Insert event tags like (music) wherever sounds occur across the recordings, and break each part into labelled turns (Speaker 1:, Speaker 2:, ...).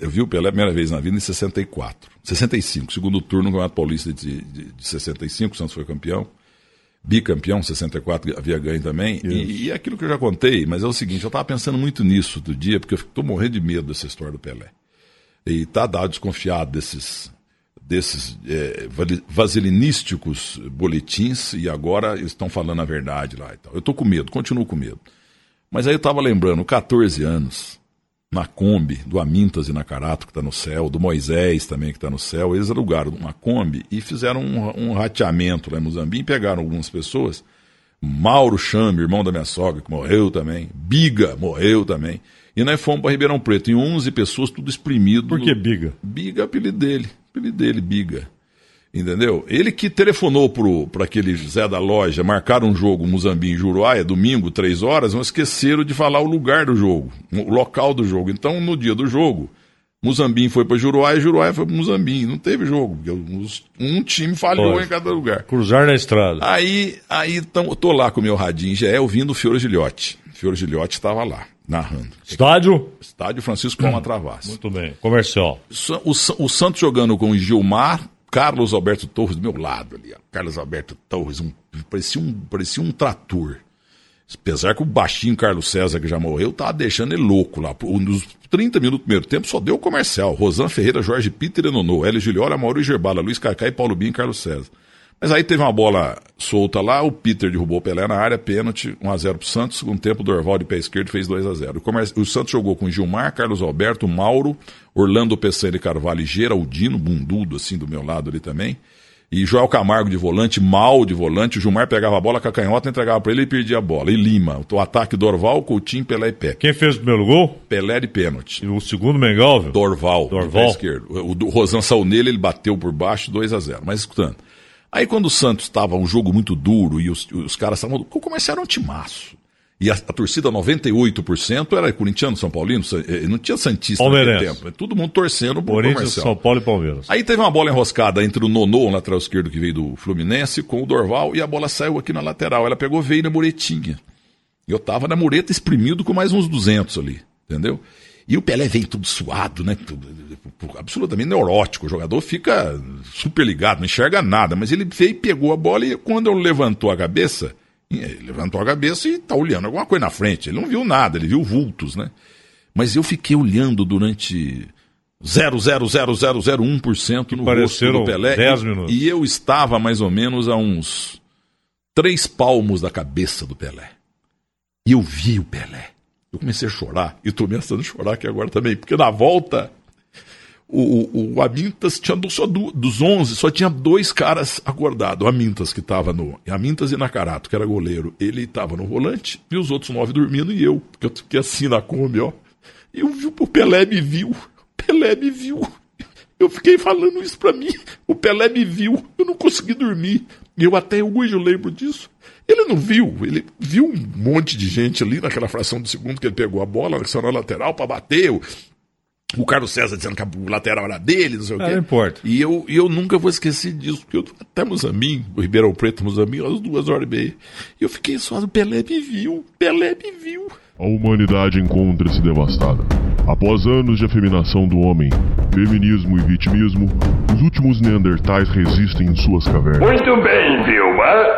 Speaker 1: eu vi o Pelé a primeira vez na vida em 64. 65, segundo turno no Campeonato Paulista de, de, de 65, o Santos foi campeão. Bicampeão, 64 havia ganho também. E, e é aquilo que eu já contei, mas é o seguinte, eu estava pensando muito nisso do dia, porque eu estou morrendo de medo dessa história do Pelé. E está dado desconfiado desses, desses é, vasilinísticos boletins e agora estão falando a verdade lá e tal. Eu estou com medo, continuo com medo. Mas aí eu estava lembrando, 14 anos, na Kombi, do Amintas e Nakarato, que está no céu, do Moisés também, que está no céu, eles alugaram uma Kombi e fizeram um, um rateamento lá em Muzambique, pegaram algumas pessoas, Mauro Chambe, irmão da minha sogra, que morreu também, Biga morreu também, e nós fomos para Ribeirão Preto, em 11 pessoas, tudo exprimido.
Speaker 2: Por que Biga?
Speaker 1: Biga é apelido dele, apelido dele, Biga. Entendeu? Ele que telefonou para aquele Zé da loja, marcaram um jogo Muzambique em Juruá, é domingo, três horas, mas esqueceram de falar o lugar do jogo, o local do jogo. Então, no dia do jogo, Muzambique foi para Juruá e Juruá foi para Muzambique. Não teve jogo, um time falhou Pode. em cada lugar.
Speaker 2: Cruzar na estrada.
Speaker 1: Aí, aí tão, tô lá com o meu radinho já é ouvindo o Fiore Gilhote. Fiore Gilhote estava lá, narrando.
Speaker 2: Estádio?
Speaker 1: Estádio Francisco Palma Travassi.
Speaker 2: Muito bem. Comercial.
Speaker 1: O, o, o Santos jogando com o Gilmar, Carlos Alberto Torres do meu lado ali. Ó. Carlos Alberto Torres, um, parecia, um, parecia um trator. Apesar que o baixinho Carlos César, que já morreu, tava deixando ele louco lá. Nos 30 minutos do primeiro tempo só deu o comercial. Rosan Ferreira, Jorge Peter Nonô, Hélio Giliola, Mauro Gerbala, Luiz Cacá e Paulo Binho e Carlos César. Mas aí teve uma bola solta lá, o Peter derrubou o Pelé na área, pênalti, 1x0 pro Santos. Segundo tempo, o Dorval de pé esquerdo fez 2x0. O, o, Santos jogou com Gilmar, Carlos Alberto, Mauro, Orlando Peçanha Carvalho e Geraldino, bundudo assim do meu lado ali também. E Joel Camargo de volante, mal de volante. O Gilmar pegava a bola com a canhota, entregava para ele e perdia a bola. E Lima. O ataque Dorval, Coutinho, Pelé e Pé.
Speaker 2: Quem fez o primeiro gol?
Speaker 1: Pelé de pênalti.
Speaker 2: E o segundo Mengal, viu?
Speaker 1: Dorval. Dorval. esquerdo. O, o Rosan saiu nele, ele bateu por baixo, 2 a 0 Mas escutando. Aí quando o Santos estava um jogo muito duro e os, os caras estavam. Começaram um timaço. E a, a torcida 98% era corintiano, São Paulino, eh, não tinha Santista naquele tempo. Todo mundo torcendo pro Corinthians, comercial.
Speaker 2: São Paulo e Palmeiras.
Speaker 1: Aí teve uma bola enroscada entre o Nonô, o lateral esquerdo que veio do Fluminense, com o Dorval, e a bola saiu aqui na lateral. Ela pegou, veio na muretinha. E eu tava na mureta espremido com mais uns 200 ali, entendeu? E o Pelé vem tudo suado, né? absolutamente neurótico. O jogador fica super ligado, não enxerga nada. Mas ele veio, pegou a bola e quando ele levantou a cabeça, ele levantou a cabeça e tá olhando alguma coisa na frente. Ele não viu nada, ele viu vultos, né? Mas eu fiquei olhando durante 0,00001% no rosto do Pelé.
Speaker 2: 10 minutos.
Speaker 1: E, e eu estava mais ou menos a uns três palmos da cabeça do Pelé. E eu vi o Pelé. Eu comecei a chorar, e estou ameaçando chorar aqui agora também, porque na volta, o, o, o Amintas tinha só do, dos 11, só tinha dois caras acordados. O Amintas, que estava no. Amintas e Nakarato, que era goleiro. Ele estava no volante, e os outros nove dormindo, e eu, porque eu fiquei assim na Kombi, ó. E eu vi, o Pelé me viu. O Pelé me viu. Eu fiquei falando isso pra mim. O Pelé me viu. Eu não consegui dormir. E eu até hoje eu lembro disso. Ele não viu, ele viu um monte de gente ali naquela fração de segundo que ele pegou a bola, que na lateral para bater. O, o Carlos César dizendo que o lateral era dele, não sei o quê.
Speaker 2: Não importa.
Speaker 1: E eu, e eu nunca vou esquecer disso, porque eu, até Mozambique, o Ribeirão Preto, Mozambique, às duas horas e meia. E eu fiquei só, o Pelé me viu, Pelé me viu.
Speaker 3: A humanidade encontra-se devastada. Após anos de afeminação do homem, feminismo e vitimismo, os últimos neandertais resistem em suas cavernas.
Speaker 4: Muito bem, Vilma.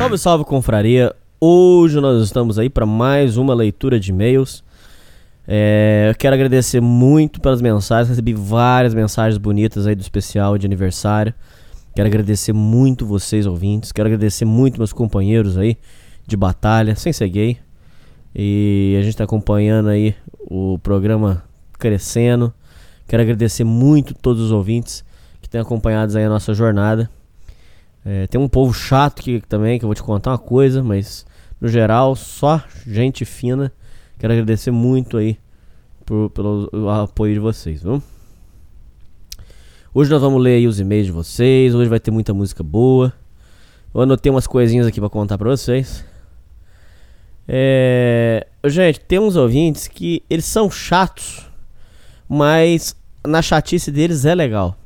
Speaker 5: Salve, salve, confraria. Hoje nós estamos aí para mais uma leitura de e-mails. É, quero agradecer muito pelas mensagens, recebi várias mensagens bonitas aí do especial de aniversário. Quero agradecer muito vocês ouvintes, quero agradecer muito meus companheiros aí de batalha, sem ser gay. E a gente está acompanhando aí o programa crescendo. Quero agradecer muito todos os ouvintes que têm acompanhado aí a nossa jornada. É, tem um povo chato aqui também, que eu vou te contar uma coisa, mas no geral, só gente fina. Quero agradecer muito aí por, pelo apoio de vocês, viu? Hoje nós vamos ler os e-mails de vocês. Hoje vai ter muita música boa. Eu anotei umas coisinhas aqui para contar para vocês. É... Gente, tem uns ouvintes que eles são chatos, mas na chatice deles é legal.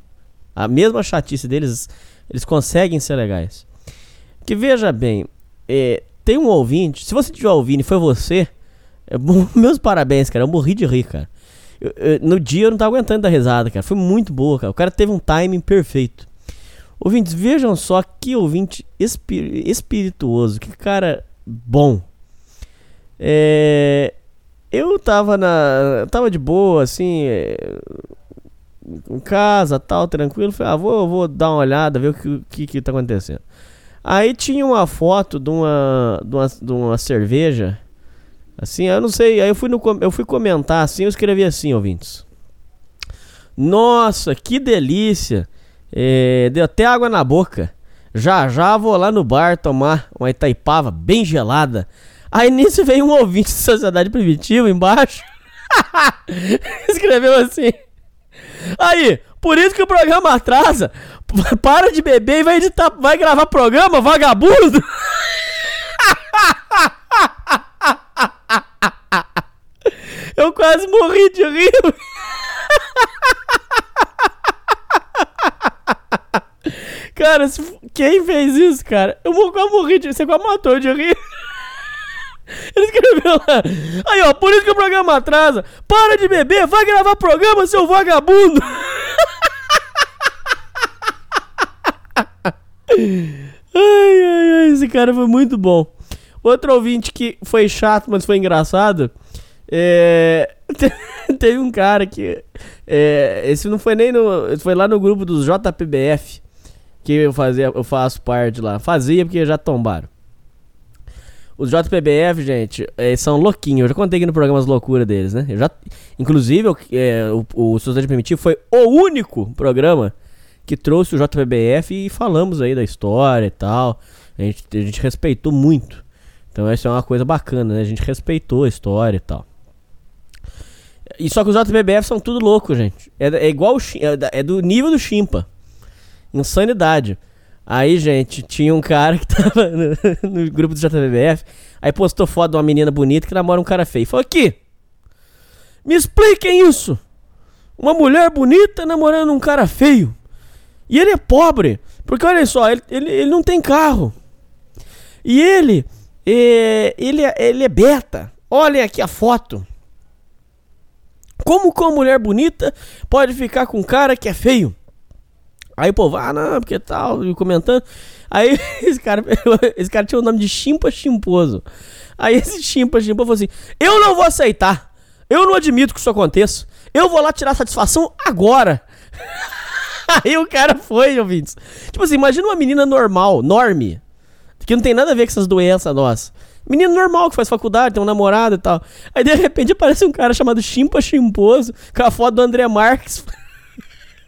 Speaker 5: A mesma chatice deles, eles conseguem ser legais. Que veja bem, é, tem um ouvinte, se você estiver ouvindo e foi você, é, (laughs) meus parabéns, cara. Eu morri de rir, cara. Eu, eu, no dia eu não tava aguentando da risada, cara. Foi muito boa, cara. O cara teve um timing perfeito. Ouvintes, vejam só que ouvinte espir espirituoso, que cara bom. É, eu tava na. Tava de boa, assim. É, em casa, tal, tranquilo. Falei, ah, vou, vou dar uma olhada, ver o que, que, que tá acontecendo. Aí tinha uma foto de uma, de uma, de uma cerveja. Assim, eu não sei. Aí eu fui, no, eu fui comentar assim, eu escrevi assim, ouvintes. Nossa, que delícia! É, deu até água na boca. Já já vou lá no bar tomar uma Itaipava bem gelada. Aí nisso veio um ouvinte de Sociedade Primitiva embaixo. (laughs) Escreveu assim. Aí, por isso que o programa atrasa. (laughs) Para de beber e vai editar, vai gravar programa, vagabundo. (laughs) Eu quase morri de rir. (laughs) Cara, quem fez isso, cara? Eu quase morri de Você quase matou de rir. Ele escreveu lá. Aí, ó, por isso que o programa atrasa. Para de beber, vai gravar programa, seu vagabundo. (laughs) ai, ai, ai, esse cara foi muito bom. Outro ouvinte que foi chato, mas foi engraçado. É... (laughs) Teve um cara que. É... Esse não foi nem no. Foi lá no grupo dos JPBF. Que eu fazia, eu faço parte lá. Fazia porque já tombaram. Os JPBF, gente, é, são louquinhos. Eu já contei aqui no programa as loucuras deles, né? Eu já, inclusive, é, o, o Sociedade Primitivo foi o único programa que trouxe o JPBF e falamos aí da história e tal. A gente, a gente respeitou muito. Então essa é uma coisa bacana, né? A gente respeitou a história e tal. E só que os JPBF são tudo louco, gente. É, é igual o, é, é do nível do Chimpa. Insanidade. Aí, gente, tinha um cara que (laughs) tava no, no grupo do JBF, aí postou foto de uma menina bonita que namora um cara feio. Falou aqui, me expliquem isso. Uma mulher bonita namorando um cara feio. E ele é pobre. Porque olha só, ele, ele, ele não tem carro. E ele, é, ele, é, ele é beta. Olhem aqui a foto. Como que uma mulher bonita pode ficar com um cara que é feio? Aí o povo, ah, não, porque tal, e comentando. Aí (laughs) esse cara, (laughs) esse cara tinha o nome de Chimpa Chimposo. Aí esse Chimpa Chimposo falou assim: Eu não vou aceitar. Eu não admito que isso aconteça. Eu vou lá tirar satisfação agora. (laughs) Aí o cara foi, ouvintes. Tipo assim, imagina uma menina normal, norme, que não tem nada a ver com essas doenças nossas. Menino normal que faz faculdade, tem um namorado e tal. Aí de repente aparece um cara chamado Chimpa Chimposo, com a foto do André Marques.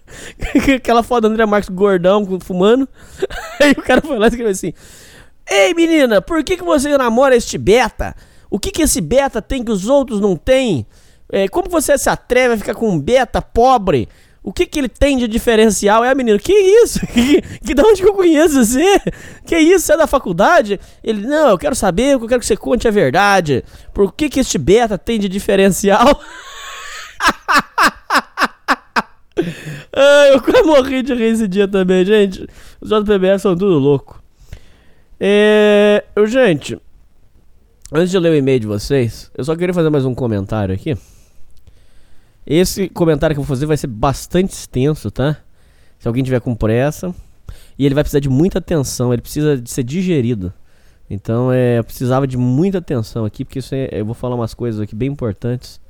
Speaker 5: (laughs) Aquela foto do André Marques gordão, fumando. (laughs) Aí o cara foi lá e escreveu assim: Ei menina, por que, que você namora este beta? O que, que esse beta tem que os outros não têm? É, como você se atreve a ficar com um beta pobre? O que, que ele tem de diferencial? É a menina, que isso? (laughs) Que, que da onde que eu conheço você? Que isso? Você é da faculdade? Ele, não, eu quero saber, eu quero que você conte a verdade. Por que, que este beta tem de diferencial? Ai, eu quase morri de rir esse dia também, gente. Os JPBS são tudo louco. É. Gente, antes de ler o e-mail de vocês, eu só queria fazer mais um comentário aqui. Esse comentário que eu vou fazer vai ser bastante extenso, tá? Se alguém tiver com pressa. E ele vai precisar de muita atenção, ele precisa de ser digerido. Então, é, eu precisava de muita atenção aqui, porque é, eu vou falar umas coisas aqui bem importantes.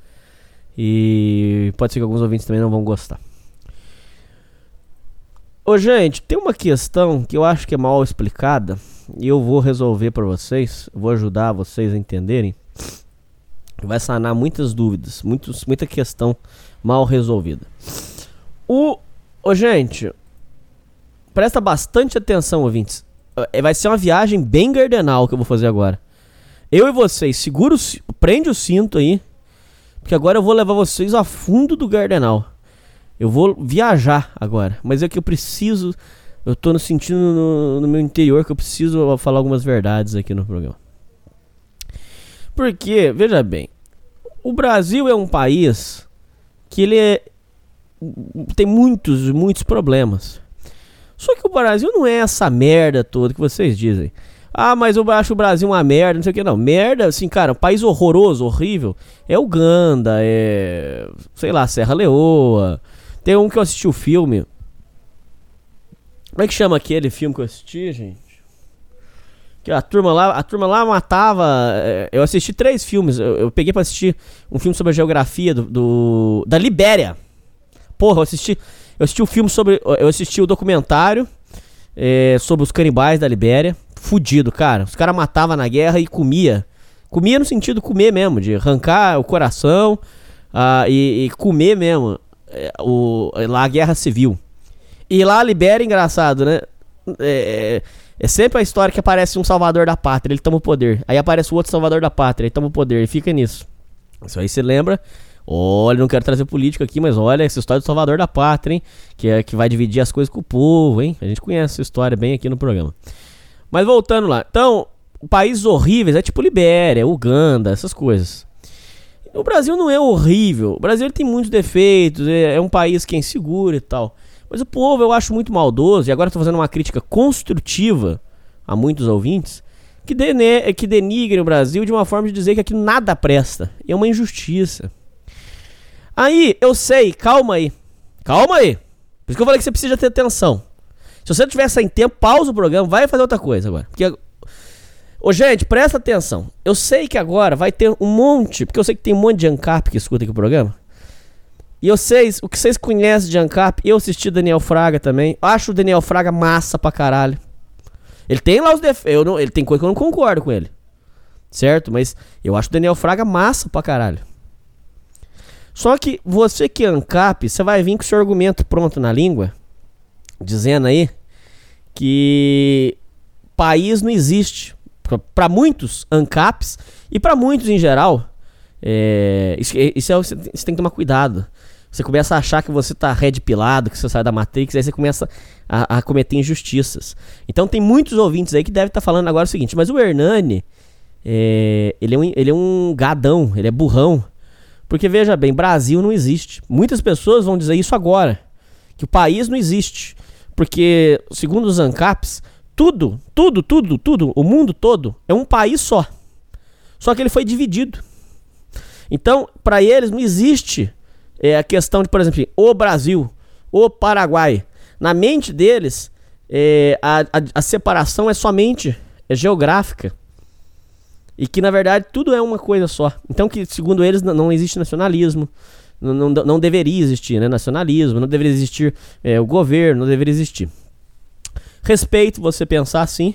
Speaker 5: E pode ser que alguns ouvintes também não vão gostar. Ô, gente, tem uma questão que eu acho que é mal explicada e eu vou resolver para vocês, vou ajudar vocês a entenderem. Vai sanar muitas dúvidas, muitos, muita questão mal resolvida. O, ô, gente, presta bastante atenção, ouvintes. É, vai ser uma viagem bem gardenal que eu vou fazer agora. Eu e vocês, segura o, prende o cinto aí, porque agora eu vou levar vocês a fundo do gardenal. Eu vou viajar agora, mas é que eu preciso, eu tô no sentindo no, no meu interior que eu preciso falar algumas verdades aqui no programa. Porque, veja bem, o Brasil é um país que ele é, tem muitos, muitos problemas. Só que o Brasil não é essa merda toda que vocês dizem. Ah, mas eu acho o Brasil uma merda, não sei o que. Não, merda, assim, cara, um país horroroso, horrível. É Uganda, é. Sei lá, Serra Leoa. Tem um que eu assisti o filme. Como é que chama aquele filme que eu assisti, gente? Que a turma lá, a turma lá matava. É, eu assisti três filmes. Eu, eu peguei para assistir um filme sobre a geografia do, do, da Libéria. Porra, eu assisti. Eu assisti o um filme sobre. Eu assisti o documentário é, sobre os canibais da Libéria. Fudido, cara. Os caras matavam na guerra e comia. Comia no sentido comer mesmo, de arrancar o coração uh, e, e, comer mesmo. É, o, lá a guerra civil. E lá a Libéria, engraçado, né? É, é sempre a história que aparece um salvador da pátria, ele toma o poder. Aí aparece o outro salvador da pátria, ele toma o poder, e fica nisso. Isso aí você lembra. Olha, não quero trazer política aqui, mas olha essa história do salvador da pátria, hein? Que, é, que vai dividir as coisas com o povo, hein? A gente conhece essa história bem aqui no programa. Mas voltando lá. Então, países horríveis é tipo Libéria, Uganda, essas coisas. O Brasil não é horrível. O Brasil tem muitos defeitos, é, é um país que é inseguro e tal. Mas o povo eu acho muito maldoso, e agora estou fazendo uma crítica construtiva a muitos ouvintes, que, dene que denigrem o Brasil de uma forma de dizer que aqui nada presta. E é uma injustiça. Aí, eu sei, calma aí. Calma aí. Por isso que eu falei que você precisa ter atenção. Se você tiver sem tempo, pausa o programa, vai fazer outra coisa agora. Porque. Ô, gente, presta atenção. Eu sei que agora vai ter um monte, porque eu sei que tem um monte de ANCAP que escuta aqui o programa. E vocês, o que vocês conhecem de ANCAP, eu assisti Daniel Fraga também. Acho o Daniel Fraga massa pra caralho. Ele tem lá os defeitos. Ele tem coisa que eu não concordo com ele. Certo? Mas eu acho o Daniel Fraga massa pra caralho. Só que você que é ANCAP, você vai vir com seu argumento pronto na língua. Dizendo aí que país não existe. Para muitos ANCAPs e para muitos em geral, é, isso, isso é, você tem que tomar cuidado. Você começa a achar que você tá red pilado, que você sai da Matrix, aí você começa a, a cometer injustiças. Então tem muitos ouvintes aí que devem estar tá falando agora o seguinte, mas o Hernani, é, ele, é um, ele é um gadão, ele é burrão. Porque veja bem, Brasil não existe. Muitas pessoas vão dizer isso agora, que o país não existe. Porque, segundo os ANCAPs, tudo, tudo, tudo, tudo, o mundo todo é um país só. Só que ele foi dividido. Então, para eles não existe é, a questão de, por exemplo, o Brasil, o Paraguai. Na mente deles, é, a, a, a, separação é somente é geográfica. E que, na verdade, tudo é uma coisa só. Então, que segundo eles, não, não existe nacionalismo. Não, não, não, deveria existir né? nacionalismo, não deveria existir é, o governo, não deveria existir. Respeito você pensar assim.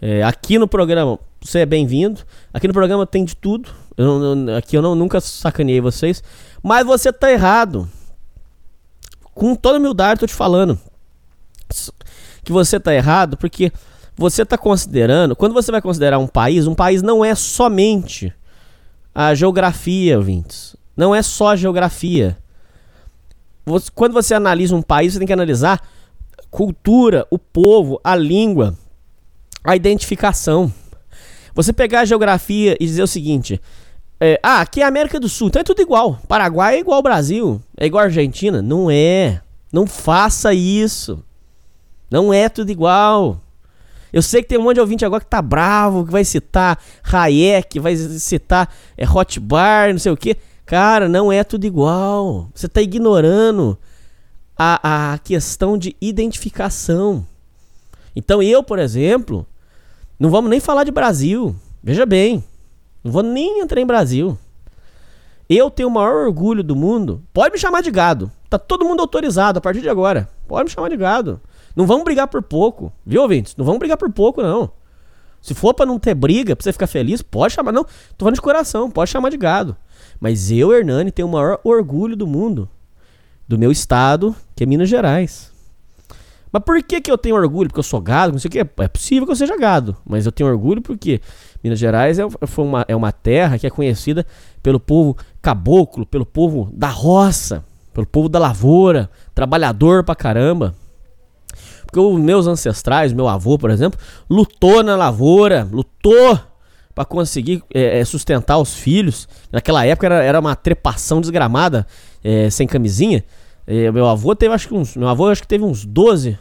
Speaker 5: É, aqui no programa, você é bem-vindo. Aqui no programa tem de tudo. Eu, eu, aqui eu não, nunca sacaneei vocês. Mas você tá errado. Com toda humildade, tô te falando. Que você tá errado porque você tá considerando. Quando você vai considerar um país, um país não é somente a geografia, ouvintes. Não é só a geografia. Você, quando você analisa um país, você tem que analisar cultura, o povo, a língua, a identificação. Você pegar a geografia e dizer o seguinte: é, ah, aqui é América do Sul, então é tudo igual. Paraguai é igual ao Brasil, é igual a Argentina. Não é. Não faça isso. Não é tudo igual. Eu sei que tem um monte de ouvinte agora que tá bravo, que vai citar Hayek, vai citar é, Hot Bar, não sei o que. Cara, não é tudo igual. Você tá ignorando a, a questão de identificação. Então eu, por exemplo, não vamos nem falar de Brasil. Veja bem, não vou nem entrar em Brasil. Eu tenho o maior orgulho do mundo. Pode me chamar de gado. Tá todo mundo autorizado a partir de agora. Pode me chamar de gado. Não vamos brigar por pouco. Viu, ouvintes? Não vamos brigar por pouco, não. Se for pra não ter briga, pra você ficar feliz, pode chamar. Não, tô falando de coração, pode chamar de gado. Mas eu, Hernani, tenho o maior orgulho do mundo. Do meu estado, que é Minas Gerais. Mas por que, que eu tenho orgulho? Porque eu sou gado? Não sei o que. É possível que eu seja gado. Mas eu tenho orgulho porque Minas Gerais é, uma, é uma terra que é conhecida pelo povo caboclo, pelo povo da roça, pelo povo da lavoura, trabalhador pra caramba. Porque os meus ancestrais, meu avô, por exemplo, lutou na lavoura, lutou para conseguir é, sustentar os filhos. Naquela época era, era uma trepação desgramada, é, sem camisinha. É, meu avô teve acho que uns, meu avô acho que teve uns 12,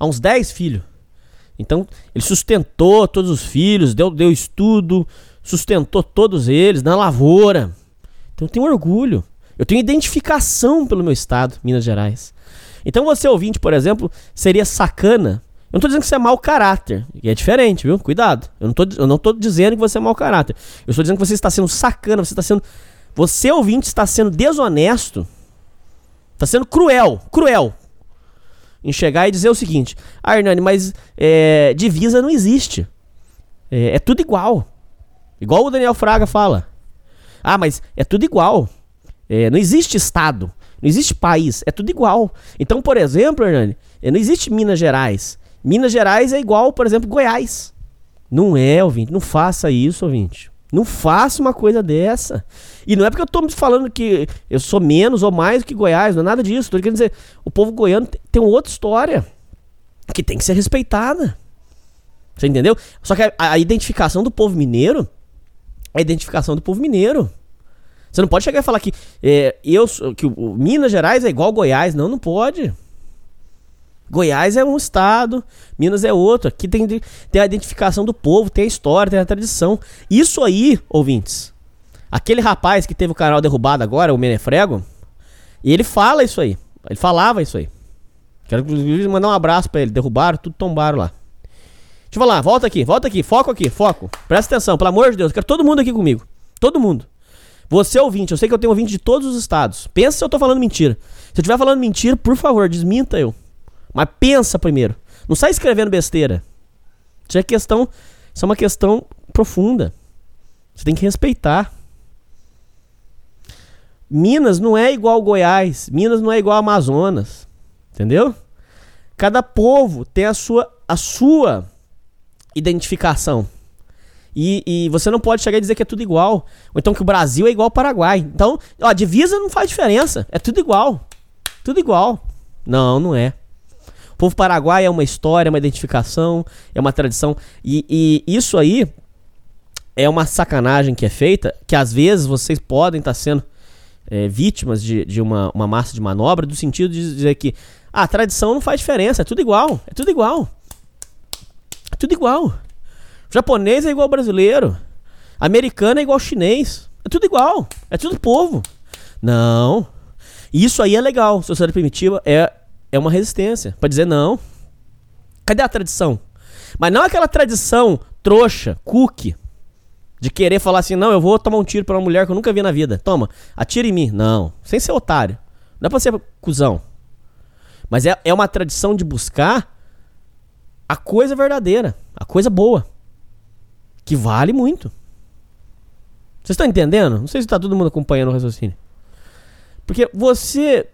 Speaker 5: a uns 10 filhos. Então, ele sustentou todos os filhos, deu, deu estudo, sustentou todos eles na lavoura. Então, eu tenho orgulho. Eu tenho identificação pelo meu estado, Minas Gerais. Então, você ouvinte, por exemplo, seria sacana. Eu não tô dizendo que você é mau caráter. E é diferente, viu? Cuidado. Eu não, tô, eu não tô dizendo que você é mau caráter. Eu estou dizendo que você está sendo sacana, você está sendo. Você, ouvinte, está sendo desonesto. Está sendo cruel. Cruel em chegar e dizer o seguinte: Ah, Hernani, mas é, divisa não existe. É, é, tudo igual. Igual o Daniel Fraga fala. Ah, mas é tudo igual. É, não existe Estado. Não existe país. É tudo igual. Então, por exemplo, Hernani, não existe Minas Gerais. Minas Gerais é igual, por exemplo, Goiás. Não é, ouvinte. Não faça isso, ouvinte. Não faça uma coisa dessa. E não é porque eu tô falando que eu sou menos ou mais que Goiás, não é nada disso. Tô querendo dizer, o povo goiano tem uma outra história que tem que ser respeitada. Você entendeu? Só que a, a identificação do povo mineiro é a identificação do povo mineiro. Você não pode chegar e falar que é, eu que o Minas Gerais é igual Goiás. Não, não pode. Goiás é um estado, Minas é outro. Aqui tem, tem a identificação do povo, tem a história, tem a tradição. Isso aí, ouvintes. Aquele rapaz que teve o canal derrubado agora, o Menefrego, ele fala isso aí. Ele falava isso aí. Quero inclusive mandar um abraço para ele. Derrubaram, tudo tombaram lá. Deixa eu falar, volta aqui, volta aqui, foco aqui, foco. Presta atenção, pelo amor de Deus, quero todo mundo aqui comigo. Todo mundo. Você ouvinte, eu sei que eu tenho ouvinte de todos os estados. Pensa se eu tô falando mentira. Se eu estiver falando mentira, por favor, desminta eu. Mas pensa primeiro. Não sai escrevendo besteira. Isso é questão. Isso é uma questão profunda. Você tem que respeitar. Minas não é igual Goiás. Minas não é igual Amazonas. Entendeu? Cada povo tem a sua, a sua identificação. E, e, você não pode chegar e dizer que é tudo igual. Ou então que o Brasil é igual ao Paraguai. Então, ó, divisa não faz diferença. É tudo igual. Tudo igual. Não, não é povo paraguai é uma história, é uma identificação, é uma tradição. E, e isso aí é uma sacanagem que é feita, que às vezes vocês podem estar tá sendo é, vítimas de, de uma, uma massa de manobra, do sentido de dizer que ah, a tradição não faz diferença, é tudo igual, é tudo igual. É tudo igual. O japonês é igual ao brasileiro. Americano é igual ao chinês. É tudo igual. É tudo povo. Não. Isso aí é legal. Sociedade primitiva é é uma resistência para dizer não. Cadê a tradição? Mas não aquela tradição trouxa, cookie, de querer falar assim, não, eu vou tomar um tiro pra uma mulher que eu nunca vi na vida. Toma, atira em mim. Não, sem ser otário. Não é pra ser cuzão. Mas é, é uma tradição de buscar a coisa verdadeira, a coisa boa. Que vale muito. Vocês estão entendendo? Não sei se tá todo mundo acompanhando o raciocínio. Porque você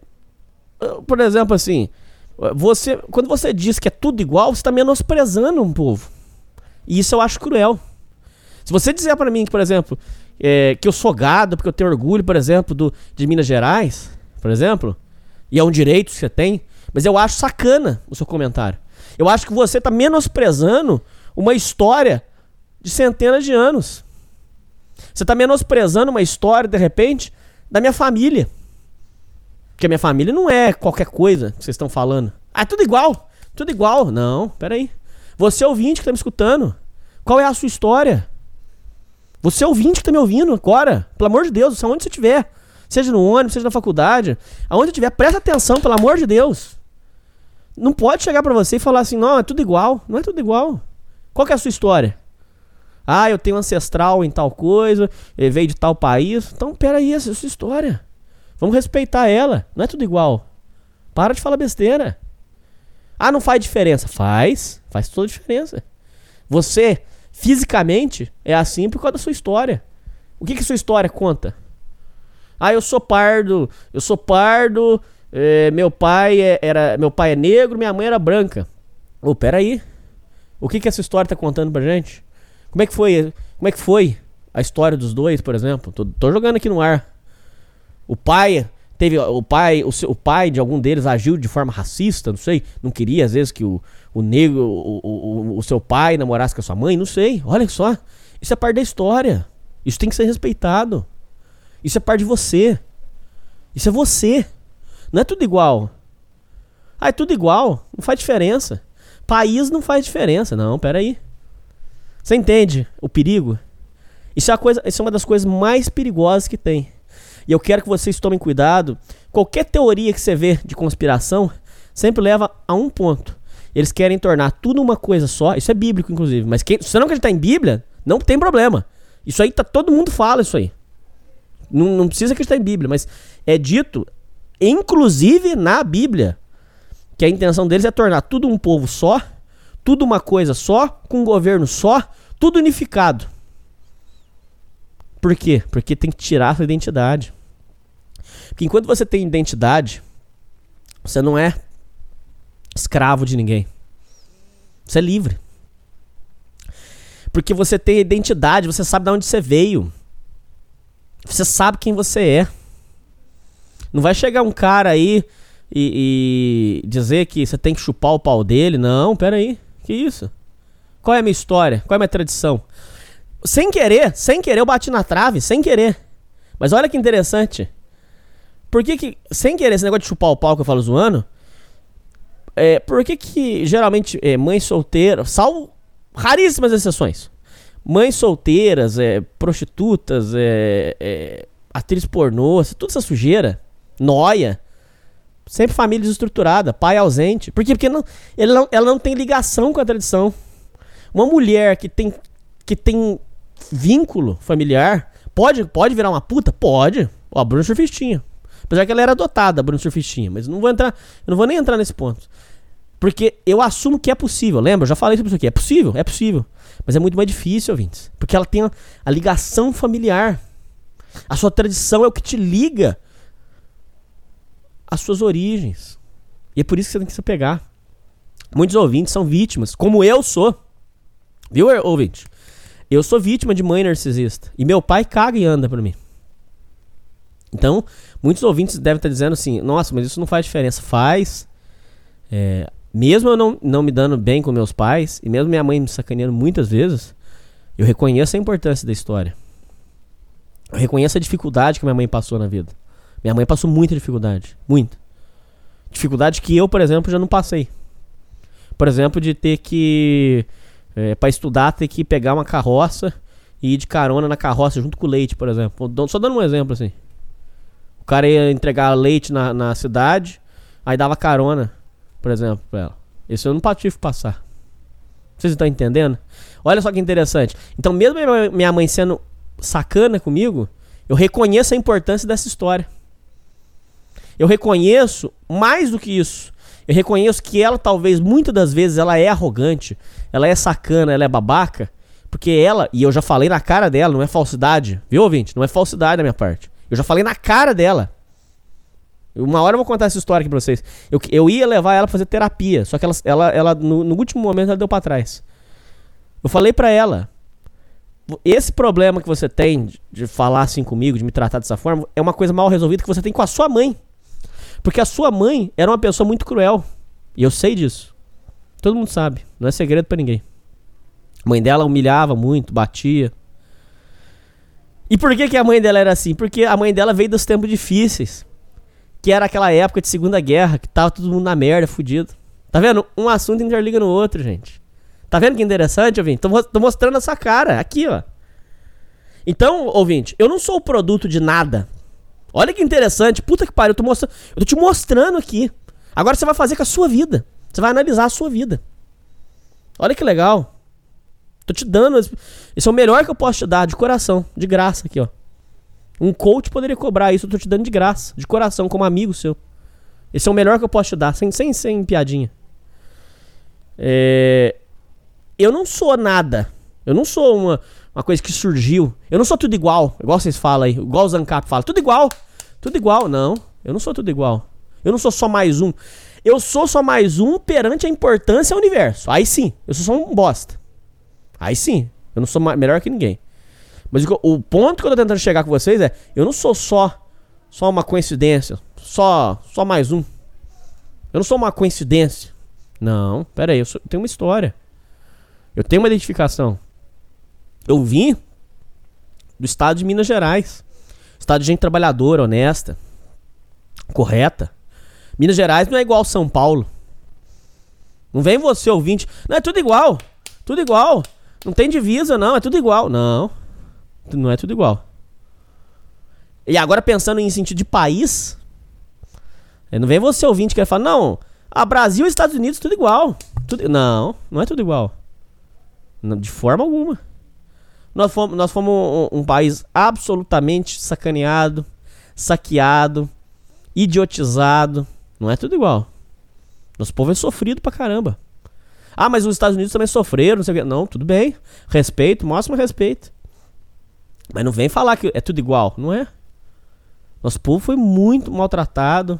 Speaker 5: por exemplo, assim, você, quando você diz que é tudo igual, você está menosprezando um povo. E isso eu acho cruel. Se você dizer para mim que, por exemplo, é, que eu sou gado porque eu tenho orgulho, por exemplo, do, de Minas Gerais, por exemplo, e é um direito que você tem, mas eu acho sacana o seu comentário. Eu acho que você está menosprezando uma história de centenas de anos. Você está menosprezando uma história, de repente, da minha família. Porque a minha família não é qualquer coisa que vocês estão falando. Ah, é tudo igual. Tudo igual. Não, peraí. Você é ouvinte que tá me escutando. Qual é a sua história? Você é ouvinte que tá me ouvindo agora. Pelo amor de Deus, aonde você estiver. Seja no ônibus, seja na faculdade. Aonde estiver, presta atenção, pelo amor de Deus. Não pode chegar para você e falar assim, não, é tudo igual. Não é tudo igual. Qual é a sua história? Ah, eu tenho ancestral em tal coisa, veio de tal país. Então, peraí, essa é a sua história. Vamos respeitar ela. Não é tudo igual. Para de falar besteira. Ah, não faz diferença. Faz. Faz toda diferença. Você fisicamente é assim por causa da sua história. O que que sua história conta? Ah, eu sou pardo, eu sou pardo, é, meu pai é, era, meu pai é negro, minha mãe era branca. Ô, oh, peraí. O que que essa história tá contando pra gente? Como é que foi, como é que foi a história dos dois, por exemplo? Tô, tô jogando aqui no ar. O pai teve o pai, o, seu, o pai de algum deles agiu de forma racista, não sei, não queria às vezes que o, o negro, o, o, o seu pai namorasse com a sua mãe, não sei. Olha só, isso é parte da história. Isso tem que ser respeitado. Isso é parte de você. Isso é você. Não é tudo igual. Ah, é tudo igual. Não faz diferença. País não faz diferença. Não, peraí. Você entende o perigo? Isso é, coisa, isso é uma das coisas mais perigosas que tem. E eu quero que vocês tomem cuidado. Qualquer teoria que você vê de conspiração sempre leva a um ponto. Eles querem tornar tudo uma coisa só. Isso é bíblico, inclusive. Mas quem, se você não acreditar em Bíblia, não tem problema. Isso aí tá, todo mundo fala isso aí. Não, não precisa acreditar em Bíblia, mas é dito, inclusive na Bíblia, que a intenção deles é tornar tudo um povo só, tudo uma coisa só, com um governo só, tudo unificado. Por quê? Porque tem que tirar a sua identidade. Porque enquanto você tem identidade, você não é escravo de ninguém. Você é livre. Porque você tem identidade, você sabe de onde você veio. Você sabe quem você é. Não vai chegar um cara aí e, e, dizer que você tem que chupar o pau dele. Não, pera aí. Que isso? Qual é a minha história? Qual é a minha tradição? Sem querer, sem querer, eu bati na trave, sem querer. Mas olha que interessante. Por que que, sem querer, esse negócio de chupar o pau que eu falo zoando, é, por que que geralmente é, mães solteiras, salvo raríssimas exceções, mães solteiras, é, prostitutas, é, é, atriz pornô, toda essa sujeira, noia, sempre família desestruturada, pai ausente. Por quê? Porque não, não, ela não tem ligação com a tradição. Uma mulher que tem, que tem vínculo familiar pode, pode virar uma puta? Pode. Ó, a Bruna Surfistinha. Apesar que ela era adotada, a Bruna Surfistinha. Mas não vou entrar. Não vou nem entrar nesse ponto. Porque eu assumo que é possível. Lembra? Eu já falei sobre isso aqui. É possível, é possível. Mas é muito mais difícil, ouvintes. Porque ela tem a, a ligação familiar. A sua tradição é o que te liga às suas origens. E é por isso que você tem que se pegar. Muitos ouvintes são vítimas, como eu sou. Viu, ouvinte? Eu sou vítima de mãe narcisista. E meu pai caga e anda pra mim. Então, muitos ouvintes devem estar dizendo assim: nossa, mas isso não faz diferença. Faz. É, mesmo eu não, não me dando bem com meus pais, e mesmo minha mãe me sacaneando muitas vezes, eu reconheço a importância da história. Eu reconheço a dificuldade que minha mãe passou na vida. Minha mãe passou muita dificuldade. Muita. Dificuldade que eu, por exemplo, já não passei. Por exemplo, de ter que. É, para estudar, ter que pegar uma carroça e ir de carona na carroça junto com o leite, por exemplo. Só dando um exemplo assim. O cara ia entregar leite na, na cidade, aí dava carona por exemplo, pra ela. Esse eu não tive passar. Vocês estão entendendo? Olha só que interessante. Então, mesmo minha mãe sendo sacana comigo, eu reconheço a importância dessa história. Eu reconheço mais do que isso. Eu reconheço que ela, talvez, muitas das vezes, ela é arrogante, ela é sacana, ela é babaca, porque ela, e eu já falei na cara dela, não é falsidade, viu, ouvinte? Não é falsidade da minha parte. Eu já falei na cara dela. Uma hora eu vou contar essa história aqui pra vocês. Eu, eu ia levar ela pra fazer terapia, só que ela, ela, ela no, no último momento, ela deu pra trás. Eu falei pra ela: esse problema que você tem de, de falar assim comigo, de me tratar dessa forma, é uma coisa mal resolvida que você tem com a sua mãe. Porque a sua mãe era uma pessoa muito cruel. E eu sei disso. Todo mundo sabe. Não é segredo para ninguém. A mãe dela humilhava muito, batia. E por que, que a mãe dela era assim? Porque a mãe dela veio dos tempos difíceis que era aquela época de Segunda Guerra, que tava todo mundo na merda, fudido. Tá vendo? Um assunto interliga no outro, gente. Tá vendo que interessante, ouvinte? Tô, tô mostrando essa cara, aqui, ó. Então, ouvinte, eu não sou o produto de nada. Olha que interessante. Puta que pariu, eu tô, mostrando, eu tô te mostrando aqui. Agora você vai fazer com a sua vida. Você vai analisar a sua vida. Olha que legal. Tô te dando. Esse é o melhor que eu posso te dar, de coração, de graça aqui, ó. Um coach poderia cobrar isso, eu tô te dando de graça, de coração, como amigo seu. Esse é o melhor que eu posso te dar, sem, sem, sem piadinha. É... Eu não sou nada. Eu não sou uma, uma coisa que surgiu. Eu não sou tudo igual, igual vocês falam aí, igual o Zancap fala. Tudo igual. Tudo igual. Não, eu não sou tudo igual. Eu não sou só mais um. Eu sou só mais um perante a importância ao universo. Aí sim, eu sou só um bosta. Aí sim, eu não sou melhor que ninguém. Mas o, o ponto que eu tô tentando chegar com vocês é, eu não sou só só uma coincidência, só só mais um. Eu não sou uma coincidência. Não, pera aí, eu, sou, eu tenho uma história. Eu tenho uma identificação. Eu vim do estado de Minas Gerais. Estado de gente trabalhadora, honesta, correta. Minas Gerais não é igual São Paulo. Não vem você ouvinte. Não, é tudo igual. Tudo igual. Não tem divisa, não. É tudo igual. Não. Não é tudo igual. E agora pensando em sentido de país. Não vem você ouvinte que vai falar, não. A Brasil e Estados Unidos tudo igual. Tudo... Não, não é tudo igual. De forma alguma. Nós fomos, nós fomos um, um país absolutamente sacaneado, saqueado, idiotizado. Não é tudo igual. Nosso povo é sofrido pra caramba. Ah, mas os Estados Unidos também sofreram, não sei o quê. Não, tudo bem. Respeito, máximo respeito. Mas não vem falar que é tudo igual, não é? Nosso povo foi muito maltratado,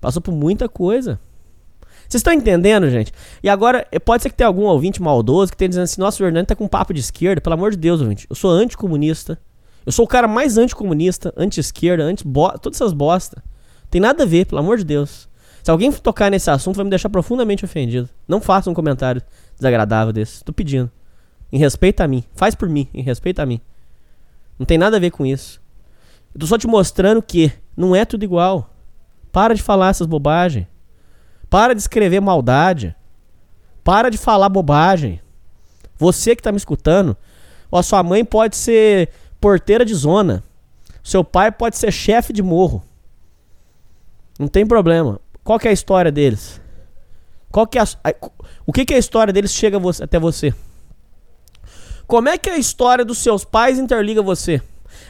Speaker 5: passou por muita coisa. Vocês estão entendendo, gente? E agora, eh, pode ser que tenha algum ouvinte maldoso que tenha dizendo assim: nossa, o Hernani tá com um papo de esquerda. Pelo amor de Deus, ouvinte. Eu sou anticomunista. Eu sou o cara mais anticomunista, anti-esquerda, anti todas essas bosta. Tem nada a ver, pelo amor de Deus. Se alguém tocar nesse assunto, vai me deixar profundamente ofendido. Não faça um comentário desagradável desse. Tô pedindo. Em respeito a mim. Faz por mim, em respeito a mim. Não tem nada a ver com isso. Eu tô só te mostrando que não é tudo igual. Para de falar essas bobagens. Para de escrever maldade. Para de falar bobagem. Você que tá me escutando, ó, sua mãe pode ser porteira de zona. Seu pai pode ser chefe de morro. Não tem problema. Qual que é a história deles? Qual que é a, o que, que é a história deles chega você, até você? Como é que a história dos seus pais interliga você?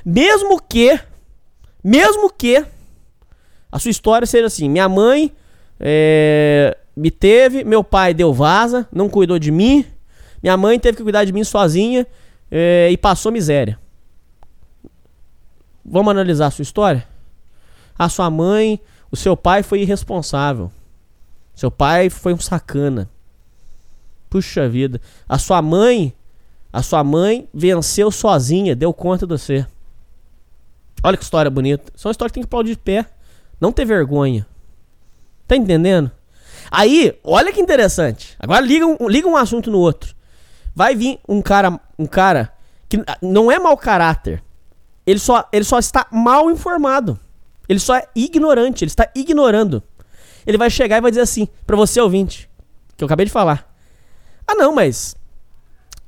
Speaker 5: Mesmo que, mesmo que a sua história seja assim: minha mãe é, me teve, meu pai deu vaza, não cuidou de mim, minha mãe teve que cuidar de mim sozinha é, e passou miséria. Vamos analisar a sua história? A sua mãe o seu pai foi irresponsável. Seu pai foi um sacana. Puxa vida. A sua mãe, a sua mãe venceu sozinha, deu conta de você. Olha que história bonita. Isso é uma história que tem que aplaudir de pé. Não ter vergonha. Tá entendendo? Aí, olha que interessante. Agora liga um, liga um assunto no outro. Vai vir um cara, um cara que não é mau caráter. Ele só, ele só está mal informado. Ele só é ignorante, ele está ignorando. Ele vai chegar e vai dizer assim, para você ouvinte, que eu acabei de falar. Ah, não, mas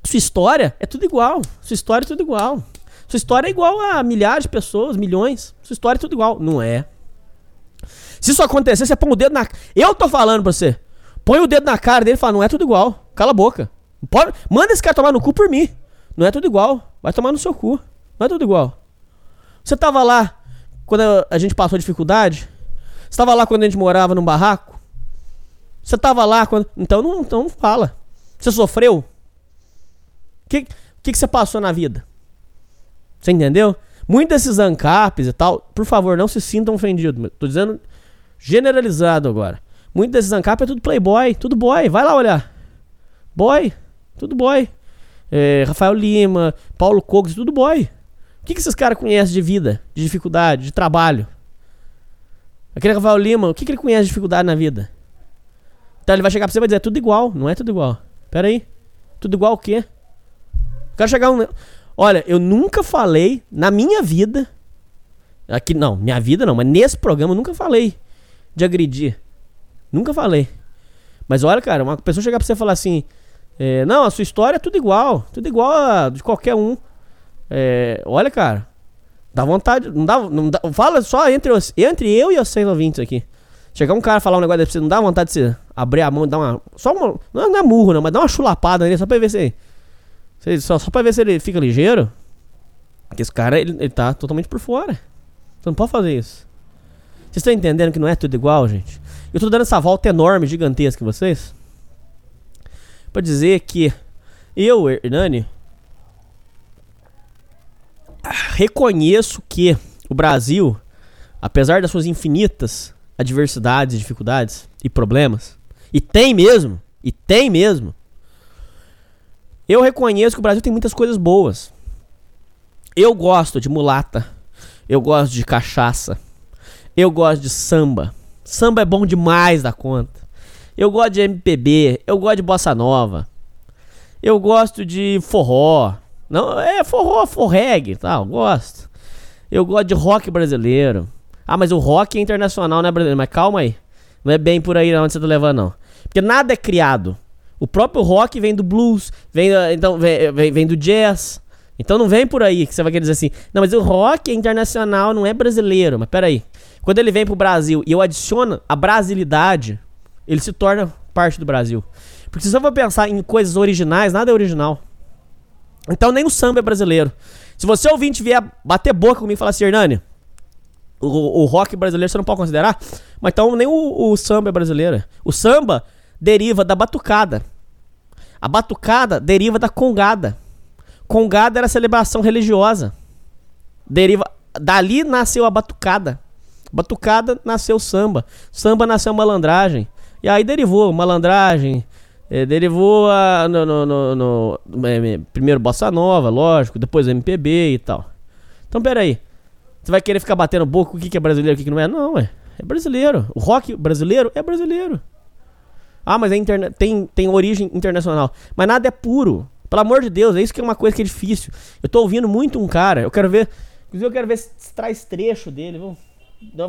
Speaker 5: sua história é tudo igual. Sua história é tudo igual. Sua história é igual a milhares de pessoas, milhões. Sua história é tudo igual. Não é. Se isso acontecer, você põe o dedo na. Eu tô falando pra você. Põe o dedo na cara dele e fala: não é tudo igual. Cala a boca. Pode... Manda esse cara tomar no cu por mim. Não é tudo igual. Vai tomar no seu cu. Não é tudo igual. Você tava lá quando a gente passou dificuldade? Você estava lá quando a gente morava num barraco? Você estava lá quando. Então não, então não fala. Você sofreu? O que, que, que você passou na vida? Você entendeu? Muitos desses ANCAPs e tal, por favor, não se sintam ofendidos. Tô dizendo generalizado agora. Muitos desses ANCAPs é tudo playboy, tudo boy. Vai lá olhar. Boy, tudo boy. É, Rafael Lima, Paulo Cogos, tudo boy que, que esses caras conhecem de vida, de dificuldade, de trabalho? Aquele Rafael Lima, o que, que ele conhece de dificuldade na vida? Então ele vai chegar pra você e vai dizer, é tudo igual, não é tudo igual. Pera aí, tudo igual o quê? quero chegar um... Olha, eu nunca falei na minha vida, aqui não, minha vida não, mas nesse programa eu nunca falei de agredir. Nunca falei. Mas olha, cara, uma pessoa chegar pra você e falar assim, é, não, a sua história é tudo igual, tudo igual a de qualquer um. É, olha, cara. Dá vontade. Não dá, não dá, fala só entre, os, entre eu e os 100 ouvintes aqui. Chegar um cara falar um negócio desse, você não dá vontade de você abrir a mão e dar uma. Só uma. Não, não é murro, não, mas dá uma chulapada nele só pra ver se. se só, só pra ver se ele fica ligeiro. Porque esse cara, ele, ele tá totalmente por fora. Você não pode fazer isso. Vocês estão entendendo que não é tudo igual, gente? Eu tô dando essa volta enorme, gigantesca em vocês. Pra dizer que eu, Hernani, reconheço que o Brasil, apesar das suas infinitas adversidades, dificuldades e problemas, e tem mesmo, e tem mesmo, eu reconheço que o Brasil tem muitas coisas boas. Eu gosto de mulata, eu gosto de cachaça, eu gosto de samba. Samba é bom demais da conta. Eu gosto de MPB, eu gosto de bossa nova. Eu gosto de forró. Não, é forró, forreg, tal, tá, gosto. Eu gosto de rock brasileiro. Ah, mas o rock é internacional, não é brasileiro. Mas calma aí. Não é bem por aí onde você tá levando, não. Porque nada é criado. O próprio rock vem do blues, vem, então, vem, vem, vem do jazz. Então não vem por aí que você vai querer dizer assim, não, mas o rock é internacional, não é brasileiro. Mas peraí. Quando ele vem pro Brasil e eu adiciono a brasilidade, ele se torna parte do Brasil. Porque se você for pensar em coisas originais, nada é original. Então nem o samba é brasileiro. Se você ouvinte vier bater boca comigo e falar assim, Hernani, o, o, rock brasileiro você não pode considerar, mas então nem o, o samba é brasileiro. O samba deriva da batucada. A batucada deriva da congada. Congada era celebração religiosa. Deriva dali nasceu a batucada. Batucada nasceu samba. Samba nasceu malandragem. E aí derivou malandragem, é, derivou a, no, no, no, no é, primeiro bossa nova, lógico, depois MPB e tal. Então peraí. Você vai querer ficar batendo boca o que, é brasileiro o que, não é? Não, é. É brasileiro. O rock brasileiro é brasileiro. Ah, mas é interna tem, tem origem internacional. Mas nada é puro. Pelo amor de Deus, é isso que é uma coisa que é difícil. Eu tô ouvindo muito um cara, eu quero ver. Inclusive, eu quero ver se traz trecho dele. Eu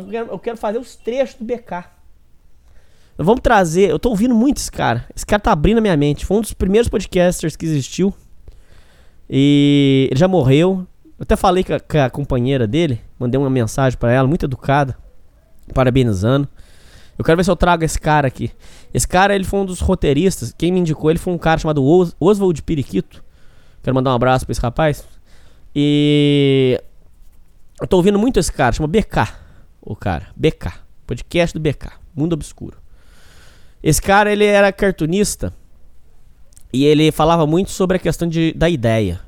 Speaker 5: quero, eu quero fazer os trechos do BK. Vamos trazer. Eu tô ouvindo muito esse cara. Esse cara tá abrindo a minha mente. Foi um dos primeiros podcasters que existiu. E ele já morreu. Eu até falei com a, com a companheira dele. Mandei uma mensagem para ela, muito educada. Parabenizando. Eu quero ver se eu trago esse cara aqui. Esse cara, ele foi um dos roteiristas. Quem me indicou ele foi um cara chamado Os Oswald Periquito. Quero mandar um abraço pra esse rapaz. E. Eu tô ouvindo muito esse cara, chama BK. O cara, BK. Podcast do BK. Mundo Obscuro. Esse cara, ele era cartunista e ele falava muito sobre a questão de, da ideia.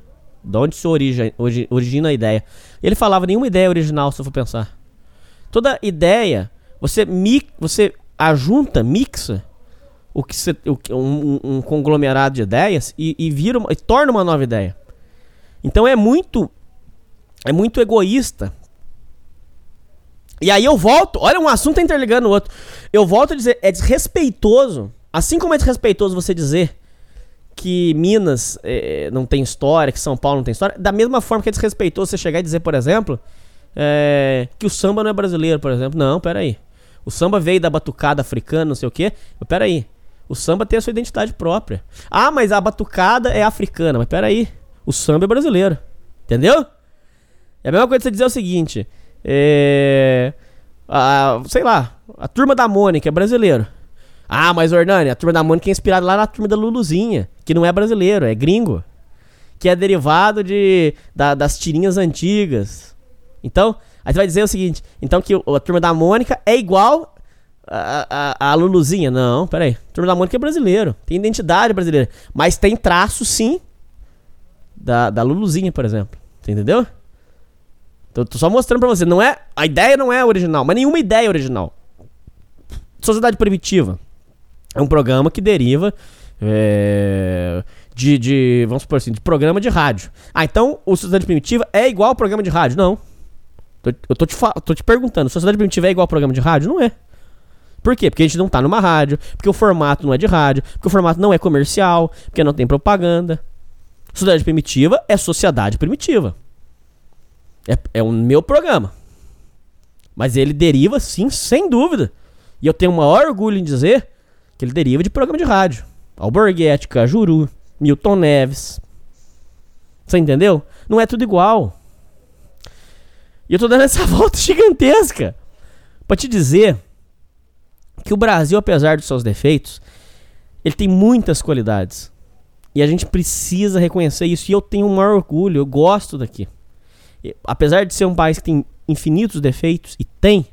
Speaker 5: De onde se origina, origina a ideia. Ele falava nenhuma ideia original, se eu for pensar. Toda ideia, você, mi, você ajunta, mixa o que o, um, um, conglomerado de ideias e, e vira uma, e torna uma nova ideia. Então é muito é muito egoísta e aí eu volto, olha, um assunto tá interligando o outro. Eu volto a dizer, é desrespeitoso, assim como é desrespeitoso você dizer que Minas é, não tem história, que São Paulo não tem história, da mesma forma que é desrespeitoso você chegar e dizer, por exemplo, é, que o samba não é brasileiro, por exemplo. Não, peraí. O samba veio da batucada africana, não sei o quê. Mas peraí. O samba tem a sua identidade própria. Ah, mas a batucada é africana. Mas peraí. O samba é brasileiro. Entendeu? É a mesma coisa que você dizer o seguinte. É. A, sei lá, a turma da Mônica é brasileiro. Ah, mas Ornani, a turma da Mônica é inspirada lá na turma da Luluzinha, que não é brasileiro, é gringo. Que é derivado de da, das tirinhas antigas. Então, aí você vai dizer o seguinte: então que a turma da Mônica é igual a, a, a Luluzinha. Não, peraí. A turma da Mônica é brasileiro, tem identidade brasileira. Mas tem traço, sim, da, da Luluzinha, por exemplo. Você entendeu? Tô, tô só mostrando pra você. Não é, a ideia não é original, mas nenhuma ideia é original. Sociedade Primitiva é um programa que deriva é, de, de, vamos supor assim, de programa de rádio. Ah, então o Sociedade Primitiva é igual ao programa de rádio? Não. Eu tô te, tô te perguntando, Sociedade Primitiva é igual ao programa de rádio? Não é. Por quê? Porque a gente não tá numa rádio, porque o formato não é de rádio, porque o formato não é comercial, porque não tem propaganda. Sociedade Primitiva é sociedade primitiva. É, é o meu programa. Mas ele deriva, sim, sem dúvida. E eu tenho o maior orgulho em dizer que ele deriva de programa de rádio. Alborguete, Cajuru, Milton Neves. Você entendeu? Não é tudo igual. E eu tô dando essa (laughs) volta gigantesca para te dizer que o Brasil, apesar dos seus defeitos, ele tem muitas qualidades. E a gente precisa reconhecer isso. E eu tenho um maior orgulho, eu gosto daqui apesar de ser um país que tem infinitos defeitos, e tem,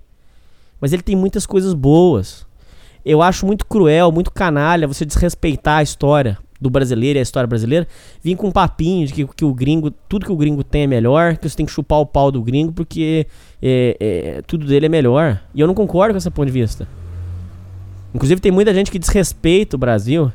Speaker 5: mas ele tem muitas coisas boas. Eu acho muito cruel, muito canalha você desrespeitar a história do brasileiro e a história brasileira, vim com um papinho de que, que, o gringo, tudo que o gringo tem é melhor, que você tem que chupar o pau do gringo porque é, é, tudo dele é melhor. E eu não concordo com esse ponto de vista. Inclusive tem muita gente que desrespeita o Brasil.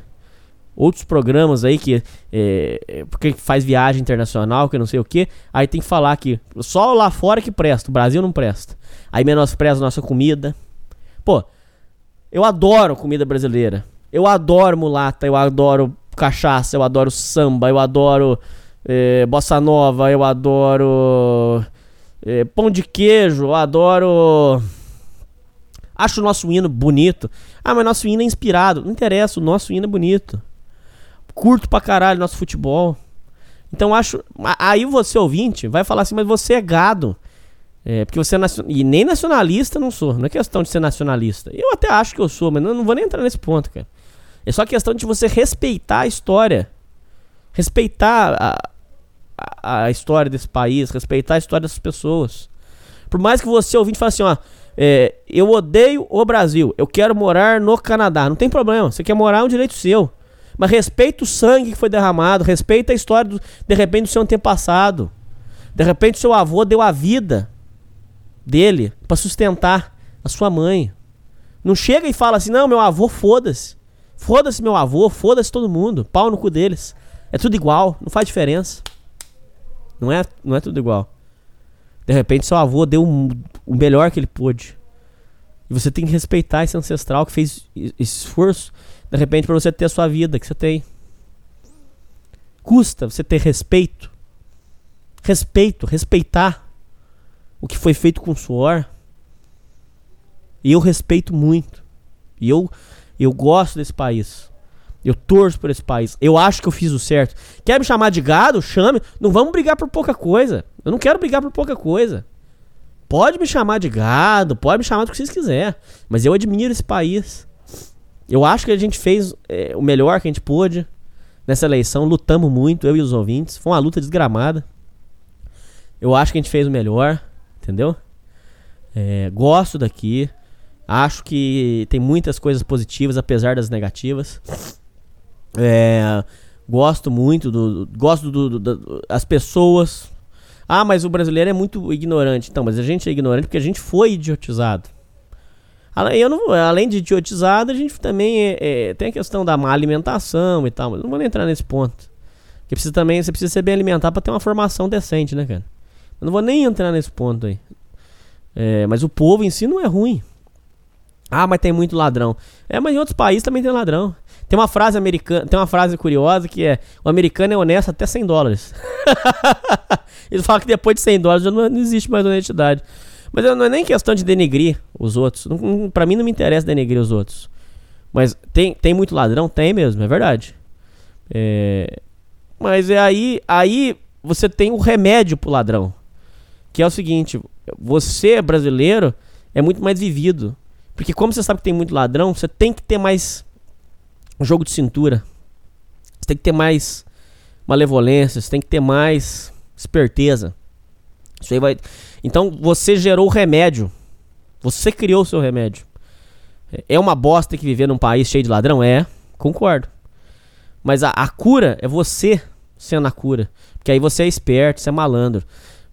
Speaker 5: Outros programas aí que é, é porque faz viagem internacional, que não sei o que, aí tem que falar que só lá fora que presta, o Brasil não presta. Aí menospreza nossa comida. Pô, eu adoro comida brasileira. Eu adoro mulata, eu adoro cachaça, eu adoro samba, eu adoro é, bossa nova, eu adoro é, pão de queijo, eu adoro. Acho o nosso hino bonito. Ah, mas nosso hino é inspirado. Não interessa, o nosso hino é bonito. Curto pra caralho nosso futebol. Então acho. Aí você, ouvinte, vai falar assim, mas você é gado. É, porque você é nacion... E nem nacionalista não sou. Não é questão de ser nacionalista. Eu até acho que eu sou, mas não, não vou nem entrar nesse ponto, cara. É só questão de você respeitar a história. Respeitar a, a, a história desse país, respeitar a história dessas pessoas. Por mais que você ouvinte fale assim, ó, é, eu odeio o Brasil, eu quero morar no Canadá. Não tem problema, você quer morar é um direito seu. Mas respeita o sangue que foi derramado, respeita a história, do, de repente, do seu antepassado. De repente, seu avô deu a vida dele para sustentar a sua mãe. Não chega e fala assim, não, meu avô, foda-se. Foda-se meu avô, foda-se todo mundo. Pau no cu deles. É tudo igual, não faz diferença. Não é, não é tudo igual. De repente seu avô deu o melhor que ele pôde. E você tem que respeitar esse ancestral que fez esforço, de repente, para você ter a sua vida que você tem. Custa você ter respeito. Respeito, respeitar o que foi feito com suor. E eu respeito muito. E eu, eu gosto desse país. Eu torço por esse país. Eu acho que eu fiz o certo. Quer me chamar de gado? Chame. Não vamos brigar por pouca coisa. Eu não quero brigar por pouca coisa. Pode me chamar de gado, pode me chamar do que vocês quiserem. Mas eu admiro esse país. Eu acho que a gente fez é, o melhor que a gente pôde nessa eleição. Lutamos muito, eu e os ouvintes. Foi uma luta desgramada. Eu acho que a gente fez o melhor, entendeu? É, gosto daqui. Acho que tem muitas coisas positivas, apesar das negativas. É, gosto muito do. Gosto do, do, do, as pessoas. Ah, mas o brasileiro é muito ignorante. Então, mas a gente é ignorante porque a gente foi idiotizado. Eu não, além de idiotizado, a gente também é, é, tem a questão da má alimentação e tal, mas não vou entrar nesse ponto. Porque precisa também, você precisa ser bem alimentado para ter uma formação decente, né, cara? Eu não vou nem entrar nesse ponto aí. É, mas o povo em si não é ruim. Ah, mas tem muito ladrão. É, mas em outros países também tem ladrão. Tem uma frase americana, tem uma frase curiosa que é: o americano é honesto até 100 dólares. (laughs) Eles falam que depois de 100 dólares já não, não existe mais honestidade. Mas não é nem questão de denegrir os outros. Pra mim não me interessa denegrir os outros. Mas tem, tem muito ladrão? Tem mesmo, é verdade. É... Mas é aí, aí você tem o remédio pro ladrão. Que é o seguinte: você, brasileiro, é muito mais vivido. Porque como você sabe que tem muito ladrão, você tem que ter mais jogo de cintura. Você tem que ter mais malevolência, você tem que ter mais esperteza. Isso aí vai. Então você gerou o remédio. Você criou o seu remédio. É uma bosta que viver num país cheio de ladrão? É, concordo. Mas a, a cura é você sendo a cura. Porque aí você é esperto, você é malandro.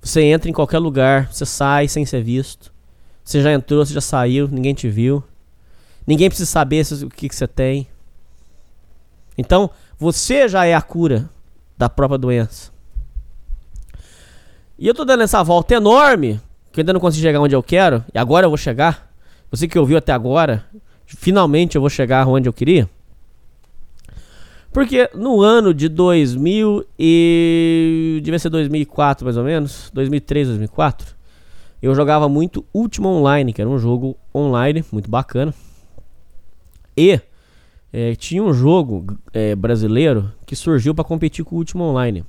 Speaker 5: Você entra em qualquer lugar, você sai sem ser visto. Você já entrou, você já saiu, ninguém te viu. Ninguém precisa saber o que, que você tem. Então, você já é a cura da própria doença. E eu tô dando essa volta enorme, que eu ainda não consegui chegar onde eu quero, e agora eu vou chegar. Você que ouviu até agora, finalmente eu vou chegar onde eu queria. Porque no ano de 2000 e devia ser 2004 mais ou menos, 2003, 2004, eu jogava muito Ultima Online, que era um jogo online muito bacana. E é, tinha um jogo é, brasileiro que surgiu para competir com o Ultima Online.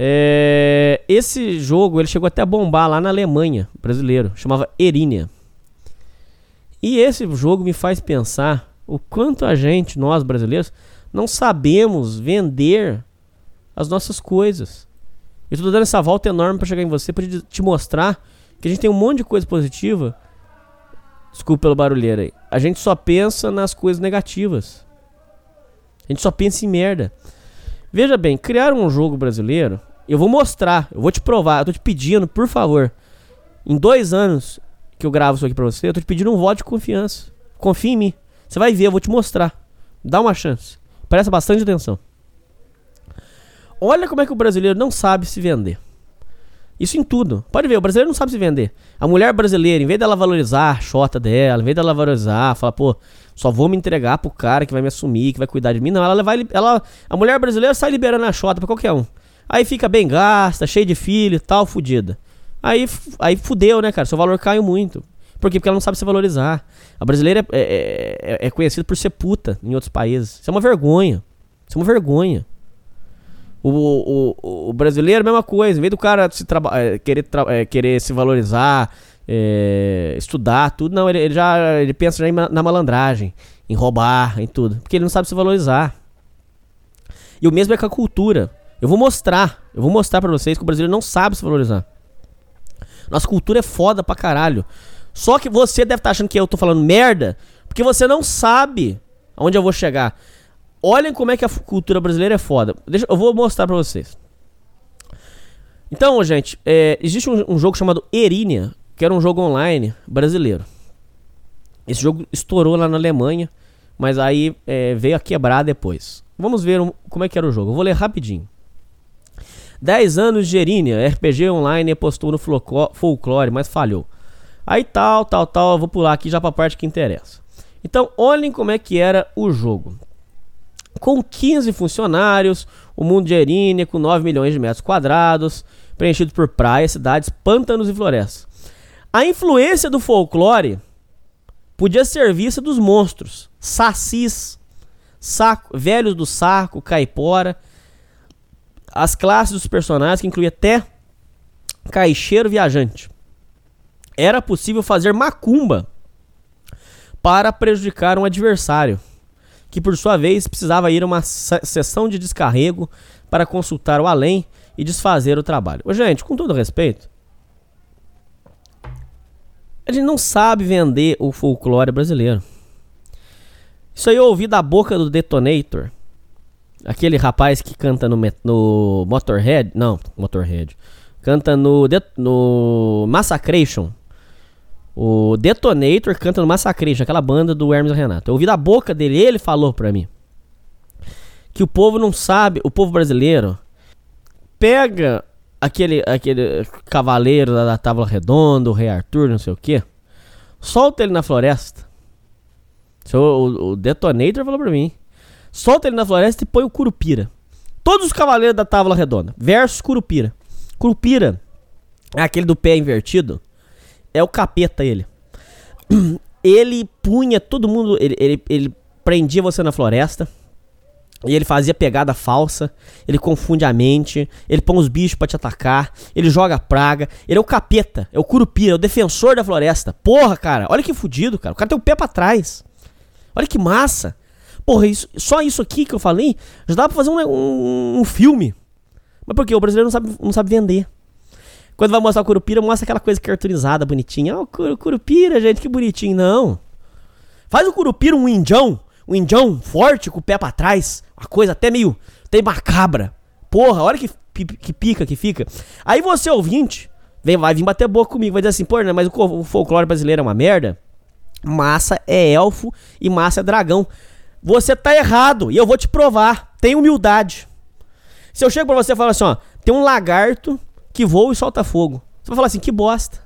Speaker 5: É, esse jogo ele chegou até a bombar lá na Alemanha, brasileiro, chamava Erinia. E esse jogo me faz pensar o quanto a gente, nós brasileiros, não sabemos vender as nossas coisas. Eu estou dando essa volta enorme para chegar em você, para te mostrar que a gente tem um monte de coisa positiva Desculpa pelo barulheiro aí. A gente só pensa nas coisas negativas. A gente só pensa em merda. Veja bem, criar um jogo brasileiro, eu vou mostrar, eu vou te provar, eu tô te pedindo, por favor. Em dois anos que eu gravo isso aqui pra você, eu tô te pedindo um voto de confiança. Confia em mim. Você vai ver, eu vou te mostrar. Dá uma chance. Presta bastante atenção. Olha como é que o brasileiro não sabe se vender. Isso em tudo. Pode ver, o brasileiro não sabe se vender. A mulher brasileira, em vez dela valorizar a chota dela, em vez dela valorizar, falar, pô, só vou me entregar pro cara que vai me assumir, que vai cuidar de mim. Não, ela vai. Ela, a mulher brasileira sai liberando a chota pra qualquer um. Aí fica bem gasta, cheia de filho e tal, fudida. Aí, aí fudeu, né, cara? Seu valor caiu muito. Por quê? Porque ela não sabe se valorizar. A brasileira é, é, é, é conhecida por ser puta em outros países. Isso é uma vergonha. Isso é uma vergonha. O, o, o brasileiro, mesma coisa. Em vez do cara se é, querer, é, querer se valorizar, é, estudar, tudo, não, ele, ele, já ele pensa já na malandragem, em roubar, em tudo. Porque ele não sabe se valorizar. E o mesmo é com a cultura. Eu vou mostrar, eu vou mostrar para vocês que o brasileiro não sabe se valorizar. Nossa cultura é foda pra caralho. Só que você deve estar tá achando que eu tô falando merda, porque você não sabe aonde eu vou chegar. Olhem como é que a cultura brasileira é foda. Deixa, eu vou mostrar pra vocês. Então, gente, é, existe um, um, jogo chamado Erinia, que era um jogo online brasileiro. Esse jogo estourou lá na Alemanha, mas aí é, veio a quebrar depois. Vamos ver um, como é que era o jogo. Eu vou ler rapidinho. 10 anos de Erinia, RPG online apostou no folclore, mas falhou. Aí tal, tal, tal, eu vou pular aqui já pra parte que interessa. Então, olhem como é que era o jogo com 15 funcionários, o mundo de Erínia com 9 milhões de metros quadrados, preenchido por praias, cidades, pântanos e florestas. A influência do folclore podia ser vista dos monstros, sacis, saco, velhos do saco, caipora, as classes dos personagens, que incluía até caixeiro viajante. Era possível fazer macumba para prejudicar um adversário que por sua vez precisava ir a uma sessão de descarrego para consultar o além e desfazer o trabalho. Ô, gente, com todo respeito, a gente não sabe vender o folclore brasileiro. Isso aí eu ouvi da boca do Detonator. Aquele rapaz que canta no, no Motorhead. Não, Motorhead. Canta no, no Massacration. O Detonator canta no Massacration, aquela banda do Hermes Renato. Eu ouvi da boca dele, ele falou pra mim. Que o povo não sabe, o povo brasileiro pega aquele, aquele cavaleiro da, da Tábua Redonda, o Rei Arthur, não sei o que, solta ele na floresta. O, o, Detonator falou pra mim. Solta ele na floresta e põe o Curupira. Todos os cavaleiros da Tábua Redonda, versus Curupira. Curupira é aquele do pé invertido é o capeta ele. (clears throat) Ele punha todo mundo. Ele, ele, ele prendia você na floresta. E ele fazia pegada falsa, ele confunde a mente, ele põe os bichos para te atacar, ele joga praga, ele é o capeta, é o curupira, é o defensor da floresta. Porra, cara, olha que fudido, cara. O cara tem o pé para trás. Olha que massa. Porra, isso, só isso aqui que eu falei já dá pra fazer um, um, um filme. Mas por quê? O brasileiro não sabe, não sabe vender. Quando vai mostrar o Curupira, mostra aquela coisa cartunizada, bonitinha. Ó, oh, Curupira, gente, que bonitinho. Não. Faz o Curupira um indião. Um indião forte, com o pé pra trás. Uma coisa até meio. Tem macabra. Porra, olha que, que pica que fica. Aí você, ouvinte, vem, vai vir bater boca comigo. Vai dizer assim, pô, né, mas o, o folclore brasileiro é uma merda. Massa é elfo e massa é dragão. Você tá errado. E eu vou te provar. Tem humildade. Se eu chego pra você e falo assim, ó, tem um lagarto que voa e solta fogo. Você vai falar assim, que bosta.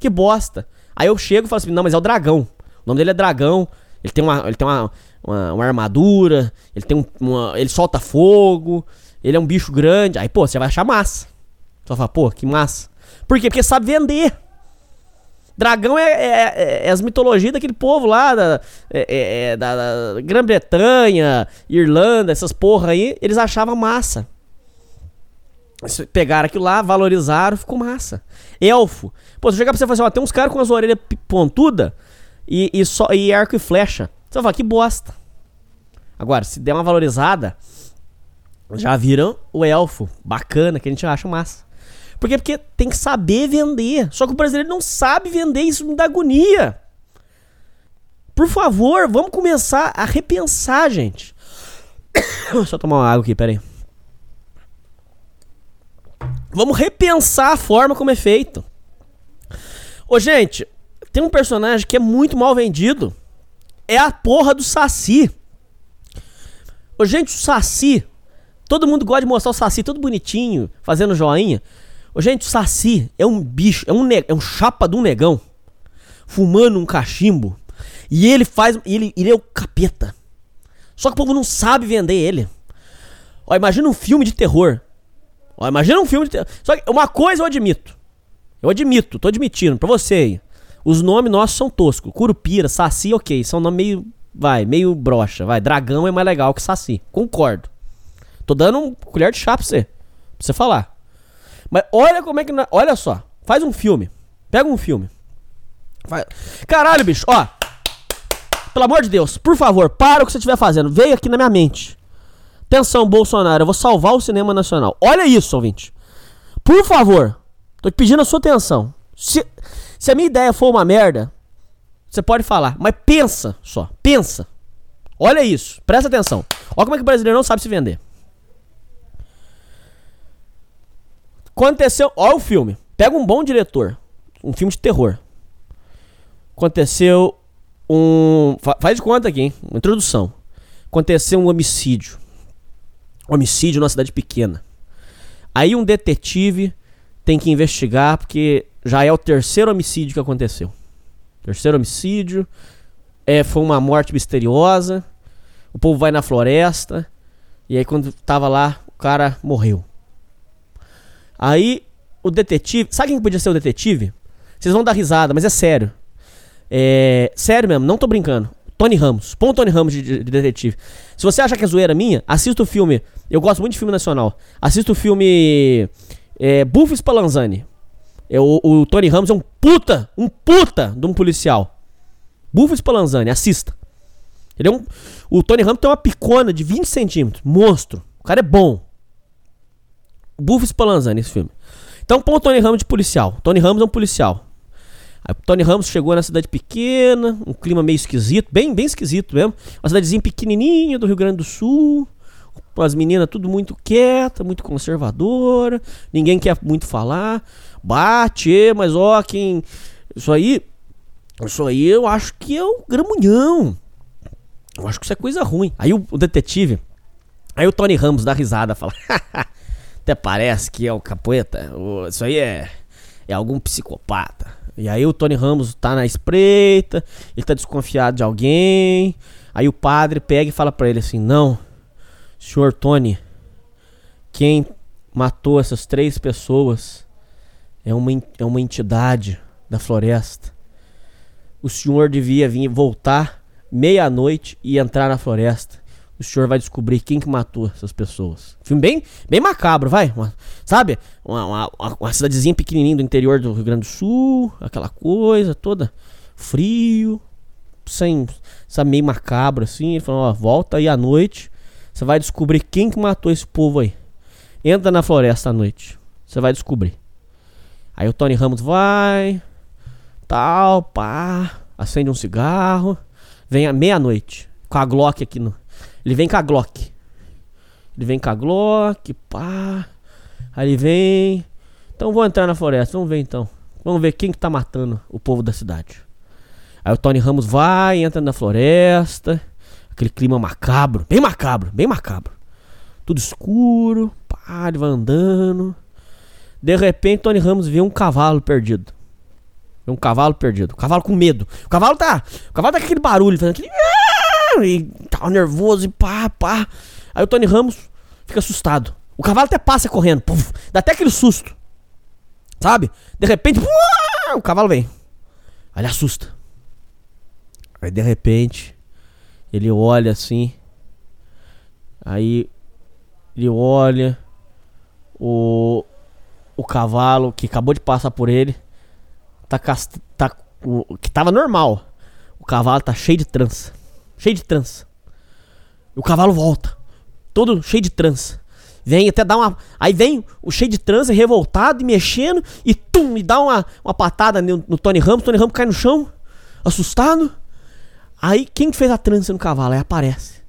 Speaker 5: Que bosta. Aí eu chego e falo assim, não, mas é o dragão. O nome dele é dragão. Ele tem uma, ele tem uma, uma, uma armadura. Ele tem um, uma, ele solta fogo. Ele é um bicho grande. Aí, pô, você vai achar massa. Vai falar, pô, que massa. Por quê? Porque sabe vender. Dragão é, é, é, é as mitologias daquele povo lá da, é, é, é da, da Grã-Bretanha, Irlanda, essas porra aí. Eles achavam massa. Pegaram aquilo lá, valorizaram, ficou massa. Elfo. Pô, se eu chegar pra você e falar assim, ó, tem uns caras com as orelhas pontudas e, e, só, e arco e flecha. Você vai falar, que bosta. Agora, se der uma valorizada, já viram o elfo. Bacana, que a gente acha massa. Por quê? Porque tem que saber vender. Só que o brasileiro não sabe vender, isso me dá agonia. Por favor, vamos começar a repensar, gente. (coughs) Eu tomar uma água aqui, peraí. Vamos repensar a forma como é feito. Ô, gente, tem um personagem que é muito mal vendido. É a porra do Saci. Ô, gente, o Saci. Todo mundo gosta de mostrar o Saci todo bonitinho, fazendo joinha. Ô, gente, o Saci é um bicho, é um, é um chapa de um negão. Fumando um cachimbo. E ele faz. Ele, ele é o capeta. Só que o povo não sabe vender ele. Ó, imagina um filme de terror. Ó, imagina um filme de terror. Só que uma coisa eu admito. Eu admito, tô admitindo pra você aí. Os nomes nossos são toscos. Curupira, Saci, ok. São nomes meio. Vai, meio brocha. Vai, dragão é mais legal que Saci. Concordo. Tô dando um colher de chá pra você. Pra você falar. Mas olha como é que. Olha só. Faz um filme. Pega um filme. Faz... Caralho, bicho, ó. Pelo amor de Deus, por favor, para o que você estiver fazendo. Veio aqui na minha mente. Atenção, Bolsonaro, eu vou salvar o cinema nacional. Olha isso, ouvinte. Por favor, tô te pedindo a sua atenção. Se, se a minha ideia for uma merda, você pode falar, mas pensa só, pensa. Olha isso, presta atenção. Olha como é que o brasileiro não sabe se vender. Aconteceu, olha o filme. Pega um bom diretor, um filme de terror. Aconteceu um. Faz de conta aqui, hein? Uma introdução. Aconteceu um homicídio. Homicídio numa cidade pequena. Aí um detetive tem que investigar, porque já é o terceiro homicídio que aconteceu. Terceiro homicídio. É, foi uma morte misteriosa. O povo vai na floresta. E aí quando tava lá, o cara morreu. Aí o detetive. Sabe quem podia ser o detetive? Vocês vão dar risada, mas é sério. É, sério mesmo, não tô brincando. Tony Ramos. Põe o Tony Ramos de, de, detetive. Se você acha que é zoeira minha, assista o filme. Eu gosto muito de filme nacional. Assista o filme é, Buffy Spallanzani. É, o, Tony Ramos é um puta, um puta de um policial. Buffy Spallanzani, assista. Ele é um, o Tony Ramos tem uma picona de 20 centímetros. Monstro. O cara é bom. Buffy Spallanzani, esse filme. Então põe o Tony Ramos de policial. Tony Ramos é um policial. Aí Tony Ramos chegou na cidade pequena, um clima meio esquisito, bem, bem esquisito mesmo. Uma cidadezinha pequenininha do Rio Grande do Sul. As meninas tudo muito quieta, muito conservadora, ninguém quer muito falar. Bate, mas ó, quem. Isso aí. Isso aí eu acho que é o gramunhão. Eu acho que isso é coisa ruim. Aí o, o detetive. Aí o Tony Ramos dá risada, fala. (laughs) Até parece que é o capoeira. Isso aí é. É algum psicopata. E aí o Tony Ramos tá na espreita, ele tá desconfiado de alguém. Aí o padre pega e fala para ele assim: "Não, senhor Tony, quem matou essas três pessoas é uma, é uma entidade da floresta. O senhor devia vir voltar meia-noite e entrar na floresta o senhor vai descobrir quem que matou essas pessoas. Filme bem, bem macabro, vai. Uma, sabe? Uma, uma, uma, cidadezinha pequenininha do interior do Rio Grande do Sul, aquela coisa toda frio, sem, sabe, meio macabro assim. Ele falou, ó, volta aí à noite, você vai descobrir quem que matou esse povo aí. Entra na floresta à noite, você vai descobrir. Aí o Tony Ramos vai, tal, pá, acende um cigarro, vem à meia-noite, com a Glock aqui no, ele vem com a Glock. Ele vem com a Glock, pá. Aí ele vem. Então vou entrar na floresta, vamos ver então. Vamos ver quem que tá matando o povo da cidade. Aí o Tony Ramos vai, entra na floresta. Aquele clima macabro, bem macabro, bem macabro. Tudo escuro, pá, ele vai andando. De repente, Tony Ramos vê um cavalo perdido. Um cavalo perdido. O cavalo com medo. O cavalo tá. O cavalo tá com aquele barulho, fazendo aquele e tal, nervoso e pá, pá. Aí o Tony Ramos fica assustado. O cavalo até passa correndo, dá até aquele susto. Sabe? De repente, o cavalo vem. Aí ele assusta. Aí de repente, ele olha assim. Aí ele olha o o cavalo que acabou de passar por ele tá, tá o que tava normal. O cavalo tá cheio de trança cheio de trança. O cavalo volta, todo cheio de trança. Vem até dar uma. Aí vem o cheio de trança, revoltado e mexendo, e tum, e dá uma, uma patada no, no Tony Ramos. Tony Ramos cai no chão, assustado. Aí quem fez a trança no cavalo? Aí aparece.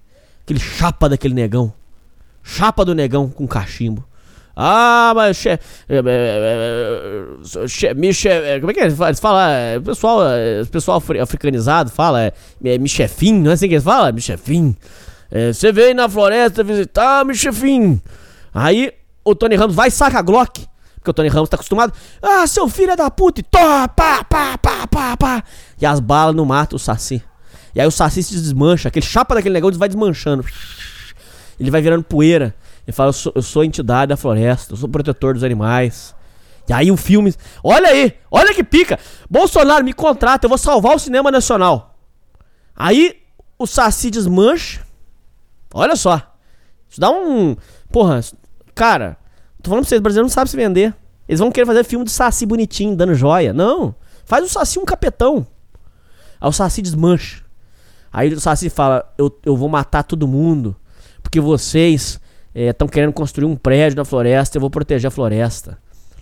Speaker 5: Aquele chapa daquele negão. Chapa do negão com cachimbo. Ah, mas che, é, é, che, miche, como é que é? Eles falam, é, pessoal, pessoal africanizado fala, é, é michefim, não é assim que eles falam? É, você veio na floresta visitar michefim. Aí o Tony Ramos vai e saca a Glock. Porque o Tony Ramos tá acostumado. Ah, seu filho é da puta! E pá, pá, pá, pá, pá. E as balas não matam o Saci. E aí o Saci se desmancha. Aquele chapa daquele negócio vai desmanchando. Ele vai virando poeira. Ele fala: eu sou, eu sou entidade da floresta, eu sou protetor dos animais. E aí o filme. Olha aí, olha que pica! Bolsonaro me contrata, eu vou salvar o cinema nacional. Aí o Saci desmancha. Olha só. Isso dá um. Porra, cara, tô falando pra vocês, o brasileiro não sabe se vender. Eles vão querer fazer filme do Saci bonitinho, dando joia. Não. Faz o Saci um capetão. Aí o Saci desmancha. Aí o Saci fala: Eu, eu vou matar todo mundo. Porque vocês estão é, querendo construir um prédio na floresta, eu vou proteger a floresta.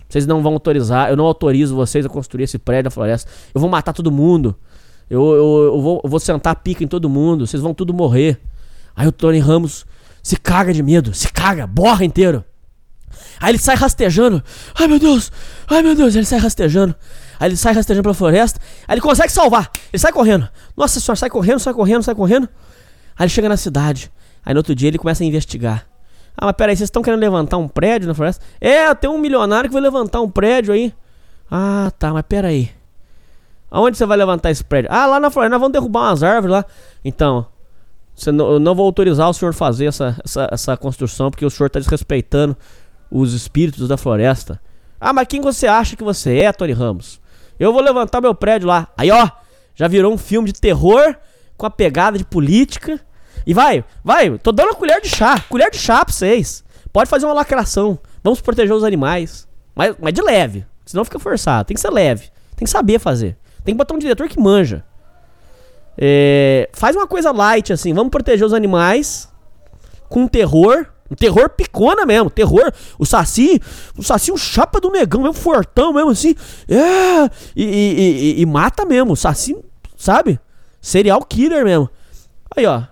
Speaker 5: Vocês não vão autorizar, eu não autorizo vocês a construir esse prédio na floresta. Eu vou matar todo mundo. Eu, eu, eu, vou, eu vou sentar pica em todo mundo. Vocês vão tudo morrer. Aí o Tony Ramos se caga de medo, se caga, borra inteiro. Aí ele sai rastejando. Ai meu Deus, ai meu Deus, ele sai rastejando. Aí ele sai rastejando pela floresta. Aí ele consegue salvar. Ele sai correndo. Nossa senhora, sai correndo, sai correndo, sai correndo. Aí ele chega na cidade. Aí no outro dia ele começa a investigar. Ah, mas peraí, vocês estão querendo levantar um prédio na floresta? É, tem um milionário que vai levantar um prédio aí. Ah, tá, mas peraí. Aonde você vai levantar esse prédio? Ah, lá na floresta, nós vamos derrubar umas árvores lá. Então, não, eu não vou autorizar o senhor fazer essa, essa, essa construção porque o senhor está desrespeitando os espíritos da floresta. Ah, mas quem você acha que você é, Tony Ramos? Eu vou levantar meu prédio lá. Aí, ó, já virou um filme de terror com a pegada de política. E vai, vai, tô dando uma colher de chá. Colher de chá pra vocês. Pode fazer uma lacração. Vamos proteger os animais. Mas, mas de leve. Senão fica forçado. Tem que ser leve. Tem que saber fazer. Tem que botar um diretor que manja. É, faz uma coisa light, assim. Vamos proteger os animais. Com terror. Um terror picona mesmo. Terror. O Saci. O Saci, um chapa do negão, mesmo fortão mesmo, assim. É. E, e, e, e mata mesmo. O Saci, sabe? Serial killer mesmo. Aí, ó.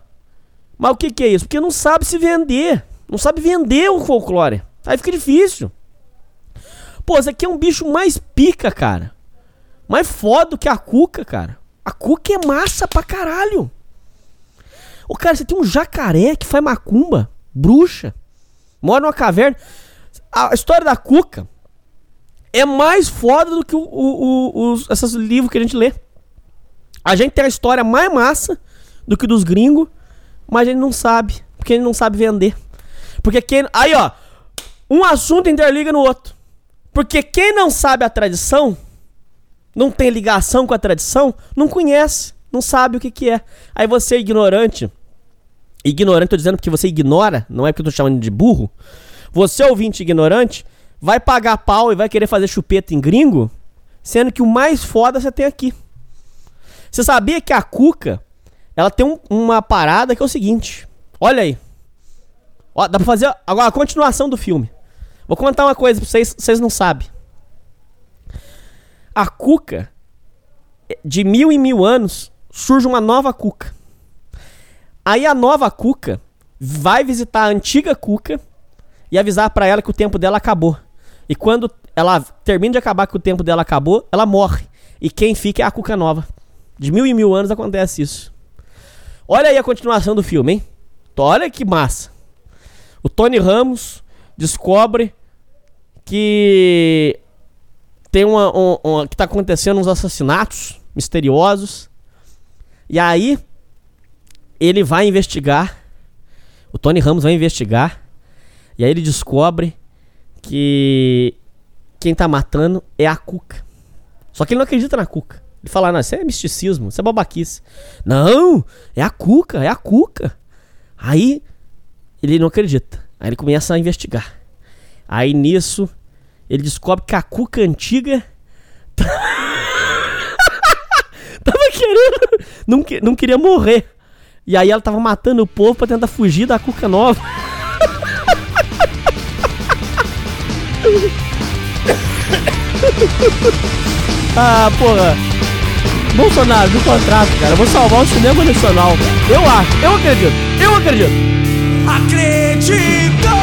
Speaker 5: Mas o que, que é isso? Porque não sabe se vender. Não sabe vender o folclore. Aí fica difícil. Pô, esse aqui é um bicho mais pica, cara. Mais foda do que a cuca, cara. A cuca é massa pra caralho. Ô, cara, você tem um jacaré que faz macumba, bruxa, mora numa caverna. A história da cuca é mais foda do que o, o, o, os, esses livros que a gente lê. A gente tem a história mais massa do que dos gringos mas ele não sabe, porque ele não sabe vender. Porque quem. Aí, ó. Um assunto interliga no outro. Porque quem não sabe a tradição, não tem ligação com a tradição, não conhece, não sabe o que, que é. Aí você, ignorante, ignorante, tô dizendo porque você ignora, não é porque eu tô chamando de burro. Você, ouvinte ignorante, vai pagar pau e vai querer fazer chupeta em gringo, sendo que o mais foda você tem aqui. Você sabia que a Cuca ela tem um, uma parada que é o seguinte. Olha aí. Ó, dá pra fazer agora a continuação do filme. Vou contar uma coisa pra vocês, vocês não sabem. A Cuca, de mil em mil anos, surge uma nova Cuca. Aí a nova Cuca vai visitar a antiga Cuca e avisar para ela que o tempo dela acabou. E quando ela termina de acabar que o tempo dela acabou, ela morre. E quem fica é a Cuca nova. De mil em mil anos acontece isso. Olha aí a continuação do filme, hein? Olha que massa. O Tony Ramos descobre que tem uma, uma, uma, que tá acontecendo uns assassinatos misteriosos. E aí ele vai investigar. O Tony Ramos vai investigar. E aí ele descobre que quem tá matando é a Cuca. Só que ele não acredita na Cuca. Ele fala, não, isso é misticismo, isso é babaquice. Não, é a Cuca, é a Cuca. Aí ele não acredita. Aí ele começa a investigar. Aí nisso ele descobre que a Cuca antiga (laughs) tava querendo, não, não queria morrer. E aí ela tava matando o povo para tentar fugir da Cuca nova. (laughs) ah, porra. Bolsonaro, no contrato, cara. Eu vou salvar o cinema nacional. Eu acho, eu acredito, eu acredito.
Speaker 6: Acredito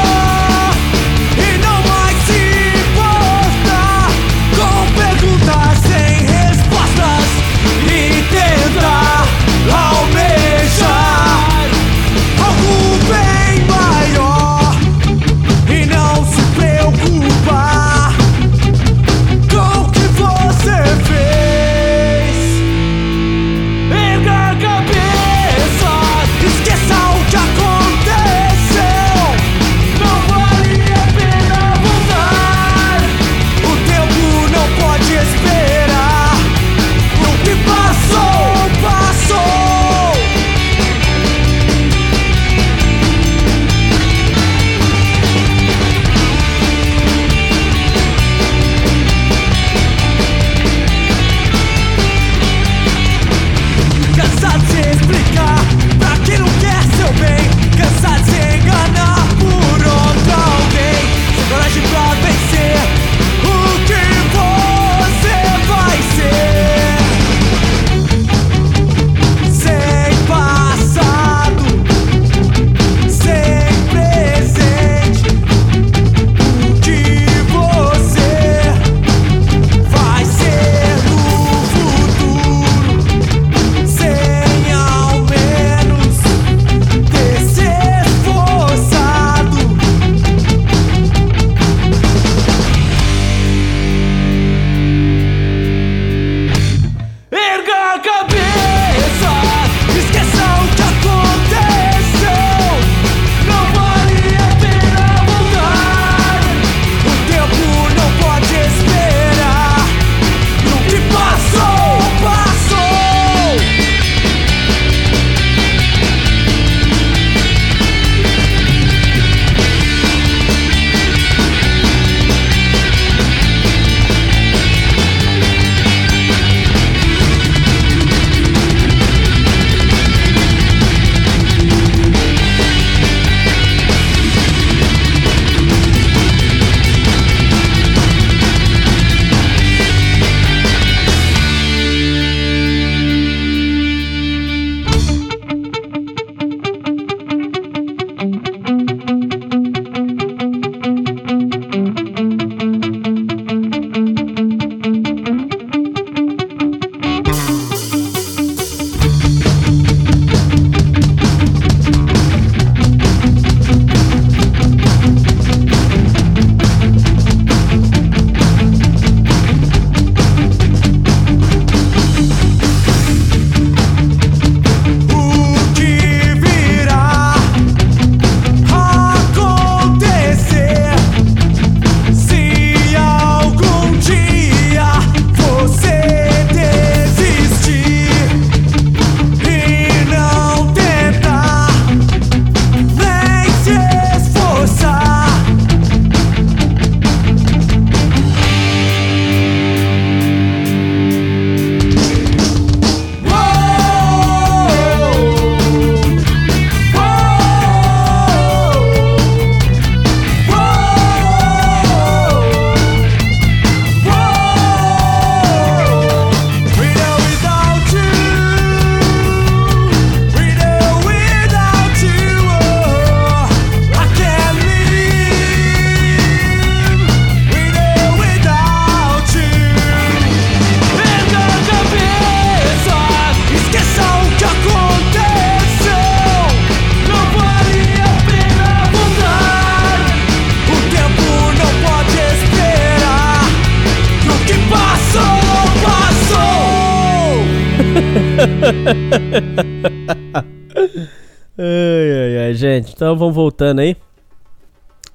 Speaker 5: Ai, ai, ai, gente. Então vamos voltando aí.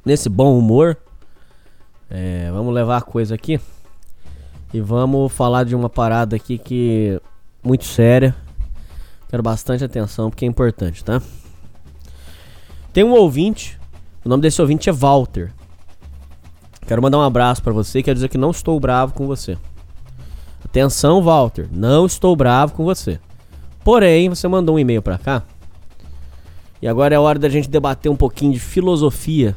Speaker 5: Nesse bom humor. É, vamos levar a coisa aqui. E vamos falar de uma parada aqui que. Muito séria. Quero bastante atenção porque é importante, tá? Tem um ouvinte. O nome desse ouvinte é Walter. Quero mandar um abraço pra você. Quero dizer que não estou bravo com você. Atenção, Walter. Não estou bravo com você. Porém, você mandou um e-mail pra cá. E agora é hora da gente debater um pouquinho de filosofia.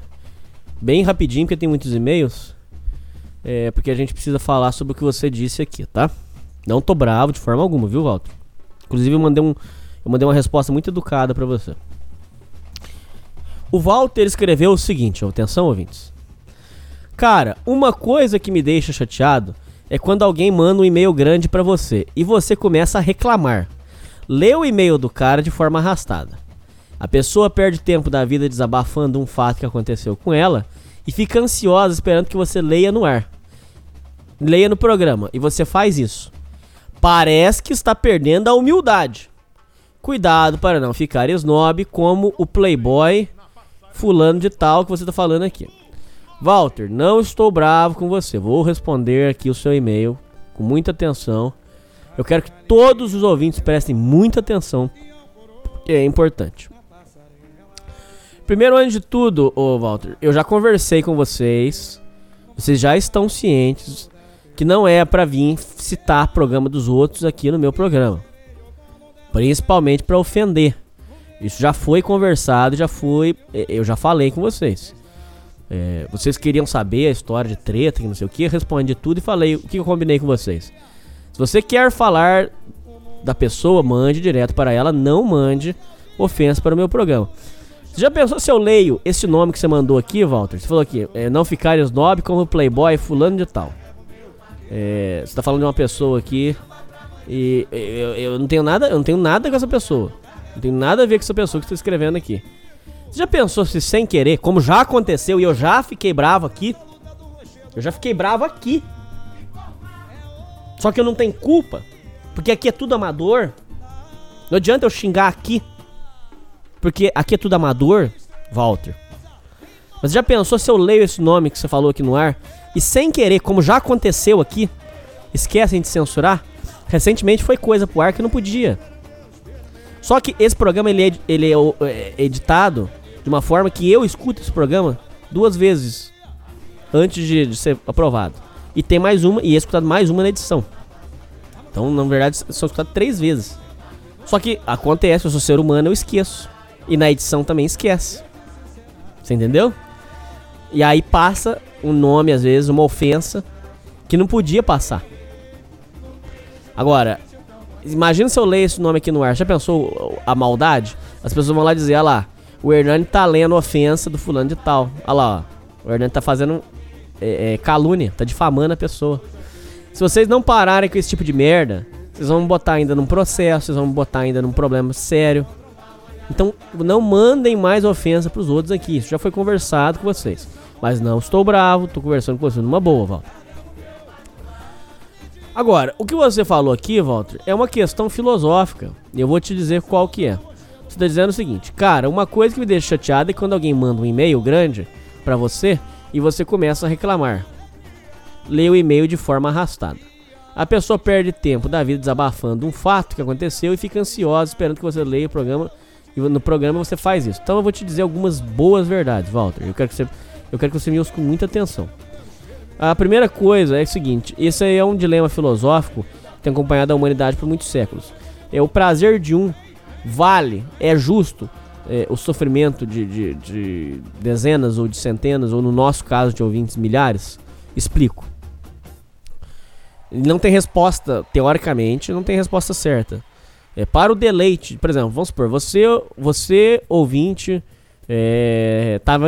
Speaker 5: Bem rapidinho, porque tem muitos e-mails. É, porque a gente precisa falar sobre o que você disse aqui, tá? Não tô bravo de forma alguma, viu, Walter? Inclusive eu mandei, um, eu mandei uma resposta muito educada pra você. O Walter escreveu o seguinte, atenção ouvintes. Cara, uma coisa que me deixa chateado é quando alguém manda um e-mail grande pra você e você começa a reclamar. Lê o e-mail do cara de forma arrastada. A pessoa perde tempo da vida desabafando um fato que aconteceu com ela e fica ansiosa esperando que você leia no ar. Leia no programa e você faz isso. Parece que está perdendo a humildade. Cuidado para não ficar snob como o playboy fulano de tal que você está falando aqui. Walter, não estou bravo com você. Vou responder aqui o seu e-mail com muita atenção. Eu quero que todos os ouvintes prestem muita atenção, porque é importante. Primeiro, antes de tudo, ô Walter, eu já conversei com vocês. Vocês já estão cientes que não é para vir citar programa dos outros aqui no meu programa. Principalmente para ofender. Isso já foi conversado, já foi, eu já falei com vocês. É, vocês queriam saber a história de treta, que não sei o que, respondi tudo e falei o que eu combinei com vocês. Se você quer falar da pessoa, mande direto para ela, não mande ofensa para o meu programa. Você já pensou se eu leio esse nome que você mandou aqui, Walter? Você falou aqui, é, não ficar snob como playboy fulano de tal. É, você está falando de uma pessoa aqui e eu, eu, não tenho nada, eu não tenho nada com essa pessoa. Não tenho nada a ver com essa pessoa que está escrevendo aqui. Você já pensou se sem querer, como já aconteceu e eu já fiquei bravo aqui? Eu já fiquei bravo aqui. Só que eu não tenho culpa, porque aqui é tudo amador. Não adianta eu xingar aqui. Porque aqui é tudo amador, Walter. Mas já pensou se eu leio esse nome que você falou aqui no ar e sem querer, como já aconteceu aqui, esquecem de censurar? Recentemente foi coisa pro ar que não podia. Só que esse programa ele é, ele é, é editado de uma forma que eu escuto esse programa duas vezes antes de, de ser aprovado. E tem mais uma, e é escutado mais uma na edição. Então, na verdade, são escutados três vezes. Só que acontece, eu sou ser humano, eu esqueço. E na edição também esquece. Você entendeu? E aí passa um nome, às vezes, uma ofensa, que não podia passar. Agora, imagina se eu leio esse nome aqui no ar. Já pensou a maldade? As pessoas vão lá dizer, olha lá, o Hernani tá lendo ofensa do fulano de tal. Olha lá, ó. O Hernani tá fazendo é, é, calúnia, tá difamando a pessoa. Se vocês não pararem com esse tipo de merda, vocês vão botar ainda num processo, vocês vão botar ainda num problema sério. Então, não mandem mais ofensa pros outros aqui. Isso já foi conversado com vocês. Mas não estou bravo, tô conversando com você numa boa, Walter. Agora, o que você falou aqui, Walter, é uma questão filosófica. Eu vou te dizer qual que é. Você tá dizendo o seguinte, cara, uma coisa que me deixa chateado é quando alguém manda um e-mail grande para você e você começa a reclamar. Lê o e-mail de forma arrastada. A pessoa perde tempo da vida desabafando um fato que aconteceu e fica ansiosa esperando que você leia o programa e no programa você faz isso. Então eu vou te dizer algumas boas verdades, Walter. Eu quero que você, eu quero que você me ouça com muita atenção. A primeira coisa é o seguinte: esse aí é um dilema filosófico que tem acompanhado a humanidade por muitos séculos. É o prazer de um vale, é justo é, o sofrimento de, de, de, dezenas ou de centenas, ou no nosso caso de ouvintes, milhares? Explico. Não tem resposta, teoricamente, não tem resposta certa. É, para o deleite, por exemplo, vamos supor, você, você ouvinte, é, tava,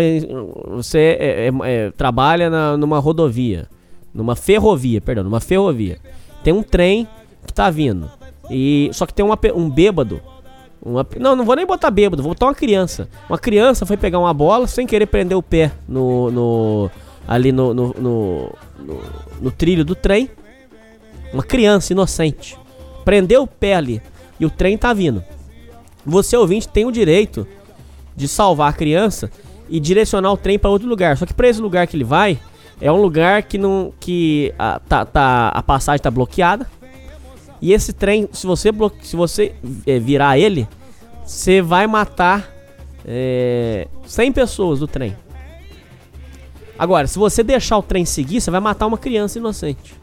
Speaker 5: você é, é, é, trabalha na, numa rodovia, numa ferrovia, perdão, numa ferrovia. Tem um trem que tá vindo. E, só que tem uma, um bêbado uma, não, não vou nem botar bêbado, vou botar uma criança. Uma criança foi pegar uma bola sem querer prender o pé no. no ali no no, no, no, no trilho do trem. Uma criança inocente. Prendeu o pé ali. E o trem tá vindo. Você, ouvinte, tem o direito de salvar a criança e direcionar o trem para outro lugar. Só que para esse lugar que ele vai, é um lugar que não. que a, tá, tá, a passagem tá bloqueada. E esse trem, se você, se você é, virar ele, você vai matar é, 100 pessoas do trem. Agora, se você deixar o trem seguir, você vai matar uma criança inocente.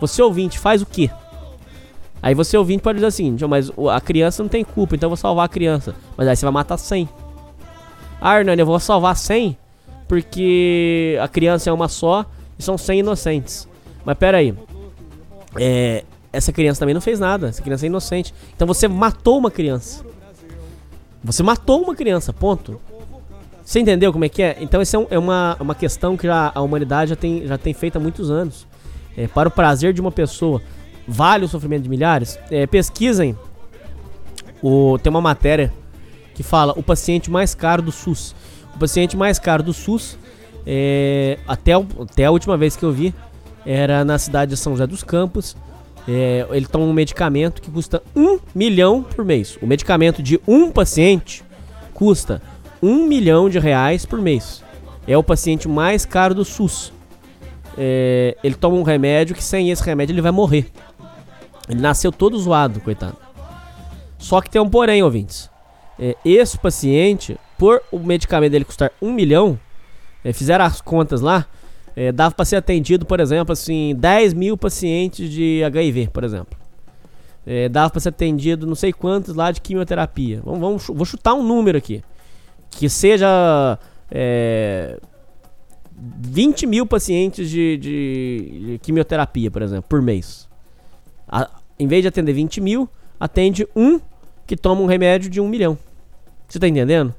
Speaker 5: Você ouvinte, faz o quê? Aí você ouvinte pode dizer assim, mas a criança não tem culpa, então eu vou salvar a criança. Mas aí você vai matar 100. Ah, Hernani, eu vou salvar 100 porque a criança é uma só e são 100 inocentes. Mas pera aí. É, essa criança também não fez nada. Essa criança é inocente. Então você matou uma criança. Você matou uma criança, ponto. Você entendeu como é que é? Então, essa é, é uma, uma questão que a humanidade já tem, já tem feito há muitos anos. É, para o prazer de uma pessoa, vale o sofrimento de milhares? É, pesquisem. O, tem uma matéria que fala o paciente mais caro do SUS. O paciente mais caro do SUS, é, até, até a última vez que eu vi, era na cidade de São José dos Campos. É, ele toma um medicamento que custa um milhão por mês. O medicamento de um paciente custa um milhão de reais por mês. É o paciente mais caro do SUS. É, ele toma um remédio que sem esse remédio ele vai morrer. Ele nasceu todo zoado, coitado. Só que tem um porém, ouvintes. É, esse paciente, por o medicamento dele custar um milhão, é, fizeram as contas lá, é, dava para ser atendido, por exemplo, assim, 10 mil pacientes de HIV, por exemplo. É, dava para ser atendido não sei quantos lá de quimioterapia. Vamos, vamos, vou chutar um número aqui. Que seja é, 20 mil pacientes de, de, de, quimioterapia, por exemplo, por mês. A, em vez de atender 20 mil, atende um que toma um remédio de um milhão. Você tá entendendo?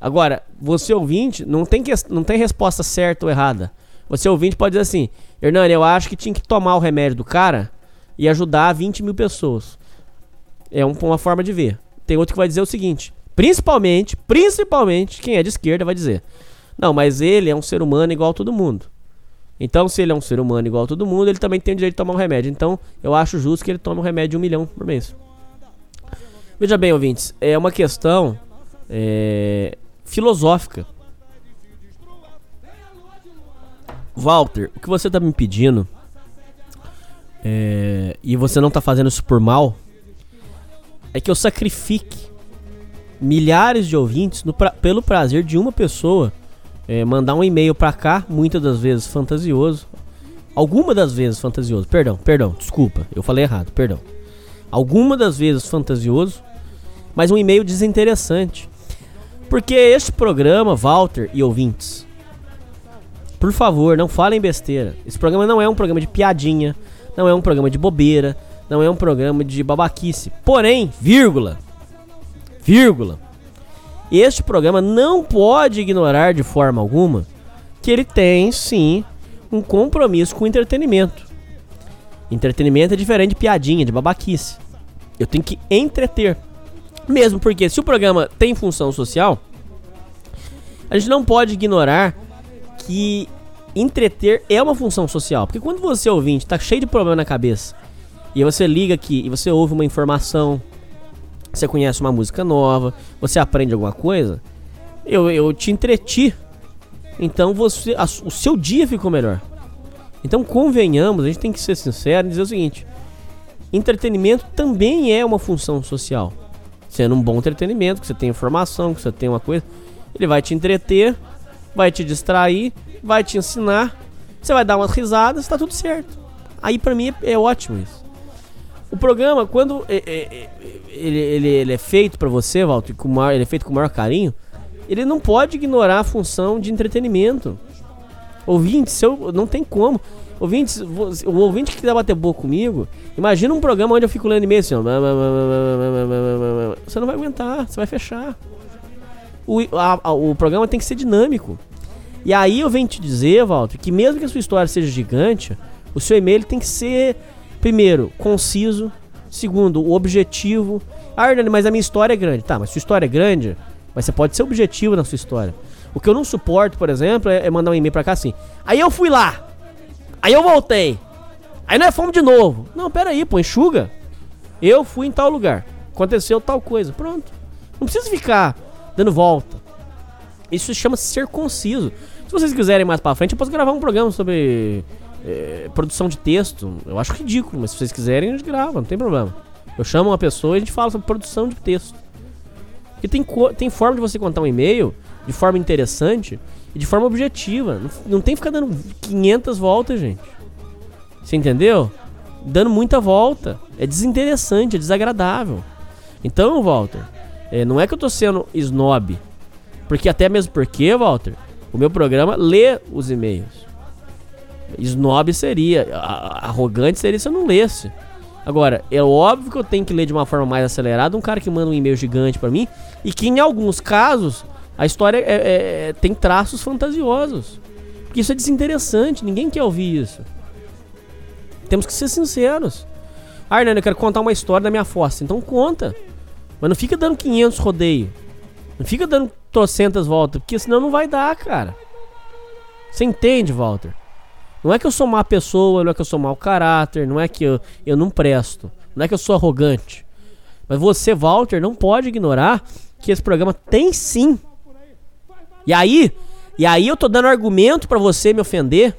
Speaker 5: Agora, você ouvinte, não tem, que, não tem resposta certa ou errada. Você ouvinte pode dizer assim: Hernani, eu acho que tinha que tomar o remédio do cara e ajudar 20 mil pessoas. É um, uma forma de ver. Tem outro que vai dizer o seguinte: principalmente, principalmente, quem é de esquerda vai dizer: não, mas ele é um ser humano igual a todo mundo. Então, se ele é um ser humano igual a todo mundo, ele também tem o direito de tomar um remédio. Então, eu acho justo que ele tome um remédio de um milhão por mês. Veja bem, ouvintes, é uma questão é, filosófica. Walter, o que você tá me pedindo é, e você não tá fazendo isso por mal é que eu sacrifique milhares de ouvintes pra, pelo prazer de uma pessoa é, mandar um e-mail para cá, muitas das vezes fantasioso, alguma das vezes fantasioso, perdão, perdão, desculpa, eu falei errado, perdão. Alguma das vezes fantasioso, mas um e-mail desinteressante. Porque este programa, Walter e ouvintes, por favor, não falem besteira. Esse programa não é um programa de piadinha, não é um programa de bobeira, não é um programa de babaquice. Porém, vírgula, vírgula, este programa não pode ignorar de forma alguma que ele tem, sim, um compromisso com o entretenimento. Entretenimento é diferente de piadinha, de babaquice. Eu tenho que entreter. Mesmo porque se o programa tem função social, a gente não pode ignorar que entreter é uma função social. Porque quando você ouvinte tá cheio de problema na cabeça e você liga aqui e você ouve uma informação, você conhece uma música nova, você aprende alguma coisa, eu, eu te entreti. Então você, a, o seu dia ficou melhor. Então convenhamos, a gente tem que ser sincero e dizer o seguinte: entretenimento também é uma função social sendo um bom entretenimento, que você tem informação, que você tem uma coisa. Ele vai te entreter, vai te distrair, vai te ensinar, você vai dar umas risadas, tá tudo certo. Aí para mim é, é, ótimo isso. O programa, quando é, é, é ele, ele, ele, é feito para você, Walter, com maior, ele é feito com o maior carinho, ele não pode ignorar a função de entretenimento. Ouvinte, seu, não tem como. Ouvintes, o ouvinte que quiser bater boca comigo, imagina um programa onde eu fico lendo e-mail assim, ó. Você não vai aguentar, você vai fechar. O, a, a, o programa tem que ser dinâmico. E aí eu venho te dizer, Walter, que mesmo que a sua história seja gigante, o seu e-mail tem que ser, primeiro, conciso, segundo, o objetivo. Ah, Hernani, mas a minha história é grande. Tá, mas sua história é grande, mas você pode ser objetivo na sua história. O que eu não suporto, por exemplo, é, é mandar um e-mail pra cá assim. Aí eu fui lá, Aí eu voltei. Aí nós fomos de novo. Não, pera aí, pô, enxuga. Eu fui em tal lugar. Aconteceu tal coisa. Pronto. Não precisa ficar dando volta. Isso chama ser conciso. Se vocês quiserem mais pra frente, eu posso gravar um programa sobre é, produção de texto. Eu acho ridículo, mas se vocês quiserem, a gente grava, não tem problema. Eu chamo uma pessoa e a gente fala sobre produção de texto. Porque tem, tem forma de você contar um e-mail de forma interessante e de forma objetiva. Não, não tem que ficar dando 500 voltas, gente. Você entendeu? Dando muita volta. É desinteressante, é desagradável. Então, Walter, é, não é que eu tô sendo snob. Porque até mesmo porque, Walter, o meu programa lê os e-mails. Snob seria. Arrogante seria se eu não lesse. Agora, é óbvio que eu tenho que ler de uma forma mais acelerada um cara que manda um e-mail gigante pra mim e que em alguns casos a história é- é- tem traços fantasiosos. Porque isso é desinteressante, ninguém quer ouvir isso. Temos que ser sinceros. Ah, Hernani, eu quero contar uma história da minha fossa. Então conta. Mas não fica dando 500 rodeio. Não fica dando trocentas voltas, porque senão não vai dar, cara. Você entende, Walter? Não é que eu sou má pessoa, não é que eu sou mau caráter, não é que eu, eu não presto, não é que eu sou arrogante. Mas você, Walter, não pode ignorar que esse programa tem sim. E aí, e aí eu tô dando argumento pra você me ofender,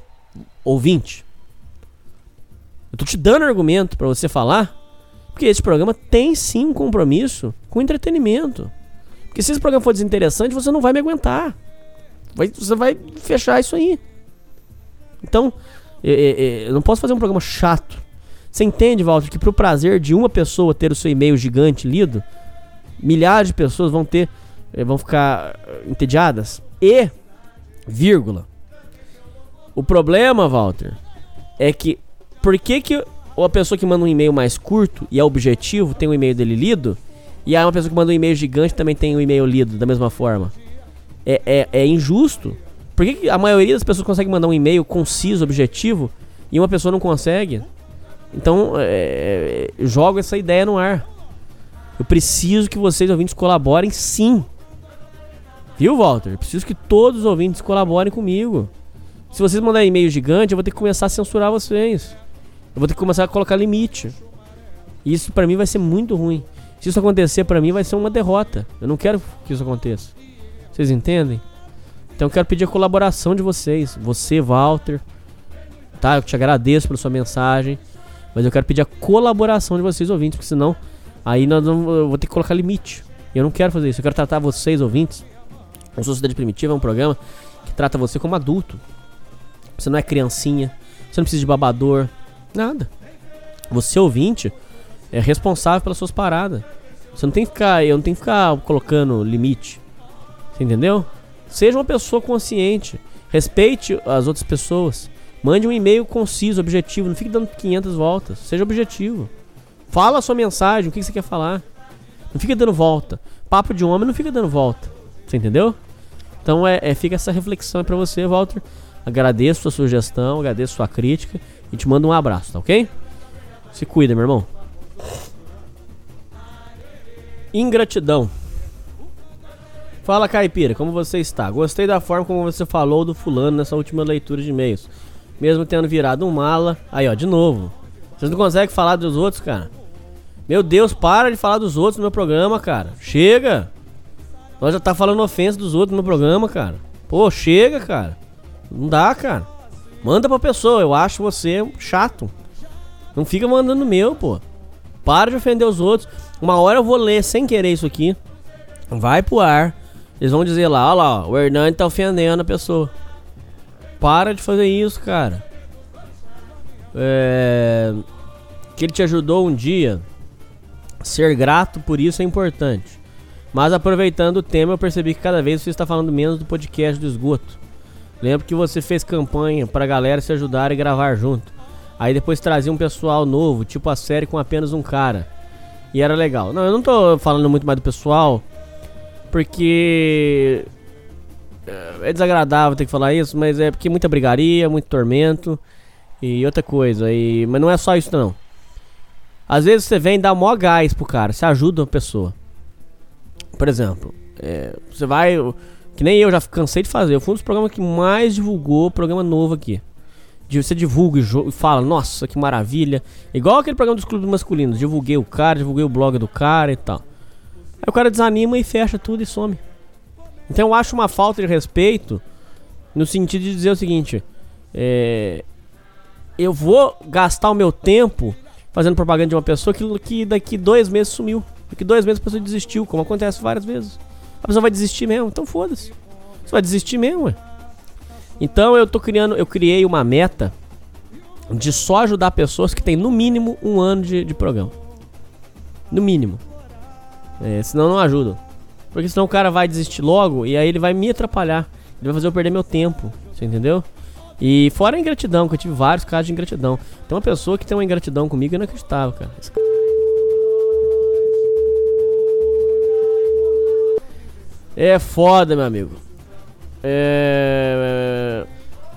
Speaker 5: ouvinte. Eu tô te dando argumento pra você falar, porque esse programa tem sim um compromisso com entretenimento. Porque se esse programa for desinteressante, você não vai me aguentar. Vai- você vai fechar isso aí. Então, eu não posso fazer um programa chato. Você entende, Walter, que pro prazer de uma pessoa ter o seu e-mail gigante lido, milhares de pessoas vão ter, eh, vão ficar eh, entediadas? E, vírgula. O problema, Walter, é que por que que uma pessoa que manda um e-mail mais curto e é objetivo tem o e-mail dele lido, e aí uma pessoa que manda um e-mail gigante também tem o e-mail lido da mesma forma? É, é, é injusto. Por que, a maioria das pessoas consegue mandar um e-mail conciso, objetivo, e uma pessoa não consegue? Então, é, eu jogo essa ideia no ar. Eu preciso que vocês, ouvintes, colaborem sim. Viu, Walter? Eu preciso que todos os ouvintes colaborem comigo. Se vocês mandarem e-mail gigante, eu vou ter que começar a censurar vocês. Eu vou ter que começar a colocar limite. Isso pra mim vai ser muito ruim. Se isso acontecer pra mim vai ser uma derrota. Eu não quero que isso aconteça. Vocês entendem? Então eu quero pedir a colaboração de vocês. Você, Walter. Tá? Eu te agradeço pela sua mensagem. Mas eu quero pedir a colaboração de vocês, ouvintes. Porque senão, aí nós eu vou ter que colocar limite. Eu não quero fazer isso. Eu quero tratar vocês, ouvintes. O Sociedade Primitiva é um programa que trata você como adulto. Você não é criancinha. Você não precisa de babador. Nada. Você, ouvinte, é responsável pelas suas paradas. Você não tem que ficar. Eu não tenho que ficar colocando limite. Você entendeu? Seja uma pessoa consciente. Respeite as outras pessoas. Mande um e-mail conciso, objetivo. Não fique dando 500 voltas. Seja objetivo. Fala a sua mensagem, o que você quer falar. Não fica dando volta. Papo de homem não fica dando volta. Você entendeu? Então é, é- fica essa reflexão pra você, Walter. Agradeço sua sugestão, agradeço sua crítica e te mando um abraço, tá ok? Se cuida, meu irmão. Ingratidão. Fala, Caipira, como você está? Gostei da forma como você falou do fulano nessa última leitura de e-mails. Mesmo tendo virado um mala. Aí, ó, de novo. Vocês não conseguem falar dos outros, cara? Meu Deus, para de falar dos outros no meu programa, cara. Chega! Nós já tá falando ofensa dos outros no meu programa, cara. Pô, chega, cara. Não dá, cara. Manda pra pessoa, eu acho você chato. Não fica mandando meu, pô. Para de ofender os outros. Uma hora eu vou ler sem querer isso aqui. Vai pro ar. Eles vão dizer lá, ó lá, o Hernani tá ofendendo a pessoa. Para de fazer isso, cara. É... Que ele te ajudou um dia. Ser grato por isso é importante. Mas aproveitando o tema, eu percebi que cada vez você está falando menos do podcast do esgoto. Lembro que você fez campanha pra galera se ajudar e gravar junto. Aí depois trazia um pessoal novo, tipo a série com apenas um cara. E era legal. Não, eu não tô falando muito mais do pessoal, porque é desagradável ter que falar isso, mas é porque muita brigaria, muito tormento e outra coisa. E, mas não é só isso não. Às vezes você vem dar mó gás pro cara, você ajuda a pessoa. Por exemplo, é, você vai. Que nem eu já cansei de fazer. Eu fui um dos programas que mais divulgou programa novo aqui. De- Você divulga e e fala, nossa, que maravilha. Igual aquele programa dos clubes masculinos. Divulguei o cara, divulguei o blog do cara e tal. Aí o cara desanima e fecha tudo e some. Então eu acho uma falta de respeito no sentido de dizer o seguinte: é, eu vou gastar o meu tempo fazendo propaganda de uma pessoa que, que daqui dois meses sumiu. Daqui dois meses a pessoa desistiu, como acontece várias vezes. A pessoa vai desistir mesmo, então foda-se. Você vai desistir mesmo, ué. Então eu tô criando, eu criei uma meta de só ajudar pessoas que têm no mínimo um ano de, de programa. No mínimo. É, senão não ajudam. Porque senão o cara vai desistir logo e aí ele vai me atrapalhar. Ele vai fazer eu perder meu tempo. Você entendeu? E fora a ingratidão, que eu tive vários casos de ingratidão. Tem uma pessoa que tem uma ingratidão comigo inacreditável, cara. Esse É foda, meu amigo. É...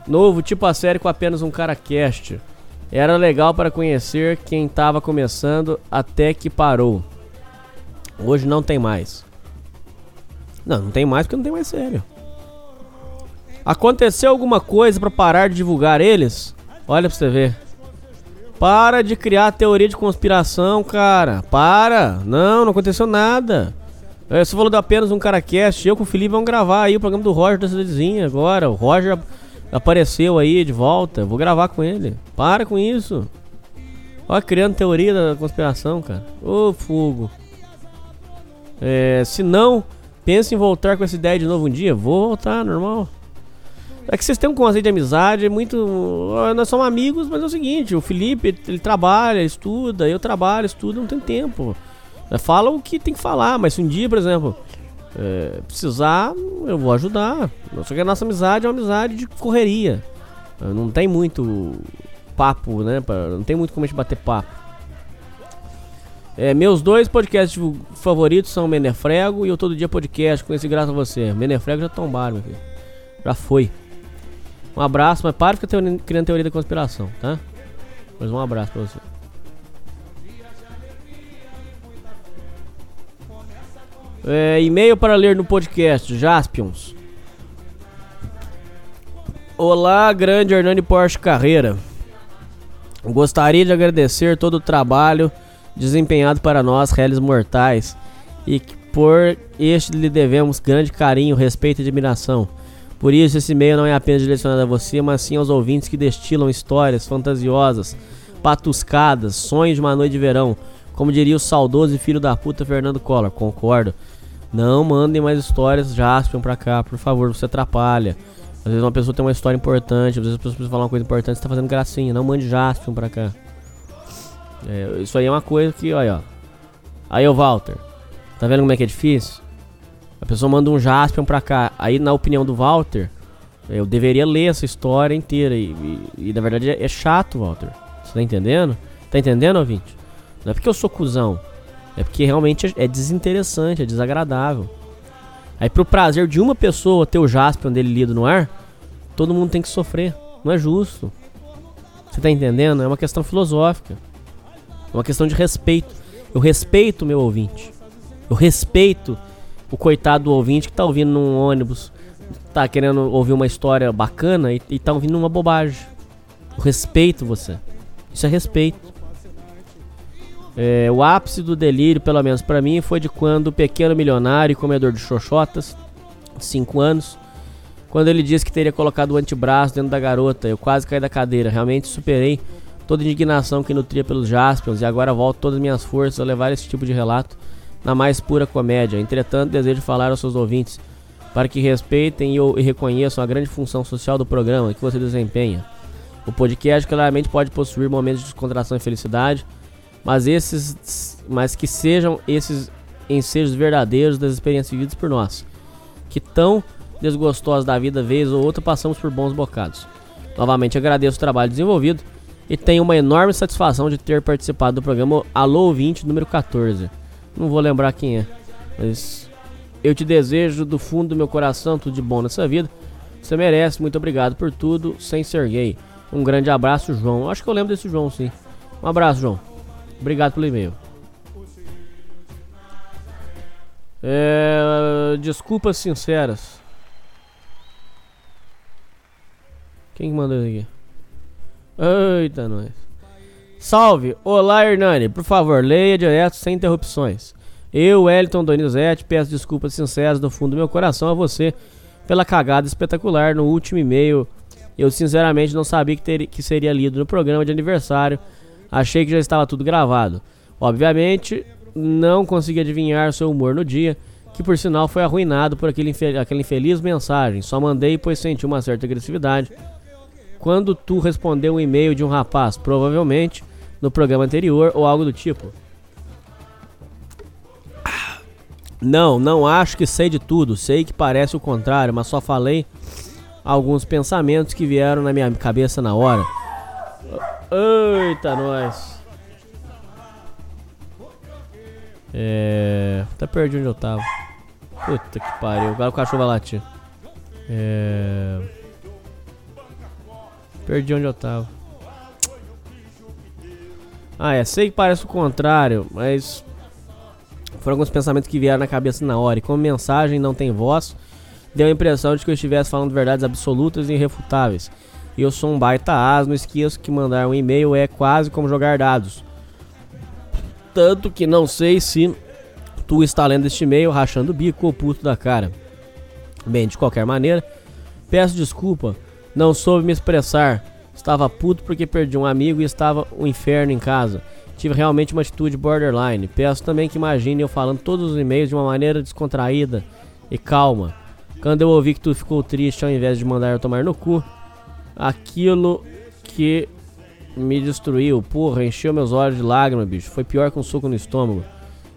Speaker 5: Novo tipo a série com apenas um cara cast. Era legal para conhecer quem tava começando até que parou. Hoje não tem mais. Não, não tem mais porque não tem mais sério. Aconteceu alguma coisa pra parar de divulgar eles? Olha pra você ver. Para de criar teoria de conspiração, cara. Para. Não, não aconteceu nada. É, Você falou de apenas um cara cast. Eu com o Felipe vamos gravar aí o programa do Roger da cidadezinha agora. O Roger apareceu aí de volta. Vou gravar com ele. Para com isso. Olha, criando teoria da conspiração, cara. Ô, fogo. É, se não, pense em voltar com essa ideia de novo um dia. Vou voltar, normal. É que vocês têm um conceito de amizade muito. ah, Nós somos amigos, mas é o seguinte: o Felipe, ele trabalha, estuda, eu trabalho, estudo, não tem tempo. É, Fala o que tem que falar, mas se um dia, por exemplo, é, precisar, eu vou ajudar. Só que a nossa amizade é uma amizade de correria. É, Não tem muito papo, né? Não tem muito como a gente bater papo. É, meus dois podcasts favoritos são Menefrego e o Todo Dia Podcast, conheci graças a você. Menefrego já tombaram, meu filho. Já foi. Um abraço, mas para ficar criando teoria da conspiração, tá? Mas um abraço pra você. É, e-mail para ler no podcast, Jaspions. Olá, grande Hernani Porsche Carreira. Gostaria de agradecer todo o trabalho desempenhado para nós, réis mortais, e que por este lhe devemos grande carinho, respeito e admiração. Por isso, esse e-mail não é apenas direcionado a você, mas sim aos ouvintes que destilam histórias fantasiosas, patuscadas, sonhos de uma noite de verão, como diria o saudoso filho da puta Fernando Collor. Concordo. Não mandem mais histórias Jaspion pra cá, por favor, você atrapalha. Às vezes uma pessoa tem uma história importante, às vezes a pessoa precisa falar uma coisa importante, você tá fazendo gracinha. Não mande Jaspion pra cá. É, isso aí é uma coisa que, olha, ó. Aí, ô Walter, tá vendo como é que é difícil? A pessoa manda um Jaspion pra cá. Aí, na opinião do Walter, eu deveria ler essa história inteira. E, e- e, na verdade é, é chato, Walter. Você tá entendendo? Tá entendendo, ouvinte? Não é porque eu sou cuzão. É porque realmente é, é desinteressante, é desagradável. Aí, pro prazer de uma pessoa ter o Jaspion dele lido no ar, todo mundo tem que sofrer. Não é justo. Você tá entendendo? É uma questão filosófica. É uma questão de respeito. Eu respeito o meu ouvinte. Eu respeito o coitado do ouvinte que tá ouvindo num ônibus, tá querendo ouvir uma história bacana e, e tá ouvindo uma bobagem. Eu respeito você. Isso é respeito. É, o ápice do delírio, pelo menos pra mim, foi de quando o pequeno milionário e comedor de xoxotas, 5 anos, quando ele disse que teria colocado o antebraço dentro da garota. Eu quase caí da cadeira. Realmente superei toda indignação que nutria pelos Jaspions e agora volto todas as minhas forças a levar esse tipo de relato na mais pura comédia. Entretanto, desejo falar aos seus ouvintes para que respeitem e, reconheçam a grande função social do programa que você desempenha. O podcast claramente pode possuir momentos de descontração e felicidade, mas esses, mas que sejam esses ensejos verdadeiros das experiências vividas por nós, que tão desgostosos da vida vez ou outra passamos por bons bocados. Novamente agradeço o trabalho desenvolvido e tenho uma enorme satisfação de ter participado do programa Alô Ouvinte número 14. Não vou lembrar quem é, mas eu te desejo do fundo do meu coração tudo de bom nessa vida. Você merece, muito obrigado por tudo, sem ser gay. Um grande abraço, João. Acho que eu lembro desse João, sim. Um abraço, João. Obrigado pelo e-mail. É, desculpas sinceras. Quem que mandou isso aqui? Eita, nós. Salve! Olá, Hernani. Por favor, leia direto sem interrupções. Eu, Wellington Donizete, peço desculpas sinceras do fundo do meu coração a você pela cagada espetacular no último e-mail. Eu sinceramente não sabia que, teria, que seria lido no programa de aniversário. Achei que já estava tudo gravado. Obviamente, não consegui adivinhar seu humor no dia, que por sinal foi arruinado por aquele aquela infeliz mensagem. Só mandei pois senti uma certa agressividade. Quando tu respondeu um e-mail de um rapaz, provavelmente no programa anterior ou algo do tipo. Não, não acho que sei de tudo. Sei que parece o contrário, mas só falei alguns pensamentos que vieram na minha cabeça na hora. Eita, nós. É. Até perdi onde eu tava. Puta que pariu. Agora o cachorro vai latir. É. Perdi onde eu tava. Ah, é. Sei que parece o contrário, mas. Foram alguns pensamentos que vieram na cabeça na hora. E como mensagem não tem voz, deu a impressão de que eu estivesse falando verdades absolutas e irrefutáveis. E eu sou um baita as, não esqueço que mandar um e-mail é quase como jogar dados. Tanto que não sei se tu está lendo este e-mail rachando o bico ou puto da cara. Bem, de qualquer maneira, peço desculpa, não soube me expressar. Estava puto porque perdi um amigo e estava um inferno em casa. Tive realmente uma atitude borderline. Peço também que imagine eu falando todos os e-mails de uma maneira descontraída e calma. Quando eu ouvi que tu ficou triste ao invés de mandar eu tomar no cu, aquilo que me destruiu, porra, encheu meus olhos de lágrimas, bicho. Foi pior que um soco no estômago.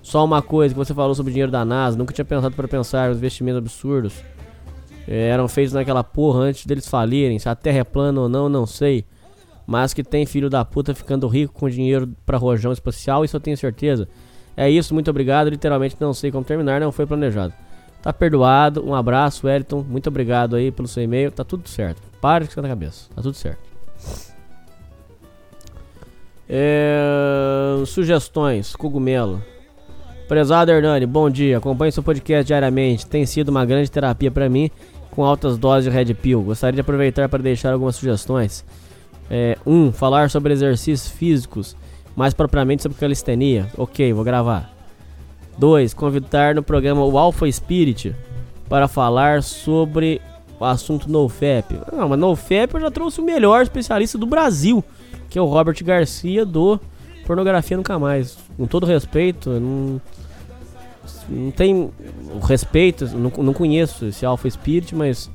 Speaker 5: Só uma coisa que você falou sobre o dinheiro da NASA, nunca tinha pensado para pensar os investimentos absurdos é, eram feitos naquela porra antes deles falirem. Se a terra é plana ou não, não sei. Mas que tem filho da puta ficando rico com dinheiro para rojão espacial, isso eu tenho certeza. É isso, muito obrigado. Literalmente não sei como terminar, não foi planejado. Tá perdoado, um abraço, Wellington. Muito obrigado aí pelo seu e-mail. Tá tudo certo. Para de ficar na cabeça. Tá tudo certo. É... Sugestões, cogumelo. Prezado Hernani, bom dia. Acompanhe seu podcast diariamente. Tem sido uma grande terapia para mim com altas doses de Red Pill. Gostaria de aproveitar para deixar algumas sugestões. 1. É, um, falar sobre exercícios físicos, mais propriamente sobre calistenia. Ok, vou gravar. 2. Convidar no programa o Alpha Spirit para falar sobre o assunto NoFap. Não, mas NoFap eu já trouxe o melhor especialista do Brasil, que é o Robert Garcia do Pornografia Nunca Mais. Com todo respeito, não, não tem o respeito, não, não conheço esse Alpha Spirit, mas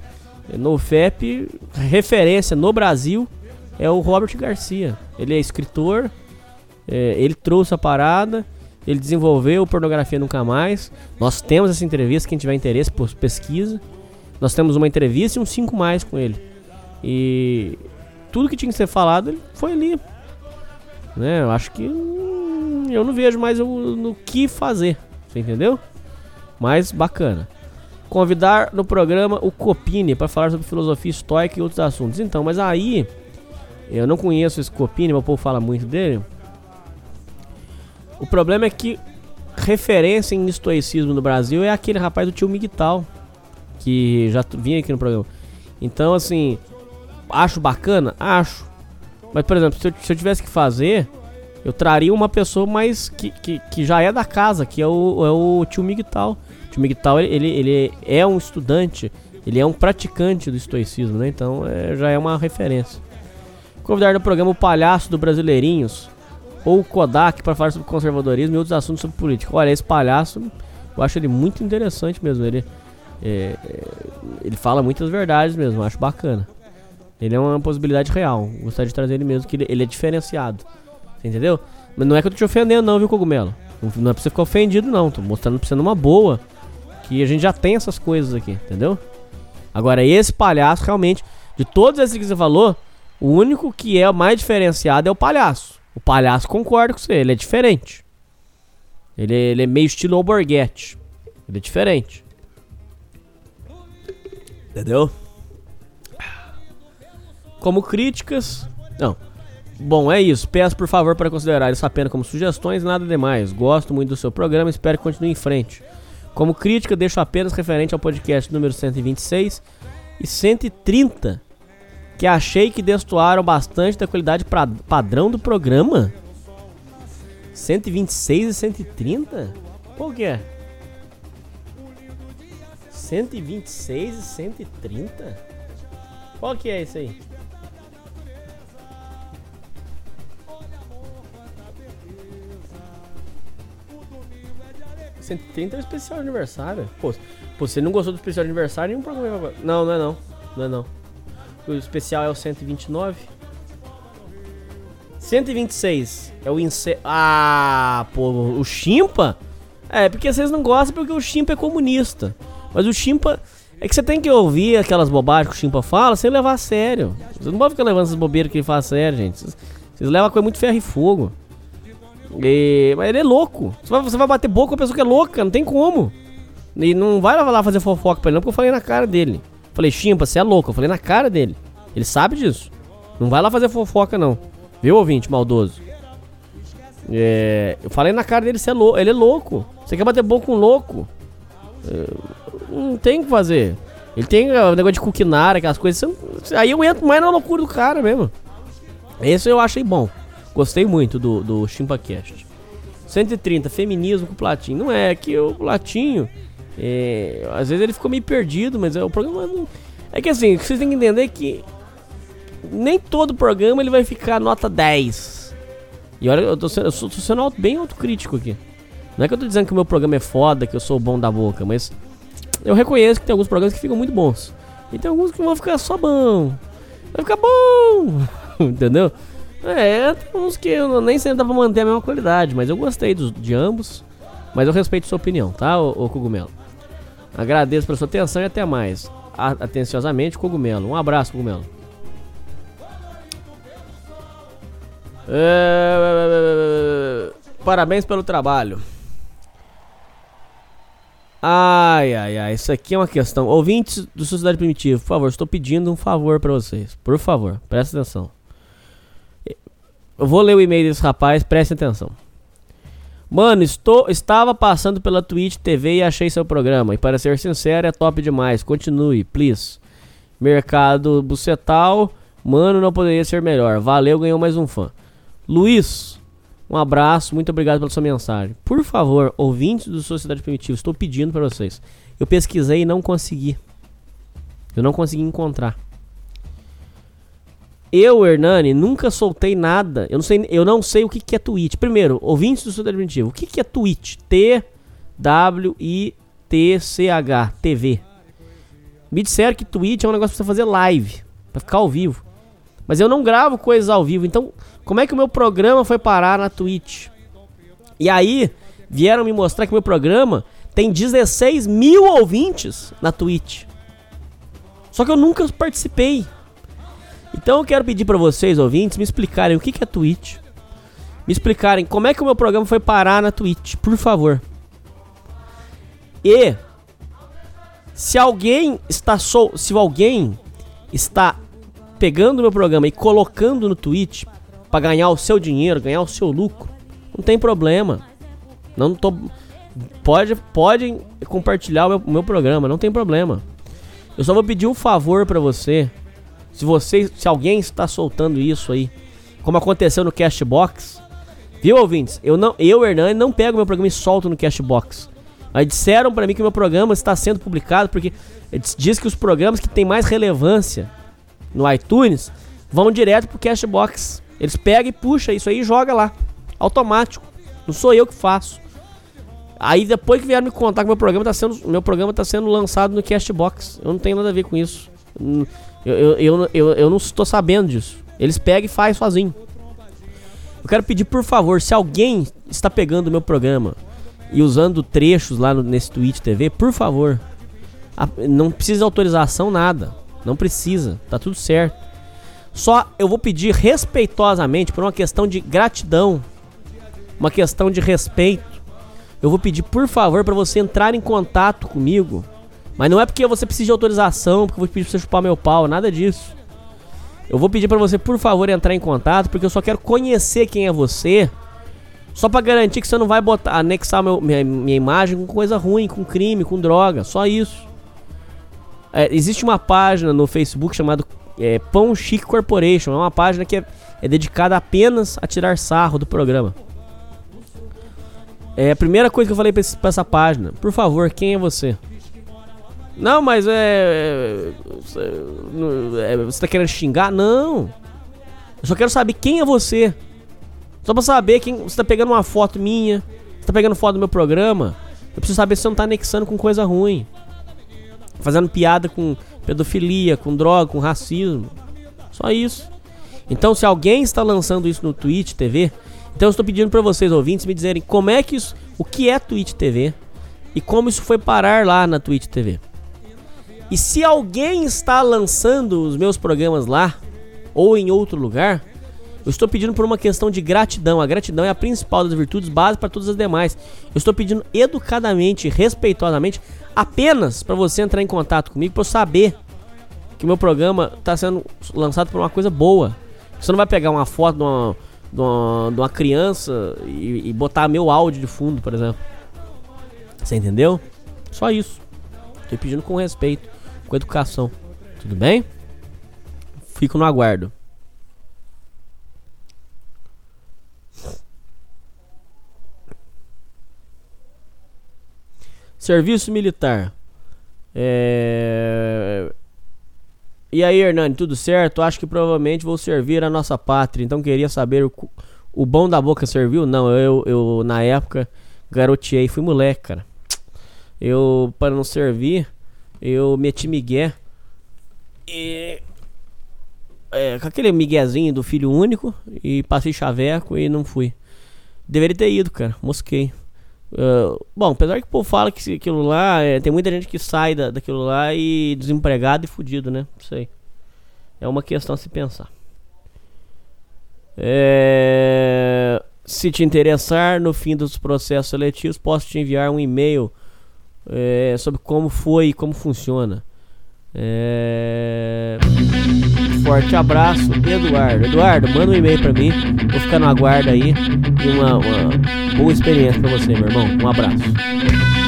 Speaker 5: NoFap, referência no Brasil, é o Robert Garcia. Ele é escritor, é, ele trouxe a parada, ele desenvolveu Pornografia Nunca Mais. Nós temos essa entrevista, quem tiver interesse, pesquisa. Nós temos uma entrevista e um 5 mais com ele. E tudo que tinha que ser falado foi ali. Né? Eu acho que hum, eu não vejo mais o, no que fazer. Você entendeu? Mas bacana. Convidar no programa o Copini para falar sobre filosofia estoica e outros assuntos. Então, mas aí eu não conheço esse Copini, meu povo fala muito dele. O problema é que referência em estoicismo no Brasil é aquele rapaz do tio Miguel, que já vinha aqui no programa. Então, assim, acho bacana? Acho. Mas, por exemplo, se eu, se eu tivesse que fazer, eu traria uma pessoa mais que, que, que já é da casa, que é o, é o tio Miguel. O tio Miguel, ele, ele é um estudante, ele é um praticante do estoicismo, né? Então, é, já é uma referência. Convidar no programa o Palhaço do Brasileirinhos, ou o Kodak para falar sobre conservadorismo e outros assuntos sobre política. Olha, esse palhaço, eu acho ele muito interessante mesmo. Ele, é, é, ele fala muitas verdades mesmo, acho bacana. Ele é uma possibilidade real. Gostaria de trazer ele mesmo, que ele, ele é diferenciado. Você entendeu? Mas não é que eu tô te ofendendo, não, viu, Cogumelo? Não é pra você ficar ofendido, não. Tô mostrando pra você numa boa. Que a gente já tem essas coisas aqui, entendeu? Agora, esse palhaço, realmente, de todos esses que você falou, o único que é o mais diferenciado é o palhaço. O palhaço concorda com você, ele é diferente. Ele, é, ele é meio estilo Alborguete. Ele é diferente. Entendeu? Como críticas. Não. Bom, é isso. Peço por favor para considerar isso apenas como sugestões, nada demais. Gosto muito do seu programa espero que continue em frente. Como crítica, deixo apenas referente ao podcast número 126 e 130 que achei que destoaram bastante da qualidade pra, padrão do programa. 126 e 130? Qual que é? 126 e 130? Qual que é esse aí? Cento é o especial aniversário. Pô, você não gostou do especial aniversário? Nenhum programa. Não, não é não. Não é não. O especial é o 129. 126 é o Ince... Ah, pô, o Chimpa? É, porque vocês não gostam porque o Chimpa é comunista. Mas o Chimpa É que você tem que ouvir aquelas bobagens que o Chimpa fala sem levar a sério. Não pode ficar levando essas bobeiras que ele fala a sério, gente. Vocês, vocês levam a coisa muito ferro e fogo. E- mas ele é louco. Você vai, você vai bater boca com a pessoa que é louca, não tem como. E não vai lá fazer fofoca pra ele, não, porque eu falei na cara dele. Falei, Chimpa, você é louco. Eu falei na cara dele. Ele sabe disso. Não vai lá fazer fofoca, não. Viu, ouvinte maldoso? É, eu falei na cara dele, você é louco. Ele é louco. Você quer bater boca com um louco? É, não tem o que fazer. Ele tem o negócio de cuquinara, aquelas coisas. Aí eu entro mais na loucura do cara mesmo. Esse eu achei bom. Gostei muito do, do ChimpaCast. 130, feminismo com o Platinho. Não é que o Platinho. é, às vezes ele ficou meio perdido, mas é, o programa não. É que assim, vocês têm que entender que nem todo programa ele vai ficar nota 10. E olha, eu tô sendo, eu tô sendo bem autocrítico aqui. Não é que eu tô dizendo que o meu programa é foda, que eu sou bom da boca, mas eu reconheço que tem alguns programas que ficam muito bons. E tem alguns que vão ficar só bom. Vai ficar bom! (laughs) Entendeu? É, tem uns que eu nem sempre dá pra manter a mesma qualidade, mas eu gostei dos, de ambos. Mas eu respeito sua opinião, tá, ô, ô Cogumelo? Agradeço pela sua atenção e até mais. A- atenciosamente, Cogumelo. Um abraço, Cogumelo. É, Parabéns pelo trabalho. Ai, ai, ai, isso aqui é uma questão. Ouvintes do Sociedade Primitiva, por favor, estou pedindo um favor pra vocês. Por favor, presta atenção. Eu vou ler o e-mail desse rapaz, preste atenção. Mano, estou, estava passando pela Twitch TV e achei seu programa. E para ser sincero, é top demais. Continue, please. Mercado Bucetal, mano, não poderia ser melhor. Valeu, ganhou mais um fã. Luiz, um abraço, muito obrigado pela sua mensagem. Por favor, ouvintes do Sociedade Primitiva, estou pedindo para vocês. Eu pesquisei e não consegui. Eu não consegui encontrar. Eu, Hernani, nunca soltei nada. Eu não sei, eu não sei o que, que é Twitch. Primeiro, ouvintes do Primitiva, o que, que é Twitch? T-W-I-T-C-H, TV. Me disseram que Twitch é um negócio pra você fazer live, pra ficar ao vivo. Mas eu não gravo coisas ao vivo, então como é que o meu programa foi parar na Twitch? E aí, vieram me mostrar que meu programa tem 16 mil ouvintes na Twitch. Só que eu nunca participei. Então eu quero pedir pra vocês, ouvintes, me explicarem o que é Twitch. Me explicarem como é que o meu programa foi parar na Twitch, por favor. E se alguém está sol, se alguém está pegando o meu programa e colocando no Twitch pra ganhar o seu dinheiro, ganhar o seu lucro, não tem problema. Não tô pode pode compartilhar o meu, meu programa, não tem problema. Eu só vou pedir um favor pra você. Se você, se alguém está soltando isso aí, como aconteceu no Cashbox, viu ouvintes? Eu não, eu Hernani não pego meu programa e solto no Cashbox. Mas disseram pra mim que meu programa está sendo publicado porque diz- que os programas que têm mais relevância no iTunes vão direto pro Cashbox. Eles pegam e puxam isso aí e joga lá, automático. Não sou eu que faço. Aí depois que vieram me contar que meu programa tá sendo, meu programa tá sendo lançado no Cashbox. Eu não tenho nada a ver com isso. Eu, eu, eu, eu, eu não estou sabendo disso. Eles pegam e fazem sozinho. Eu quero pedir, por favor, se alguém está pegando o meu programa e usando trechos lá no- nesse Twitch TV, por favor. a- não precisa de autorização, nada. Não precisa. Tá tudo certo. Só eu vou pedir respeitosamente, por uma questão de gratidão, uma questão de respeito. Eu vou pedir, por favor, para você entrar em contato comigo. Mas não é porque você precisa de autorização, porque eu vou pedir pra você chupar meu pau, nada disso. Eu vou pedir pra você, por favor, entrar em contato, porque eu só quero conhecer quem é você. Só pra garantir que você não vai botar, anexar meu- minha, minha imagem com coisa ruim, com crime, com droga. Só isso. É, existe uma página no Facebook chamada é, Pão Chique Corporation. É uma página que é, é dedicada apenas a tirar sarro do programa. É a primeira coisa que eu falei pra, esse- pra essa página. Por favor, quem é você? Não, mas é. é, Você, é, você tá querendo xingar? Não. Eu só quero saber quem é você. Só pra saber quem. Você tá pegando uma foto minha. Você tá pegando foto do meu programa. Eu preciso saber se você não tá anexando com coisa ruim. Fazendo piada com pedofilia, com droga, com racismo. Só isso. Então, se alguém está lançando isso no Twitch TV, então eu estou pedindo para vocês ouvintes me dizerem como é que isso, o que é Twitch TV e como isso foi parar lá na Twitch TV. E se alguém está lançando os meus programas lá ou em outro lugar, eu estou pedindo por uma questão de gratidão. A gratidão é a principal das virtudes, base para todas as demais. Eu estou pedindo educadamente, respeitosamente, apenas para você entrar em contato comigo para eu saber que meu programa está sendo lançado por uma coisa boa. Você não vai pegar uma foto de uma, de uma, de uma criança e, e botar meu áudio de fundo, por exemplo. Você entendeu? Só isso. Estou pedindo com respeito, com educação. Tudo bem? Fico no aguardo. Serviço militar. É... E aí, Hernani, tudo certo? Acho que provavelmente vou servir a nossa pátria. Então queria saber o, o bom da boca serviu? Não, eu, eu na época garoteei, fui moleque, cara. Eu, para não servir, eu meti migué. E. É, com aquele miguezinho do filho único. E passei chaveco e não fui. Deveria ter ido, cara. Mosquei. Uh, bom, apesar que o povo fala que aquilo lá. É, tem muita gente que sai da, daquilo lá e desempregado e fudido, né? Não sei. É uma questão a se pensar. É, se te interessar, no fim dos processos seletivos, posso te enviar um e-mail é, sobre como foi e como funciona. É... Forte abraço, Eduardo. Eduardo, manda um e-mail pra mim. Vou ficar no aguardo aí. E uma, uma boa experiência pra você, meu irmão. Um abraço.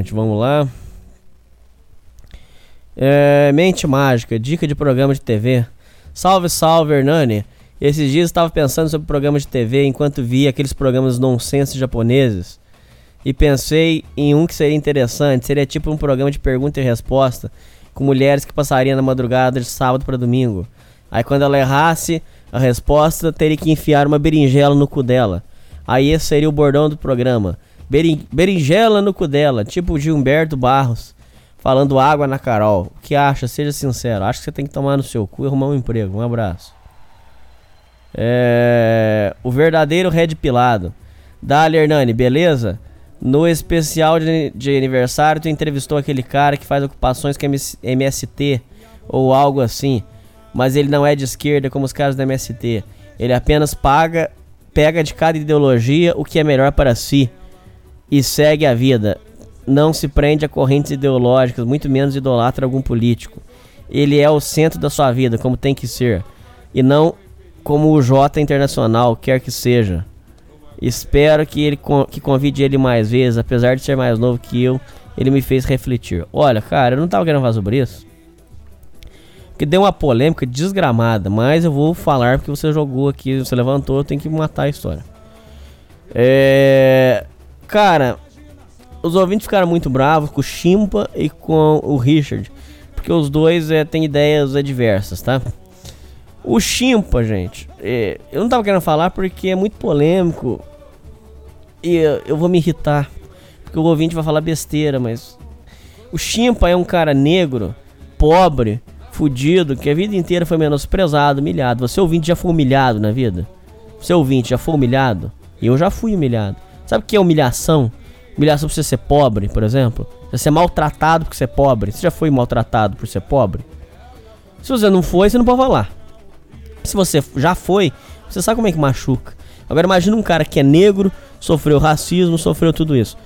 Speaker 5: Gente, vamos lá. É, mente mágica, dica de programa de TV. Salve, salve, Hernani. Esses dias estava pensando sobre programas de TV enquanto via aqueles programas nonsense japoneses. E pensei em um que seria interessante. Seria tipo um programa de pergunta e resposta com mulheres que passariam na madrugada de sábado para domingo. Aí quando ela errasse a resposta, teria que enfiar uma berinjela no cu dela. Aí esse seria o bordão do programa. Berin berinjela no cu dela, tipo Gilberto Barros falando água na Carol. O que acha? Seja sincero. Acho que você tem que tomar no seu cu e arrumar um emprego. Um abraço. É... O verdadeiro Red Pilado. Dali Hernani, beleza? No especial de, de, aniversário, tu entrevistou aquele cara que faz ocupações com MST ou algo assim. Mas ele não é de esquerda como os caras da MST. Ele apenas paga, pega de cada ideologia o que é melhor para si e segue a vida. Não se prende a correntes ideológicas, muito menos idolatra algum político. Ele é o centro da sua vida, como tem que ser, e não como o J Internacional quer que seja. Espero que ele que convide ele mais vezes, apesar de ser mais novo que eu, ele me fez refletir. Olha, cara, eu não tava querendo falar sobre isso. Porque deu uma polêmica desgramada, mas eu vou falar porque você jogou aqui, você levantou, tenho que matar a história. É. Cara, os ouvintes ficaram muito bravos com o Chimpa e com o Richard. Porque os dois é, têm ideias adversas, tá? O Chimpa, gente, é, eu não tava querendo falar porque é muito polêmico. E eu vou me irritar. Porque o ouvinte vai falar besteira, mas. O Chimpa é um cara negro, pobre, fudido, que a vida inteira foi menosprezado, humilhado. Você ouvinte já foi humilhado na vida? Você ouvinte já foi humilhado? Eu já fui humilhado. Sabe o que é humilhação? Humilhação por você ser pobre, por exemplo. Você ser maltratado por ser pobre. Você já foi maltratado por ser pobre? Se você não foi, você não pode falar. Se você já foi, você sabe como é que machuca. Agora imagina um cara que é negro, sofreu racismo, sofreu tudo isso.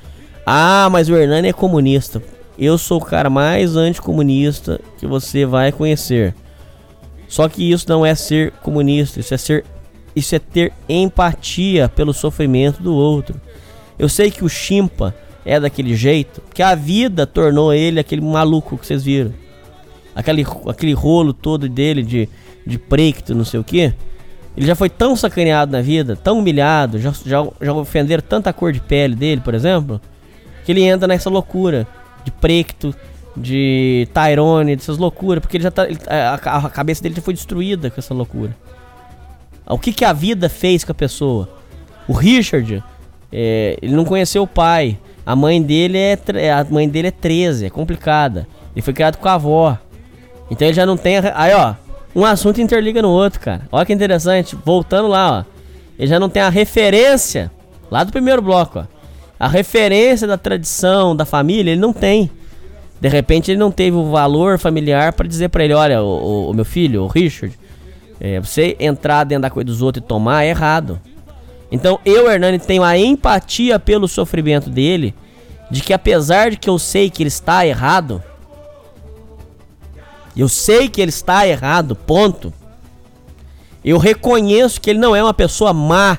Speaker 5: Ah, mas o Hernani é comunista. Eu sou o cara mais anticomunista que você vai conhecer. Só que isso não é ser comunista, isso é ser isso é ter empatia pelo sofrimento do outro. Eu sei que o Chimpa é daquele jeito, que a vida tornou ele aquele maluco que vocês viram. Aquele, aquele rolo todo dele de, de preto, não sei o que. Ele já foi tão sacaneado na vida, tão humilhado, já, já, já ofenderam tanta cor de pele dele, por exemplo, que ele entra nessa loucura de preto, de Tyrone, dessas loucuras, porque ele já tá. Ele, a, a, cabeça dele já foi destruída com essa loucura. O que, que a vida fez com a pessoa? O Richard é, ele não conheceu o pai. A mãe dele é a mãe dele é 13, é complicada. Ele foi criado com a avó. Então ele já não tem. Aí, ó, um assunto interliga no outro, cara. Olha que interessante. Voltando lá, ó. Ele já não tem a referência lá do primeiro bloco, ó. A referência da tradição, da família, ele não tem. De repente ele não teve o valor familiar para dizer para ele, olha, o, o, o, meu filho, o Richard, é, você entrar dentro da coisa dos outros e tomar é errado. Então eu, Hernani, tenho a empatia pelo sofrimento dele, de que apesar de que eu sei que ele está errado, eu sei que ele está errado, ponto. Eu reconheço que ele não é uma pessoa má,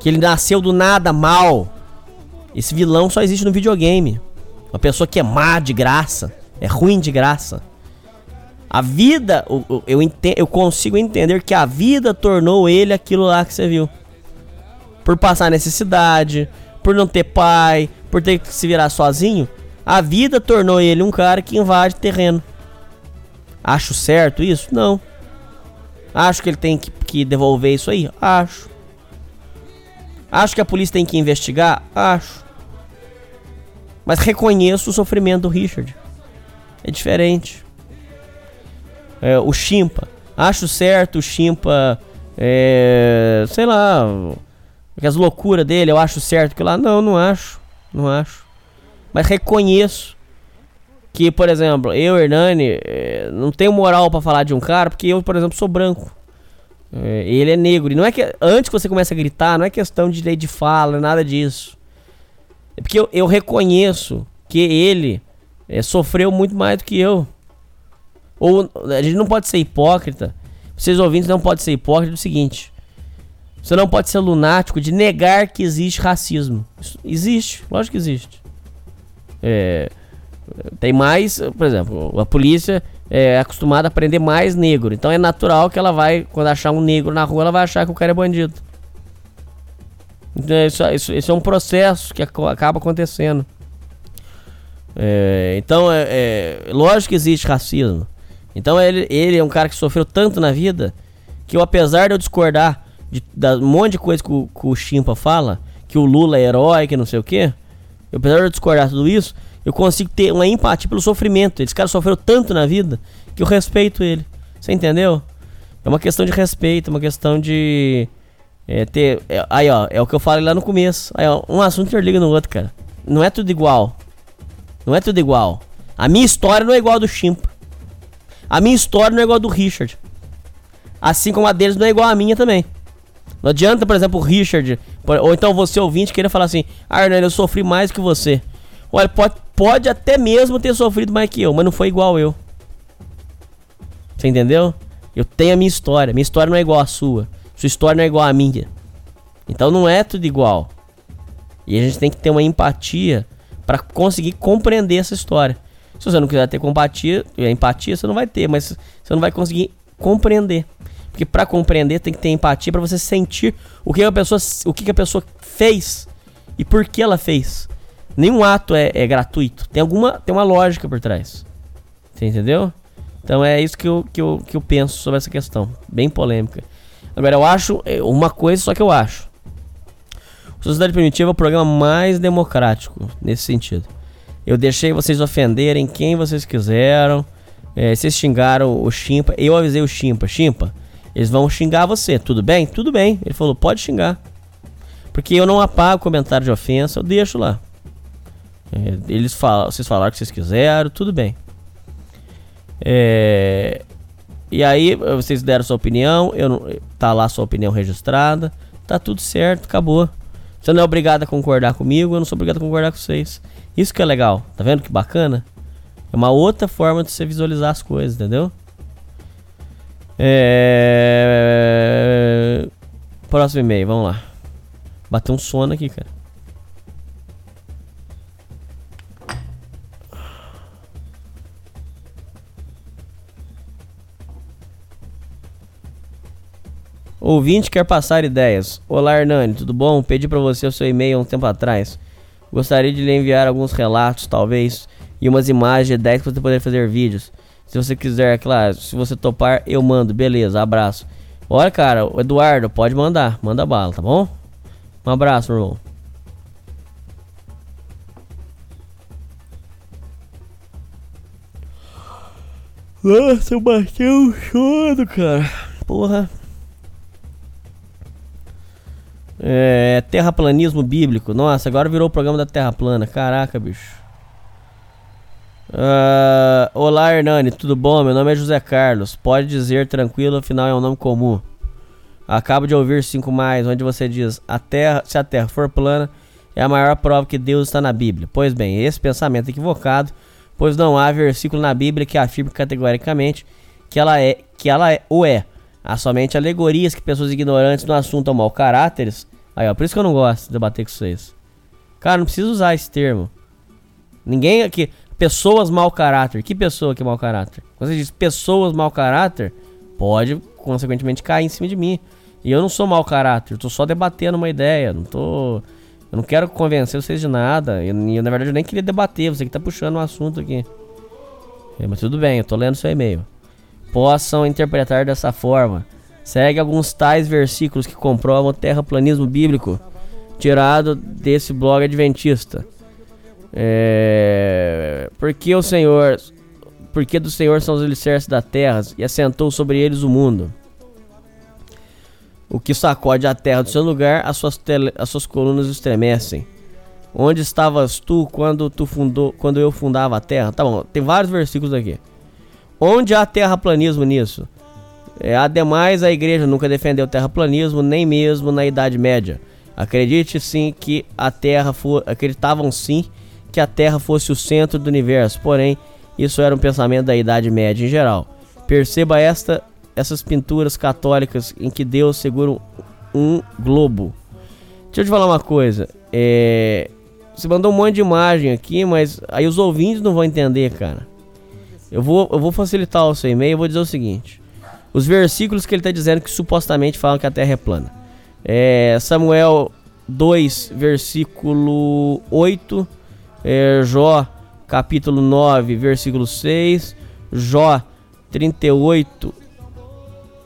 Speaker 5: que ele nasceu do nada mal. Esse vilão só existe no videogame. Uma pessoa que é má de graça, é ruim de graça. A vida, eu, eu, eu consigo entender que a vida tornou ele aquilo lá que você viu por passar necessidade, por não ter pai, por ter que se virar sozinho, a vida tornou ele um cara que invade terreno. Acho certo isso? Não. Acho que ele tem que, que devolver isso aí? Acho. Acho que a polícia tem que investigar? Acho. Mas reconheço o sofrimento do Richard. É diferente. É, o Chimpa. Acho certo o Chimpa. É, sei lá as loucuras dele, eu acho certo que lá. Não, não acho. Não acho. Mas reconheço que, por exemplo, eu, Hernani, eh, não tenho moral para falar de um cara, porque eu, por exemplo, sou branco. Eh, ele é negro. E não é que. Antes que você comece a gritar, não é questão de lei de fala, nada disso. É porque eu, eu reconheço que ele é, sofreu muito mais do que eu. Ou a gente não pode ser hipócrita. Vocês ouvintes não podem ser hipócritas do seguinte. Você não pode ser lunático de negar que existe racismo. Isso existe, lógico que existe. É, tem mais, por exemplo, a polícia é acostumada a prender mais negro. Então é natural que ela vai, quando achar um negro na rua, ela vai achar que o cara é bandido. Então, isso, isso, isso é um processo que ac- acaba acontecendo. É, então, é, é, lógico que existe racismo. Então, ele, ele é um cara que sofreu tanto na vida que eu, apesar de eu discordar de, da um monte de coisa que o, que o Chimpa fala, que o Lula é herói, que não sei o quê, eu, apesar de eu discordar tudo isso, eu consigo ter uma empatia pelo sofrimento. Esse cara sofreu tanto na vida que eu respeito ele. Você entendeu? É uma questão de respeito, é uma questão de. É, ter. é, aí, ó, é o que eu falei lá no começo. Aí, ó, um assunto interliga no outro, cara. Não é tudo igual. Não é tudo igual. A minha história não é igual a do Chimpa. A minha história não é igual a do Richard. Assim como a deles não é igual a minha também. Não adianta, por exemplo, o Richard, ou então você ouvinte, querer falar assim: Hernani, eu sofri mais que você. Olha, pode, pode até mesmo ter sofrido mais que eu, mas não foi igual eu. Você entendeu? Eu tenho a minha história. Minha história não é igual à sua. Sua história não é igual à minha. Então não é tudo igual. E a gente tem que ter uma empatia para conseguir compreender essa história. Se você não quiser ter compatia, empatia, você não vai ter, mas você não vai conseguir compreender. Porque para compreender tem que ter empatia para você sentir o que a pessoa, o que a pessoa fez e por que ela fez. Nenhum ato é, é gratuito. Tem alguma, tem uma lógica por trás. Você entendeu? Então é isso que eu, que, eu, que eu penso sobre essa questão. Bem polêmica. Agora, eu acho é, uma coisa só que eu acho. Sociedade Primitiva é o programa mais democrático nesse sentido. Eu deixei vocês ofenderem quem vocês quiseram. É, vocês xingaram o Chimpa. Eu avisei o Chimpa. Chimpa, eles vão xingar você. Tudo bem? Tudo bem. Ele falou, pode xingar. Porque eu não apago comentário de ofensa, eu deixo lá. É, eles falam, vocês falaram o que vocês quiseram, tudo bem. É, e aí, vocês deram sua opinião, eu não, tá lá sua opinião registrada, tá tudo certo, acabou. Você não é obrigado a concordar comigo, eu não sou obrigado a concordar com vocês. Isso que é legal, tá vendo que bacana? É uma outra forma de você visualizar as coisas, entendeu? É... Próximo e-mail, vamos lá. Bateu um sono aqui, cara. Ouvinte quer passar ideias. Olá, Hernani, tudo bom? Pedi pra você o seu e-mail há um tempo atrás. Gostaria de lhe enviar alguns relatos, talvez, e umas imagens de ideias pra você poder fazer vídeos. Se você quiser, claro, se você topar, eu mando. Beleza, abraço. Olha, cara, o Eduardo, pode mandar. Manda bala, tá bom? Um abraço, meu irmão. Nossa, eu batei um sono, cara. Porra. É, terraplanismo bíblico. Nossa, agora virou o programa da Terra plana. Caraca, bicho. Ah, olá, Hernani, tudo bom? Meu nome é José Carlos. Pode dizer tranquilo, afinal é um nome comum. Acabo de ouvir 5 mais, onde você diz: a terra, se a terra for plana, é a maior prova que Deus está na Bíblia. Pois bem, esse pensamento é equivocado, pois não há versículo na Bíblia que afirme categoricamente que ela é, que ela é, ou é. Há somente alegorias que pessoas ignorantes no assunto ou mau caráteres. Aí, ó, por isso que eu não gosto de debater com vocês. Cara, não precisa usar esse termo. Ninguém aqui. Pessoas mau caráter. Que pessoa que é mau caráter? Quando você diz pessoas mau caráter, pode, consequentemente, cair em cima de mim. E eu não sou mau caráter, eu tô só debatendo uma ideia. Não tô. Eu não quero convencer vocês de nada. E, na verdade eu nem queria debater, você que tá puxando o assunto aqui. É, mas tudo bem, eu tô lendo seu e-mail. Possam interpretar dessa forma. Segue alguns tais versículos que comprovam o terraplanismo bíblico tirado desse blog adventista. É, porque o Senhor, porque do Senhor são os alicerces da terra e assentou sobre eles o mundo. O que sacode a terra do seu lugar, as suas, tele, as suas colunas estremecem. Onde estavas tu quando tu fundou, quando eu fundava a terra? Tá bom, tem vários versículos aqui. Onde há terraplanismo nisso? É, ademais, a igreja nunca defendeu terraplanismo, nem mesmo na Idade Média. Acredite sim que a Terra for, acreditavam sim que a Terra fosse o centro do universo, porém, isso era um pensamento da Idade Média em geral. Perceba esta, essas pinturas católicas em que Deus segura um, globo. Deixa eu te falar uma coisa. É, você mandou um monte de imagem aqui, mas aí os ouvintes não vão entender, cara. Eu vou, eu vou facilitar o seu e-mail, eu vou dizer o seguinte. Os versículos que ele está dizendo que supostamente falam que a Terra é plana. É Samuel 2, versículo 8. É Jó, capítulo 9, versículo 6. Jó 38.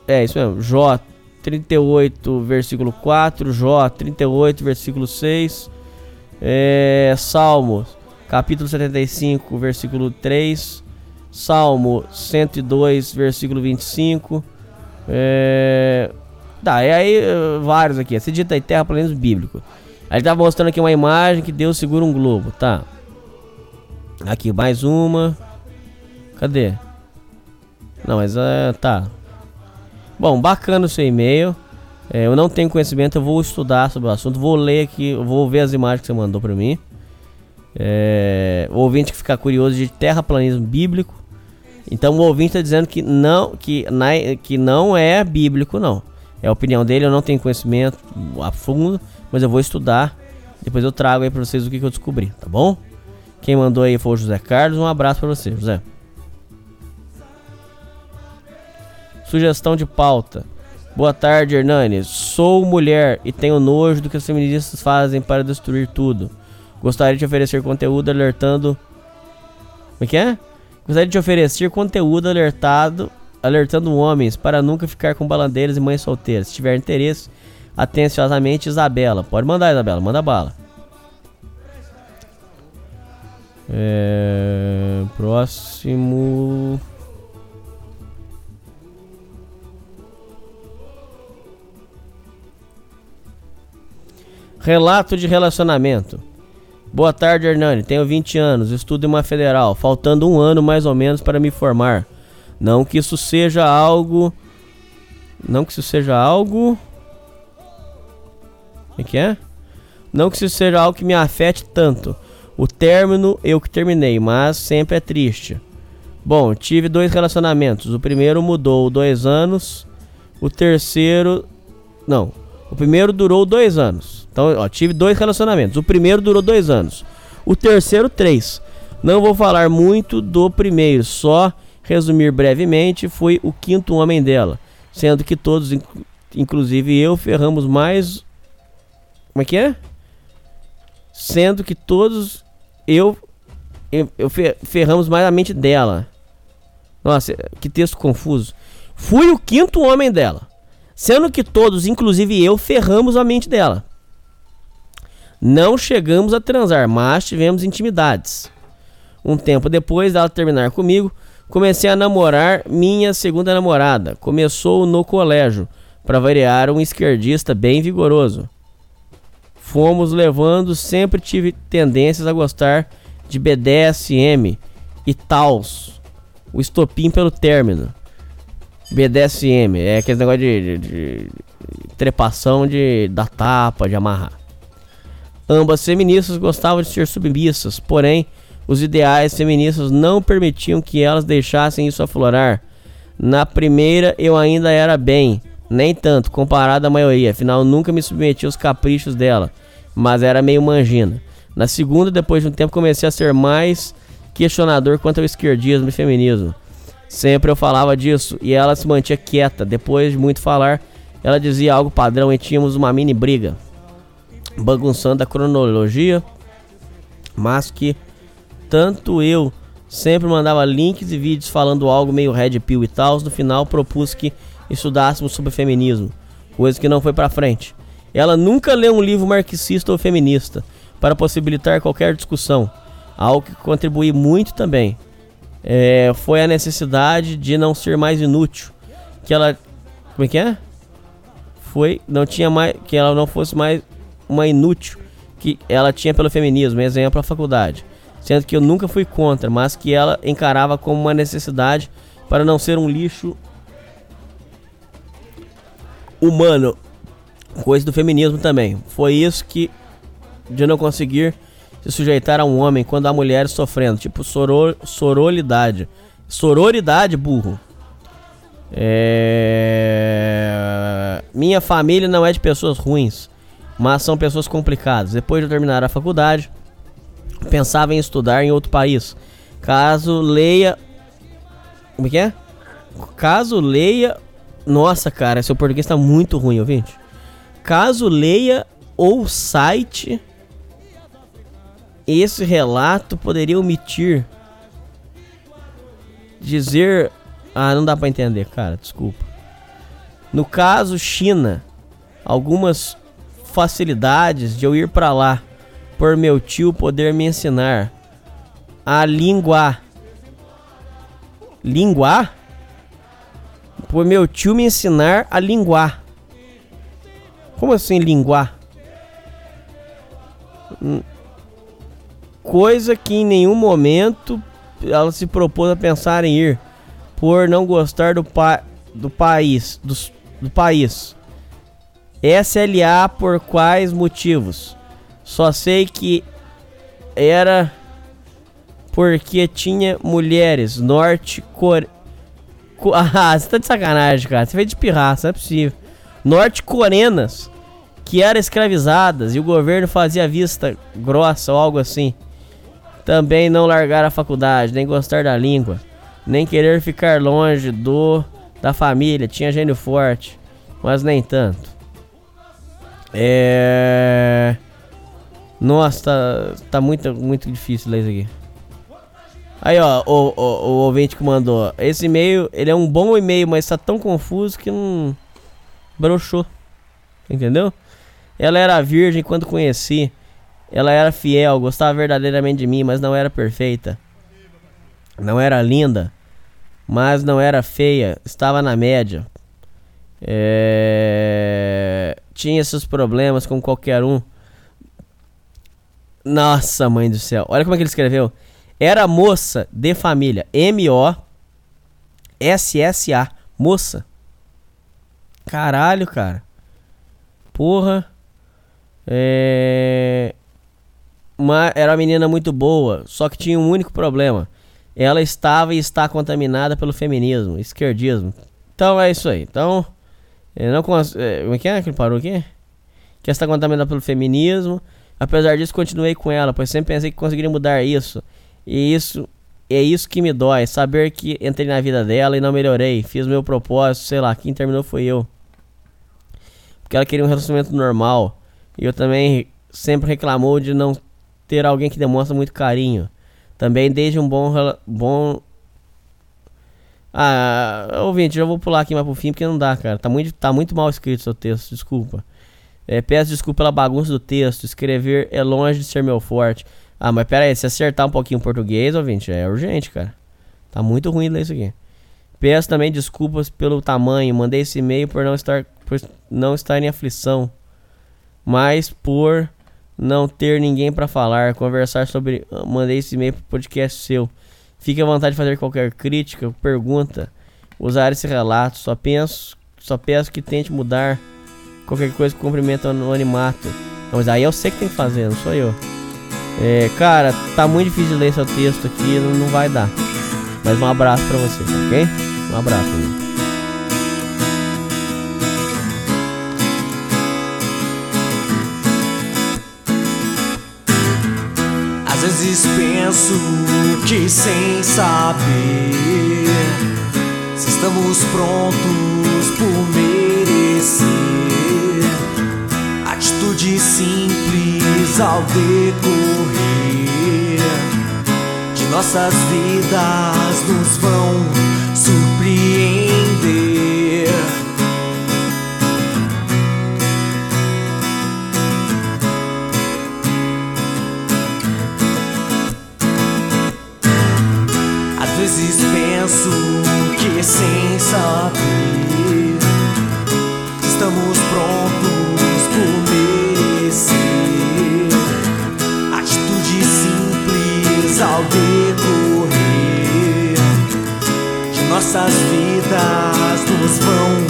Speaker 5: É isso mesmo. Jó 38, versículo 4. Jó 38, versículo 6. É, Salmos, capítulo 75, versículo 3. Salmo 102, versículo 25. É, Tá, e aí vários aqui. Você dita aí terraplanismo bíblico. Ele tá mostrando aqui uma imagem que Deus segura um globo, tá? Aqui, mais uma. Cadê? Não, mas é. Tá. Bom, bacana o seu e-mail. É, eu não tenho conhecimento, eu vou estudar sobre o assunto. Vou ler aqui, vou ver as imagens que você mandou pra mim. É, o ouvinte que ficar curioso de terraplanismo bíblico. Então o ouvinte está dizendo que não, que, na, que não é bíblico, não. É a opinião dele, eu não tenho conhecimento a fundo, mas eu vou estudar. Depois eu trago aí pra vocês o que, que eu descobri, tá bom? Quem mandou aí foi o José Carlos. Um abraço para você, José. Sugestão de pauta. Boa tarde, Hernani. Sou mulher e tenho nojo do que as feministas fazem para destruir tudo. Gostaria de oferecer conteúdo alertando. Como é que é? Gostaria de oferecer conteúdo alertado alertando homens para nunca ficar com balandeiras e mães solteiras. Se tiver interesse, atenciosamente Isabela. Pode mandar, Isabela, manda bala. É, próximo. Relato de relacionamento. Boa tarde, Hernani. Tenho 20 anos, estudo em uma federal, faltando um ano mais ou menos para me formar. Não que isso seja algo. Não que isso seja algo. É que é? Não que isso seja algo que me afete tanto. O término eu que terminei, mas sempre é triste. Bom, tive dois relacionamentos. O primeiro mudou dois anos. O terceiro. Não. O primeiro durou dois anos. Então, ó, tive dois relacionamentos. O primeiro durou dois anos. O terceiro, três. Não vou falar muito do primeiro, só resumir brevemente, foi o quinto homem dela, sendo que todos, inclusive eu, ferramos mais. Como é que é? Sendo que todos eu, eu, eu ferramos mais a mente dela. Nossa, que texto confuso. Fui o quinto homem dela, sendo que todos, inclusive eu, ferramos a mente dela. Não chegamos a transar, mas tivemos intimidades. Um tempo depois dela terminar comigo, Comecei a namorar minha segunda namorada. Começou no colégio, para variar, um esquerdista bem vigoroso. Fomos levando, sempre tive tendências a gostar de BDSM e tals. O estopim pelo término. BDSM é aquele negócio de, de, de trepação de da tapa, de amarrar. Ambas feministas gostavam de ser submissas, porém os ideais feministas não permitiam que elas deixassem isso aflorar. Na primeira eu ainda era bem, nem tanto comparado à maioria, afinal nunca me submeti aos caprichos dela, mas era meio mangina. Na segunda, depois de um tempo, comecei a ser mais questionador quanto ao esquerdismo e feminismo. Sempre eu falava disso e ela se mantinha quieta. Depois de muito falar, ela dizia algo padrão e tínhamos uma mini briga, bagunçando a cronologia, mas que tanto eu sempre mandava links e vídeos falando algo meio red pill e tal. No final propus que estudássemos sobre feminismo, coisa que não foi para frente. Ela nunca leu um livro marxista ou feminista para possibilitar qualquer discussão, algo que contribui muito também. É, foi a necessidade de não ser mais inútil, que ela, como é que é? Foi, não tinha mais, que ela não fosse mais uma inútil que ela tinha pelo feminismo, exemplo a faculdade sendo que eu nunca fui contra, mas que ela encarava como uma necessidade para não ser um lixo humano. Coisa do feminismo também. Foi isso que de não conseguir se sujeitar a um homem quando há mulheres sofrendo, tipo soror, sororidade. Sororidade, burro. É... Minha família não é de pessoas ruins, mas são pessoas complicadas. Depois de terminar a faculdade, pensava em estudar em outro país. Caso leia. Como é que é? Caso leia. Nossa, cara, seu português tá muito ruim, ouvinte. Caso leia ou site. Esse relato poderia omitir. Dizer. Ah, não dá pra entender, cara, desculpa. No caso, China. Algumas facilidades de eu ir para lá por meu tio poder me ensinar a língua. Língua? Por meu tio me ensinar a linguar. Como assim linguar? Hum. Coisa que em nenhum momento ela se propôs a pensar em ir por não gostar do, pa do país, do, do país. SLA por quais motivos? Só sei que era porque tinha mulheres norte core... (laughs) Ah, você tá de sacanagem, cara. Você veio de pirraça, não é possível. Norte-coreanas que eram escravizadas e o governo fazia vista grossa ou algo assim. Também não largar a faculdade, nem gostar da língua, nem querer ficar longe do da família. Tinha gênio forte, mas nem tanto. É. Nossa, tá, tá muito, muito difícil ler isso aqui. Aí, ó, o, o, o ouvinte que mandou. Esse e-mail, ele é um bom e-mail, mas tá tão confuso que não. broxou. Entendeu? Ela era virgem quando conheci. Ela era fiel, gostava verdadeiramente de mim, mas não era perfeita. Não era linda, mas não era feia. Estava na média. É... Tinha seus problemas com qualquer um. Nossa, mãe do céu. Olha como é que ele escreveu. Era moça de família. M-O-S-S-A. Moça. Caralho, cara. Porra. É. Uma, era uma menina muito boa, só que tinha um único problema. Ela estava e está contaminada pelo feminismo, esquerdismo. Então é isso aí. Então, não cons... é, como é que é que ele parou aqui? Que está contaminada pelo feminismo. Apesar disso, continuei com ela, pois sempre pensei que conseguiria mudar isso. E isso é isso que me dói, saber que entrei na vida dela e não melhorei. Fiz meu propósito, sei lá, quem terminou foi eu. Porque ela queria um relacionamento normal. E eu também sempre reclamou de não ter alguém que demonstra muito carinho. Também desde um bom bom Ah, ouvinte, já vou pular aqui mais pro fim porque não dá, cara. Tá muito, tá muito mal escrito seu texto, desculpa. É, peço desculpa pela bagunça do texto. Escrever é longe de ser meu forte. Ah, mas pera aí, se acertar um pouquinho o português, ouvinte, é urgente, cara. Tá muito ruim ler isso aqui. Peço também desculpas pelo tamanho. Mandei esse e-mail por não estar, por não estar em aflição. Mas por não ter ninguém para falar, conversar sobre. Mandei esse e-mail pro podcast seu. Fique à vontade de fazer qualquer crítica, pergunta, usar esse relato. Só penso, só peço que tente mudar qualquer coisa que cumprimenta o anonimato. Mas aí eu sei que tem que fazer, não sou eu. É, cara, tá muito difícil ler seu texto aqui, não, não vai dar. Mas um abraço pra você, ok? Um abraço, amigo.
Speaker 6: Vezes penso que sem saber se estamos prontos por merecer atitude simples ao decorrer de nossas vidas nos vão surpreender. Vezes penso que sem saber estamos prontos por merecer. Atitude simples ao decorrer de nossas vidas nos vão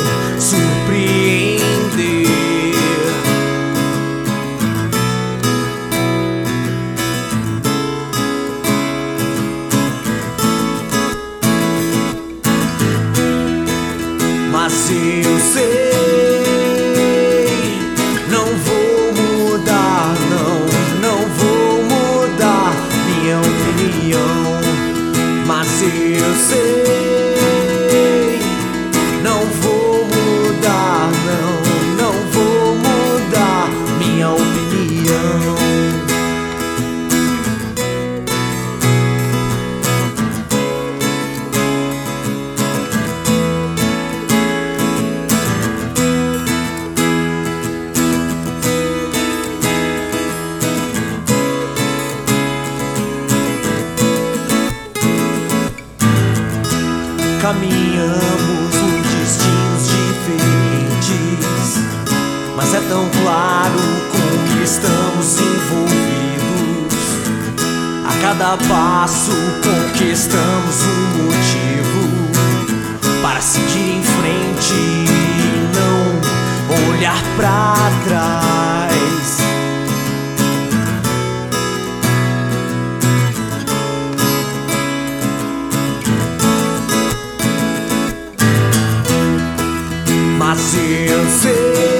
Speaker 6: cada passo conquistamos um motivo para seguir em frente e não olhar pra trás. Mas eu sei,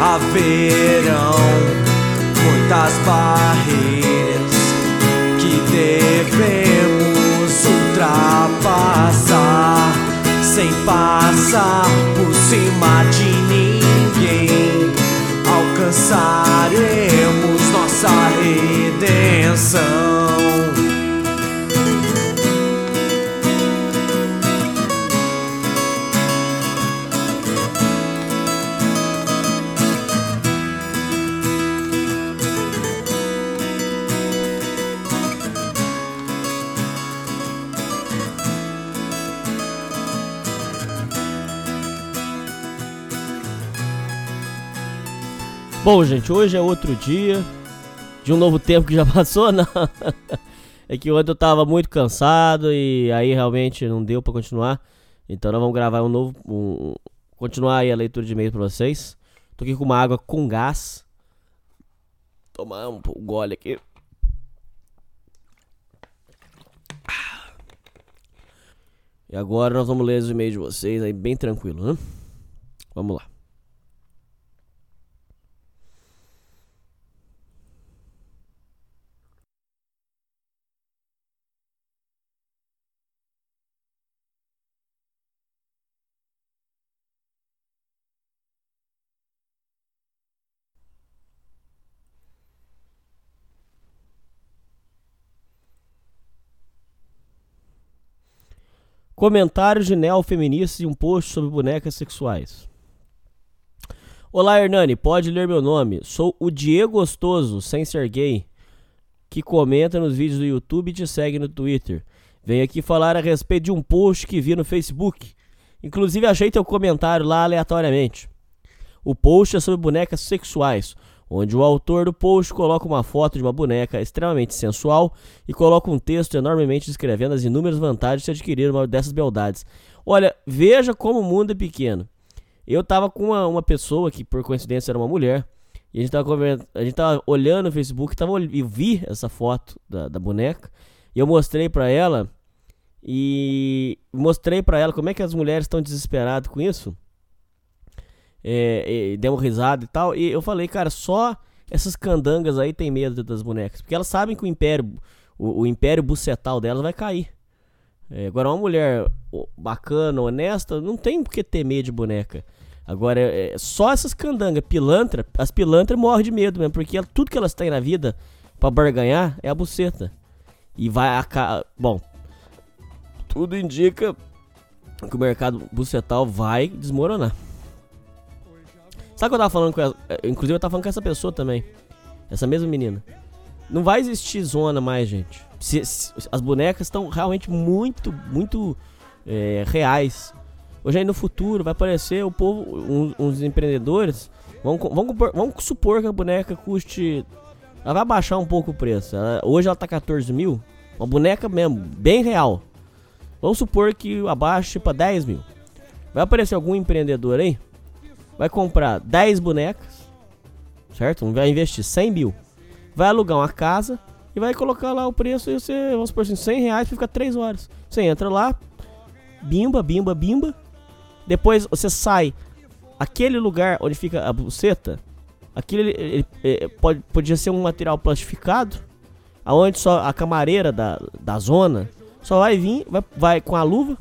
Speaker 6: Haverão muitas barreiras que devemos ultrapassar sem passar por cima de ninguém. Alcançaremos
Speaker 5: Bom, gente, hoje é outro dia de um novo tempo que já (laughs) passou, não. É que ontem eu tava muito cansado e aí realmente não deu pra continuar. Então nós vamos gravar um novo. Um, continuar aí a leitura de e-mail pra vocês. Tô aqui com uma água com gás. Tomar um gole aqui. E agora nós vamos ler os e-mails de vocês aí bem tranquilo, né? Vamos lá. Comentários de neofeministas e um post sobre bonecas sexuais. Olá, Hernani, pode ler meu nome. Sou o Diego Gostoso, sem ser gay, que comenta nos vídeos do YouTube e te segue no Twitter. Venho aqui falar a respeito de um post que vi no Facebook. Inclusive, achei teu comentário lá aleatoriamente. O post é sobre bonecas sexuais, onde o autor do post coloca uma foto de uma boneca extremamente sensual e coloca um texto enormemente descrevendo as inúmeras vantagens de se adquirir uma dessas beldades. Olha, veja como o mundo é pequeno. Eu tava com uma, uma pessoa que por coincidência era uma mulher, e a gente tava, a gente tava olhando no Facebook tava, e vi essa foto da, da boneca, e eu mostrei pra ela, e mostrei pra ela como é que as mulheres estão desesperadas com isso é, deu uma risada e tal. E eu falei, cara, só essas candangas aí tem medo das bonecas. Porque elas sabem que o império, o, o império bucetal delas vai cair. É, agora, uma mulher bacana, honesta, não tem por que ter medo de boneca. Agora, é, só essas candangas, pilantra, as pilantras morrem de medo mesmo, porque tudo que elas têm na vida pra barganhar é a buceta. E vai a Bom, tudo indica que o mercado bucetal vai desmoronar. Sabe o que eu tava falando com ela? É, Inclusive eu tava falando com essa pessoa também. Essa mesma menina. Não vai existir zona mais, gente. Se- se- as bonecas estão realmente muito, muito é, reais. Hoje aí no futuro vai aparecer o povo, uns, uns empreendedores. Vão, vão, supor que a boneca custe. Ela vai baixar um pouco o preço. Ela- hoje ela tá 14 mil. Uma boneca mesmo, bem real. Vamos supor que abaixe para 10 mil. Vai aparecer algum empreendedor aí, vai comprar 10 bonecas, certo? Vai investir 100 mil, vai alugar uma casa e vai colocar lá o preço e você, vamos supor assim, 100 reais pra ficar 3 horas. Você entra lá, bimba, bimba, bimba, depois você sai, aquele lugar onde fica a buceta, aquilo ele, ele, ele, pode, podia ser um material plastificado, aonde só a camareira da, da zona só vai vir, vai, vai com a luva,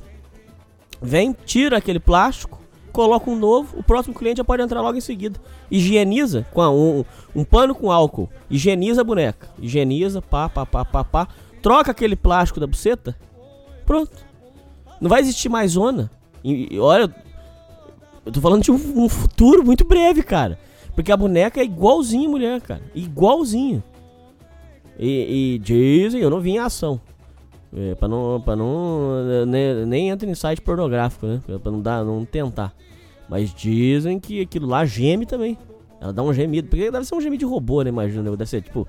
Speaker 5: vem, tira aquele plástico, coloca um novo, o próximo cliente já pode entrar logo em seguida. Higieniza com a, um, um pano com álcool, higieniza a boneca, higieniza, pá, pá, pá, pá, pá, troca aquele plástico da buceta, pronto. Não vai existir mais zona. E, e olha, eu tô falando de um, um, futuro muito breve, cara. Porque a boneca é igualzinha mulher, cara. Igualzinha. E, e dizem, eu não vi em ação. É, pra não. Pra não nem, nem entra em site pornográfico, né? Pra não, dar, não tentar. Mas dizem que aquilo lá geme também. Ela dá um gemido. Porque deve ser um gemido de robô, né? Imagina. Deve ser tipo.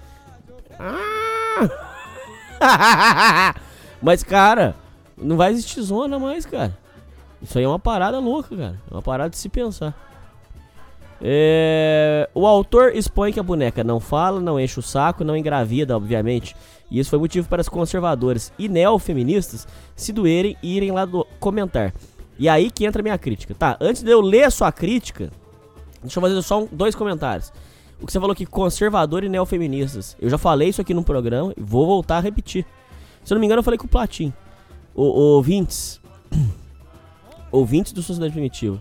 Speaker 5: (laughs) Mas, cara, não vai existir zona mais, cara. Isso aí é uma parada louca, cara. É uma parada de se pensar. É... O autor expõe que a boneca não fala, não enche o saco, não engravida, obviamente. E isso foi motivo para os conservadores e neofeministas se doerem e irem lá do... comentar. E aí que entra a minha crítica. Tá, antes de eu ler a sua crítica, deixa eu fazer só um, dois comentários. O que você falou que conservador e neofeministas. Eu já falei isso aqui no programa e vou voltar a repetir. Se eu não me engano, eu falei com o Platin. O, o ouvintes. (clears throat) ouvintes do Sociedade Primitiva.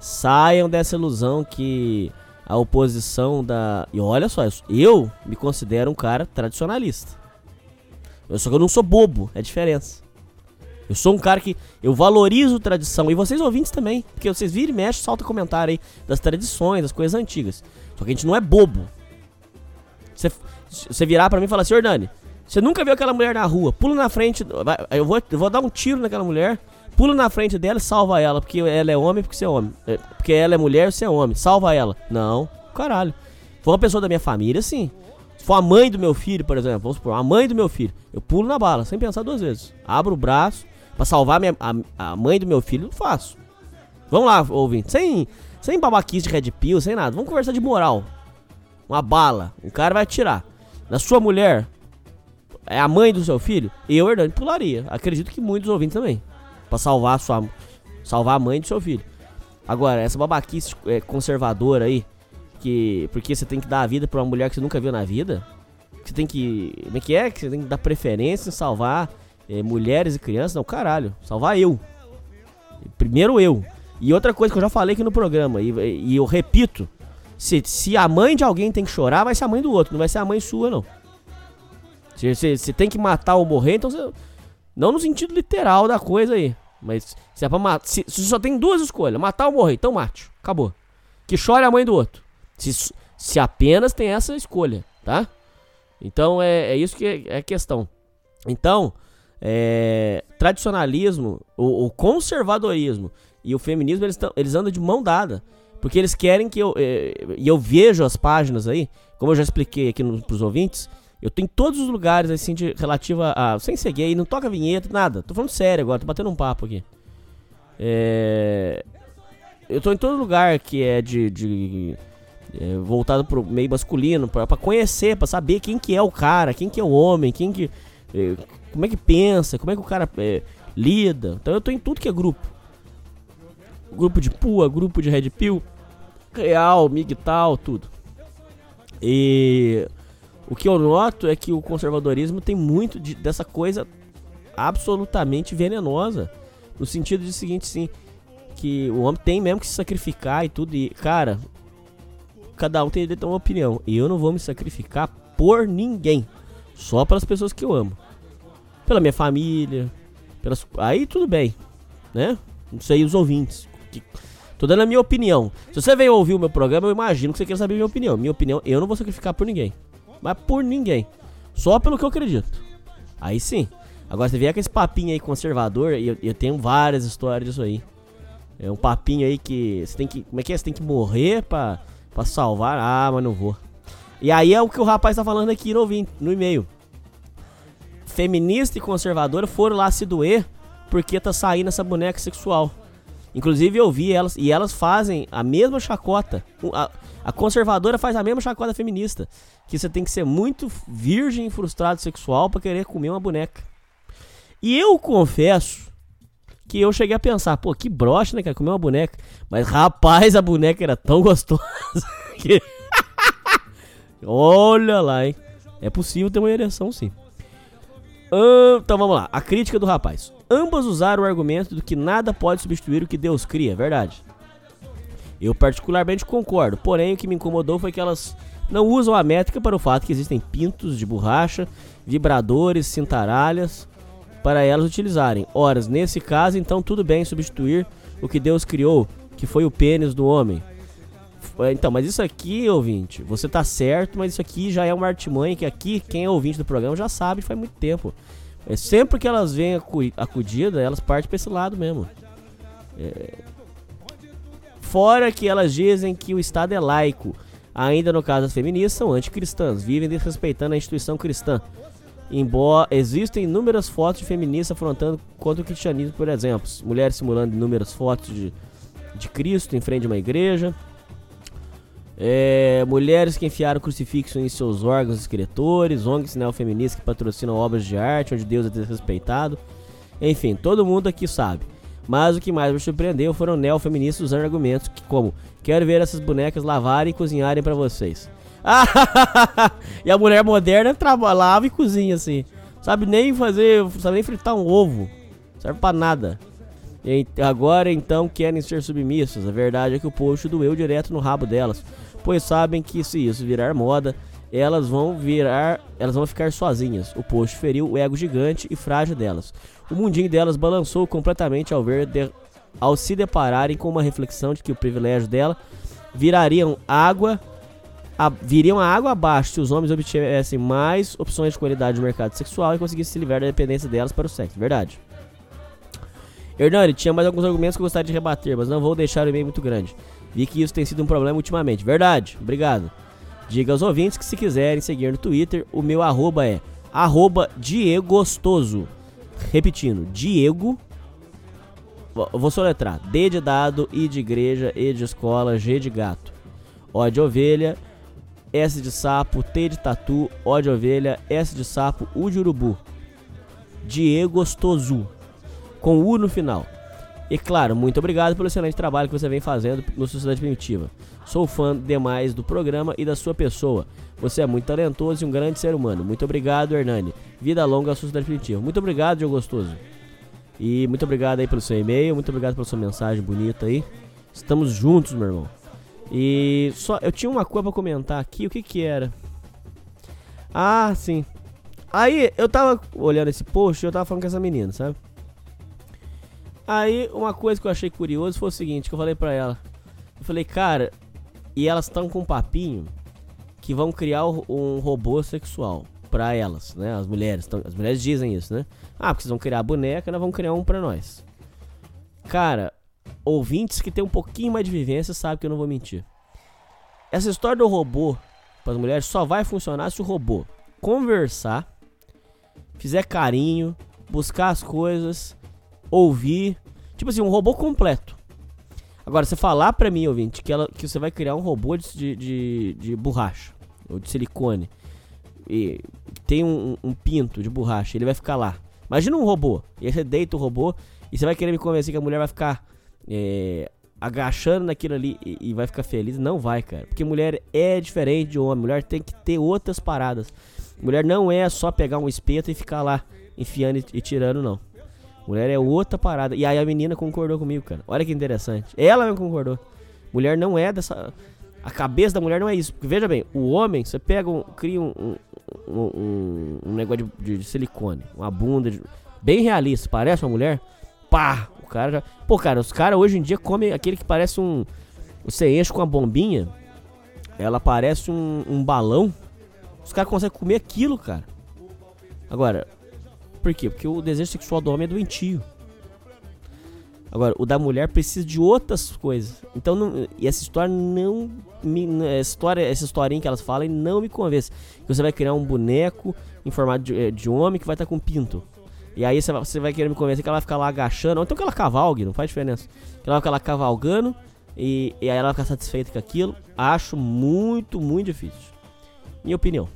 Speaker 5: Saiam dessa ilusão que a oposição da. E olha só, eu me considero um cara tradicionalista. Eu só que eu não sou bobo, é a diferença. Eu sou um cara que eu valorizo tradição. E vocês ouvintes também. Porque vocês viram e mexem, salta comentário aí das tradições, das coisas antigas. Só que a gente não é bobo. Você, virar para mim e falar assim, Ordani, você nunca viu aquela mulher na rua, pula na frente, eu vou, eu vou dar um tiro naquela mulher, pula na frente dela e salva ela, porque ela é homem, porque você é homem. É, porque ela é mulher, você é homem. Salva ela. Não, caralho. Foi uma pessoa da minha família, sim. Se for a mãe do meu filho, por exemplo, vamos supor, a mãe do meu filho, eu pulo na bala, sem pensar duas vezes. Abro o braço, Pra salvar minha, a, a mãe do meu filho, faço. Vamos lá, ouvinte. Sem, sem babaquice de red pill, sem nada. Vamos conversar de moral. Uma bala. O cara vai atirar. Na sua mulher, é a mãe do seu filho, eu, Hernani, pularia. Acredito que muitos ouvintes também. Pra salvar a sua. Salvar a mãe do seu filho. Agora, essa babaquice é, conservadora aí. Que. Porque você tem que dar a vida pra uma mulher que você nunca viu na vida. Que você tem que. Como é que é? Que você tem que dar preferência em salvar é, mulheres e crianças, não, caralho, salvar eu. Primeiro eu. E outra coisa que eu já falei aqui no programa, e, e eu repito: se, se a mãe de alguém tem que chorar, vai ser a mãe do outro, não vai ser a mãe sua, não. Se você tem que matar ou morrer, então você. Não no sentido literal da coisa aí. Mas se é pra matar. Se, se só tem duas escolhas, matar ou morrer, então mate. Acabou. Que chore a mãe do outro. Se, se apenas tem essa escolha, tá? Então é, é isso que é, é a questão. Então, é, tradicionalismo, o, o, conservadorismo e o feminismo, eles, tão, eles andam de mão dada. Porque eles querem que eu. É, e eu vejo as páginas aí, como eu já expliquei aqui no, pros ouvintes, eu tenho todos os lugares assim de relativa a. Sem ser gay, não toca vinheta, nada. Tô falando sério agora, tô batendo um papo aqui. É, eu tô em todo lugar que é de. de é, voltado pro meio masculino, para conhecer, para saber quem que é o cara, quem que é o homem, quem que. É, como é que pensa, como é que o cara é, lida. Então eu tô em tudo que é grupo. Grupo de pua, grupo de red pill, real, migtal, tudo. E o que eu noto é que o conservadorismo tem muito de, dessa coisa absolutamente venenosa. No sentido de seguinte, sim, que o homem tem mesmo que se sacrificar e tudo. E, cara, cada um tem uma opinião. E eu não vou me sacrificar por ninguém. Só para as pessoas que eu amo pela minha família, pelas... aí tudo bem, né? Não sei os ouvintes. Tô dando a minha opinião. Se você veio ouvir o meu programa, eu imagino que você quer saber a minha opinião. Minha opinião, eu não vou sacrificar por ninguém. Mas por ninguém. Só pelo que eu acredito. Aí sim. Agora você vier com esse papinho aí conservador, e eu, eu tenho várias histórias disso aí. É um papinho aí que você tem que. Como é que é? Você tem que morrer pra, pra salvar. Ah, mas não vou. E aí é o que o rapaz tá falando aqui no, no e-mail feminista e conservadora foram lá se doer porque tá saindo essa boneca sexual. Inclusive eu vi elas, e elas fazem a mesma chacota. A, a conservadora faz a mesma chacota feminista. Que você tem que ser muito virgem e frustrado sexual pra querer comer uma boneca. E eu confesso que eu cheguei a pensar, pô, que broche, né, cara, comer uma boneca. Mas rapaz, a boneca era tão gostosa (laughs) que. Olha lá, hein? É possível ter uma ereção, sim. Então vamos lá. A crítica do rapaz. Ambas usaram o argumento do que nada pode substituir o que Deus cria, é verdade. Eu particularmente concordo, porém o que me incomodou foi que elas não usam a métrica para o fato que existem pintos de borracha, vibradores, cintaralhas para elas utilizarem. Ora, nesse caso, então tudo bem substituir o que Deus criou, que foi o pênis do homem. Então, mas isso aqui, ouvinte, você tá certo, mas isso aqui já é uma artimanha que aqui, quem é ouvinte do programa já sabe faz muito tempo. É sempre que elas vêm acu- acudida, elas partem pra esse lado mesmo. É, Fora que elas dizem que o Estado é laico. Ainda no caso das feministas, são anticristãs, vivem desrespeitando a instituição cristã. Embora existem inúmeras fotos de feministas afrontando contra o cristianismo, por exemplo. Mulheres simulando inúmeras fotos de, de Cristo em frente a uma igreja. É, mulheres que enfiaram crucifixo em seus órgãos escritores, ONGs neofeministas que patrocinam obras de arte onde Deus é desrespeitado. Enfim, todo mundo aqui sabe. Mas o que mais me surpreendeu foram neofeministas usando argumentos que, como quero ver essas bonecas lavarem e cozinharem pra vocês. (laughs) e a mulher moderna traba, lava e cozinha assim. Sabe nem fazer, sabe nem fritar um ovo. Serve pra nada. E agora então querem ser submissas. A verdade é que o post doeu direto no rabo delas, pois sabem que se isso virar moda, elas vão virar, elas vão ficar sozinhas. O post feriu o ego gigante e frágil delas. O mundinho delas balançou completamente ao ver de- ao se depararem com uma reflexão de que o privilégio dela virariam água viriam a água abaixo se os homens obtivessem mais opções de qualidade no mercado sexual e conseguissem se livrar da dependência delas para o sexo. Verdade. Hernani, tinha mais alguns argumentos que eu gostaria de rebater, mas não vou deixar o e-mail muito grande. Vi que isso tem sido um problema ultimamente. Verdade, obrigado. Diga aos ouvintes que se quiserem seguir no Twitter, o meu arroba é arroba Diego Gostoso. Repetindo, Diego. Vou soletrar. D de dado, I de igreja, E de escola, G de gato. O de ovelha, S de sapo, T de tatu, O de ovelha, S de sapo, U de urubu. Diego Gostoso. Com U no final. E claro, muito obrigado pelo excelente trabalho que você vem fazendo no Sociedade Primitiva. Sou fã demais do programa e da sua pessoa. Você é muito talentoso e um grande ser humano. Muito obrigado, Hernani. Vida longa à Sociedade Primitiva. Muito obrigado, Diogo Gostoso. E muito obrigado aí pelo seu e-mail, muito obrigado pela sua mensagem bonita aí. Estamos juntos, meu irmão. E só eu tinha uma coisa pra comentar aqui, o que que era? Ah, sim. Aí eu tava olhando esse post e eu tava falando com essa menina, sabe? Aí uma coisa que eu achei curioso foi o seguinte, que eu falei pra ela. Eu falei, cara, e elas estão com um papinho que vão criar um robô sexual pra elas, né? As mulheres, tão- as mulheres dizem isso, né? Ah, porque vocês vão criar a boneca, nós vamos criar um pra nós. Cara, ouvintes que tem um pouquinho mais de vivência sabem que eu não vou mentir. Essa história do robô para as mulheres só vai funcionar se o robô conversar, fizer carinho, buscar as coisas, ouvir, tipo assim, um robô completo. Agora, você falar pra mim, ouvinte, que, ela, que você vai criar um robô de, de, de, de borracha ou de silicone e tem um, um pinto de borracha, ele vai ficar lá. Imagina um robô, e aí você deita o robô e você vai querer me convencer que a mulher vai ficar é, agachando naquilo ali e, e vai ficar feliz. Não vai, cara. Porque mulher é diferente de homem. Mulher tem que ter outras paradas. Mulher não é só pegar um espeto e ficar lá enfiando e, e tirando, não. Mulher é outra parada. E aí a menina concordou comigo, cara. Olha que interessante. Ela mesmo concordou. Mulher não é dessa. A cabeça da mulher não é isso. Porque veja bem, o homem, você pega um. cria um, um, um, um negócio de, de silicone, uma bunda de- bem realista, parece uma mulher. Pá! O cara já. Pô, cara, os caras hoje em dia comem aquele que parece um. Você enche com uma bombinha, ela parece um, um balão. Os caras conseguem comer aquilo, cara. Agora, por quê? Porque o desejo sexual do homem é doentio. Agora, o da mulher precisa de outras coisas. Então, não- e essa história não me. Essa, história, essa historinha que elas falam não me convence. Que você vai criar um boneco em formato de, eh, de homem que vai estar com pinto. E aí você vai, querer me convencer que ela vai ficar lá agachando, ou então que ela cavalgue, não faz diferença. Que ela vai ficar lá cavalgando e, e aí ela vai ficar satisfeita com aquilo. Acho muito, muito difícil. Minha opinião.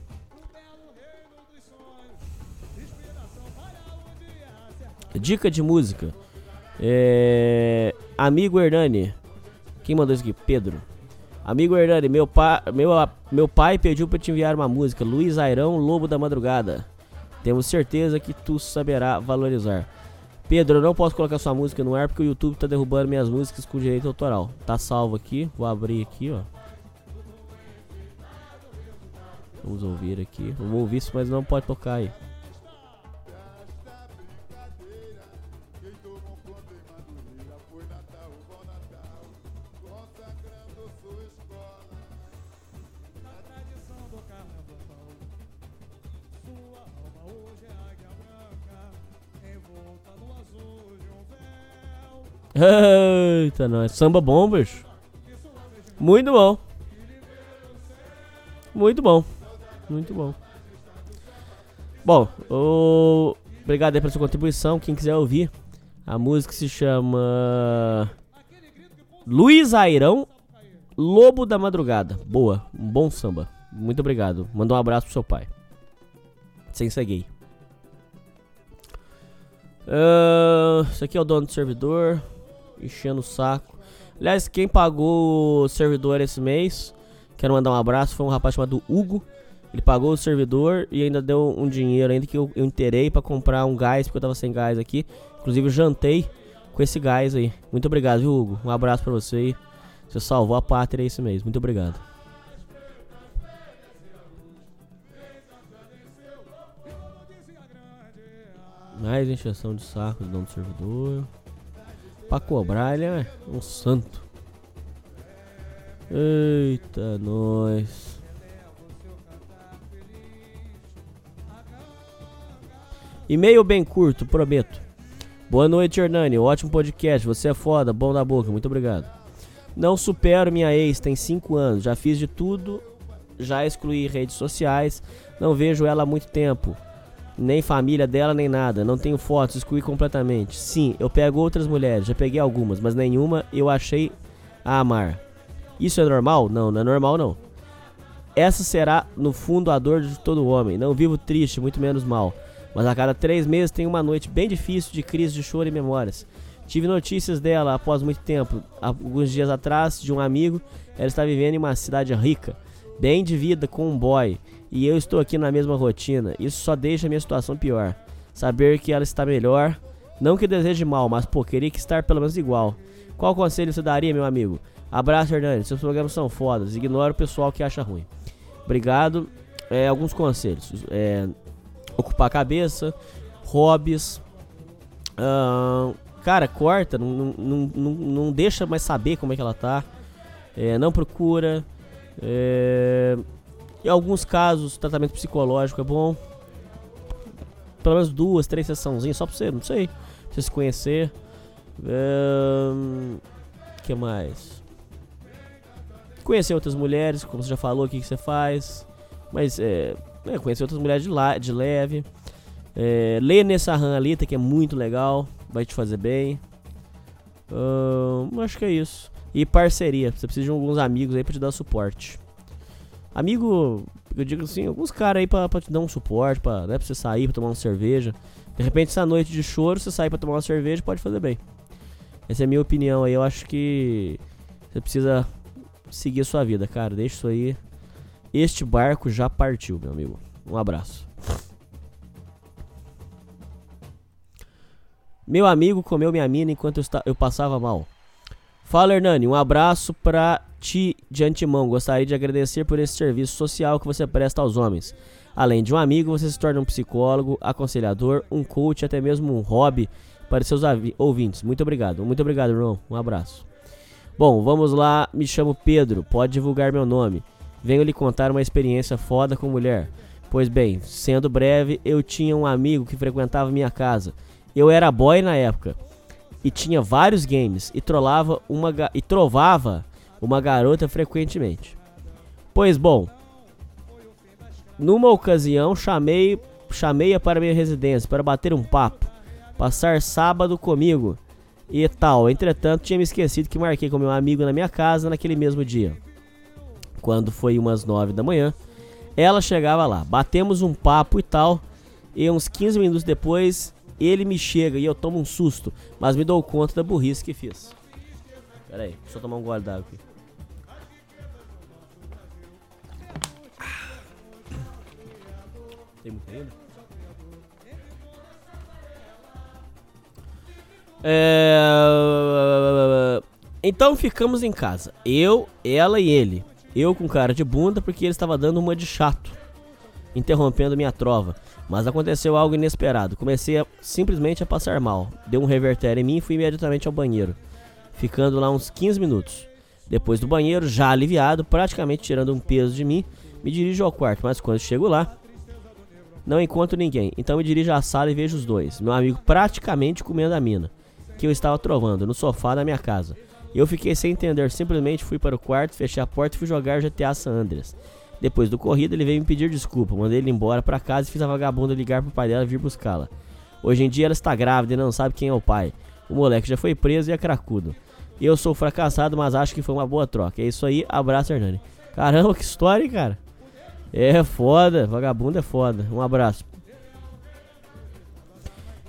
Speaker 5: Dica de música. É... Amigo Hernani. Quem mandou isso aqui? Pedro. Amigo Hernani, meu, pa... meu, meu pai pediu para te enviar uma música. Luiz Airão, Lobo da Madrugada. Temos certeza que tu saberá valorizar. Pedro, eu não posso colocar sua música no ar porque o YouTube tá derrubando minhas músicas com direito autoral. Tá salvo aqui. Vou abrir aqui, ó. Vamos ouvir aqui. Vamos ouvir isso, mas não pode tocar aí. Eita, nós. Samba Bombers. Muito bom. Muito bom. Muito bom. Bom, o... obrigado aí pela sua contribuição. Quem quiser ouvir, a música se chama Luiz Airão, Lobo da Madrugada. Boa, um bom samba. Muito obrigado. Manda um abraço pro seu pai. Sem ser gay. Uh, isso aqui é o dono do servidor enchendo o saco. Aliás, quem pagou o servidor esse mês, quero mandar um abraço, foi um rapaz chamado Hugo. Ele pagou o servidor e ainda deu um dinheiro ainda que eu, eu interei para comprar um gás, porque eu tava sem gás aqui. Inclusive jantei com esse gás aí. Muito obrigado, viu, Hugo? Um abraço para você aí. Você salvou a pátria esse mês. Muito obrigado. Mais encheção de saco do dono do servidor. Pra cobrar, ele é um santo. Eita, nós. E-mail bem curto, prometo. Boa noite, Hernani. Ótimo podcast. Você é foda, bom da boca. Muito obrigado. Não supero minha ex, tem 5 anos. Já fiz de tudo. Já excluí redes sociais. Não vejo ela há muito tempo nem família dela, nem nada. Não tenho fotos, excluí completamente. Sim, eu pego outras mulheres, já peguei algumas, mas nenhuma eu achei a amar. Isso é normal? Não, não é normal não. Essa será, no fundo, a dor de todo homem. Não vivo triste, muito menos mal. Mas a cada três meses tenho uma noite bem difícil de crise de choro e memórias. Tive notícias dela após muito tempo, alguns dias atrás, de um amigo. Ela está vivendo em uma cidade rica, bem de vida, com um boy e eu estou aqui na mesma rotina. Isso só deixa minha situação pior. Saber que ela está melhor, não que deseje mal, mas pô, queria que estar pelo menos igual. Qual conselho você daria, meu amigo? Abraço, Hernandes. Seus programas são fodas. Ignora o pessoal que acha ruim. Obrigado. É, alguns conselhos: é, ocupar a cabeça, hobbies. Uh, cara, corta, não, não, não, não deixa mais saber como é que ela tá. É, não procura. É, em alguns casos, tratamento psicológico é bom. Pelo menos duas, três sessãozinhas só pra você, não sei. Pra você se conhecer. O um, que mais? Conhecer outras mulheres, como você já falou, o que, que você faz. Mas é, é, conhecer outras mulheres de, la, de leve. É, ler nessa Alita, que é muito legal. Vai te fazer bem. acho que é isso. E parceria. Você precisa de alguns amigos aí pra te dar suporte. Amigo, eu digo assim, alguns caras aí pra, pra te dar um suporte, pra, né, pra você sair, pra tomar uma cerveja. De repente, essa noite de choro, você sair pra tomar uma cerveja, pode fazer bem. Essa é a minha opinião aí. Eu acho que você precisa seguir a sua vida, cara. Deixa isso aí. Este barco já partiu, meu amigo. Um abraço. Meu amigo comeu minha mina enquanto eu, eu passava mal. Fala, Hernani. Um abraço pra ti de antemão. Gostaria de agradecer por esse serviço social que você presta aos homens. Além de um amigo, você se torna um psicólogo, aconselhador, um coach, até mesmo um hobby para seus ouvintes. Muito obrigado. Muito obrigado, irmão. Um abraço. Bom, vamos lá. Me chamo Pedro. Pode divulgar meu nome. Venho lhe contar uma experiência foda com mulher. Pois bem, sendo breve, eu tinha um amigo que frequentava minha casa. Eu era boy na época e tinha vários games e trollava uma e trovava uma garota frequentemente. Pois bom, numa ocasião chamei chamei-a para minha residência para bater um papo. passar sábado comigo e tal. Entretanto, tinha me esquecido que marquei com meu amigo na minha casa naquele mesmo dia. Quando foi umas 9 da manhã, ela chegava lá. Batemos um papo e tal. E uns 15 minutos depois, ele me chega e eu tomo um susto, mas me dou conta da burrice que fiz. Pera aí, deixa eu tomar um gole d'água aqui. Tem muito ainda? É... Então ficamos em casa. Eu, ela e ele. Eu com cara de bunda porque ele estava dando uma de chato, interrompendo minha trova. Mas aconteceu algo inesperado. Comecei a, simplesmente a passar mal. Deu um reverter em mim e fui imediatamente ao banheiro, ficando lá uns 15 minutos. Depois do banheiro, já aliviado, praticamente tirando um peso de mim, me dirijo ao quarto, mas quando chego lá, não encontro ninguém. Então me dirijo à sala e vejo os dois. Meu amigo praticamente comendo a mina, que eu estava trovando, no sofá da minha casa. Eu fiquei sem entender, simplesmente fui para o quarto, fechei a porta e fui jogar GTA San Andreas. Depois do corrido, ele veio me pedir desculpa. Mandei ele embora para casa e fiz a vagabunda ligar pro pai dela vir buscá-la. Hoje em dia ela está grávida e não sabe quem é o pai. O moleque já foi preso e é cracudo. Eu sou fracassado, mas acho que foi uma boa troca. É isso aí, abraço, Hernani. Caramba, que história, hein, cara. É foda, vagabundo é foda. Um abraço.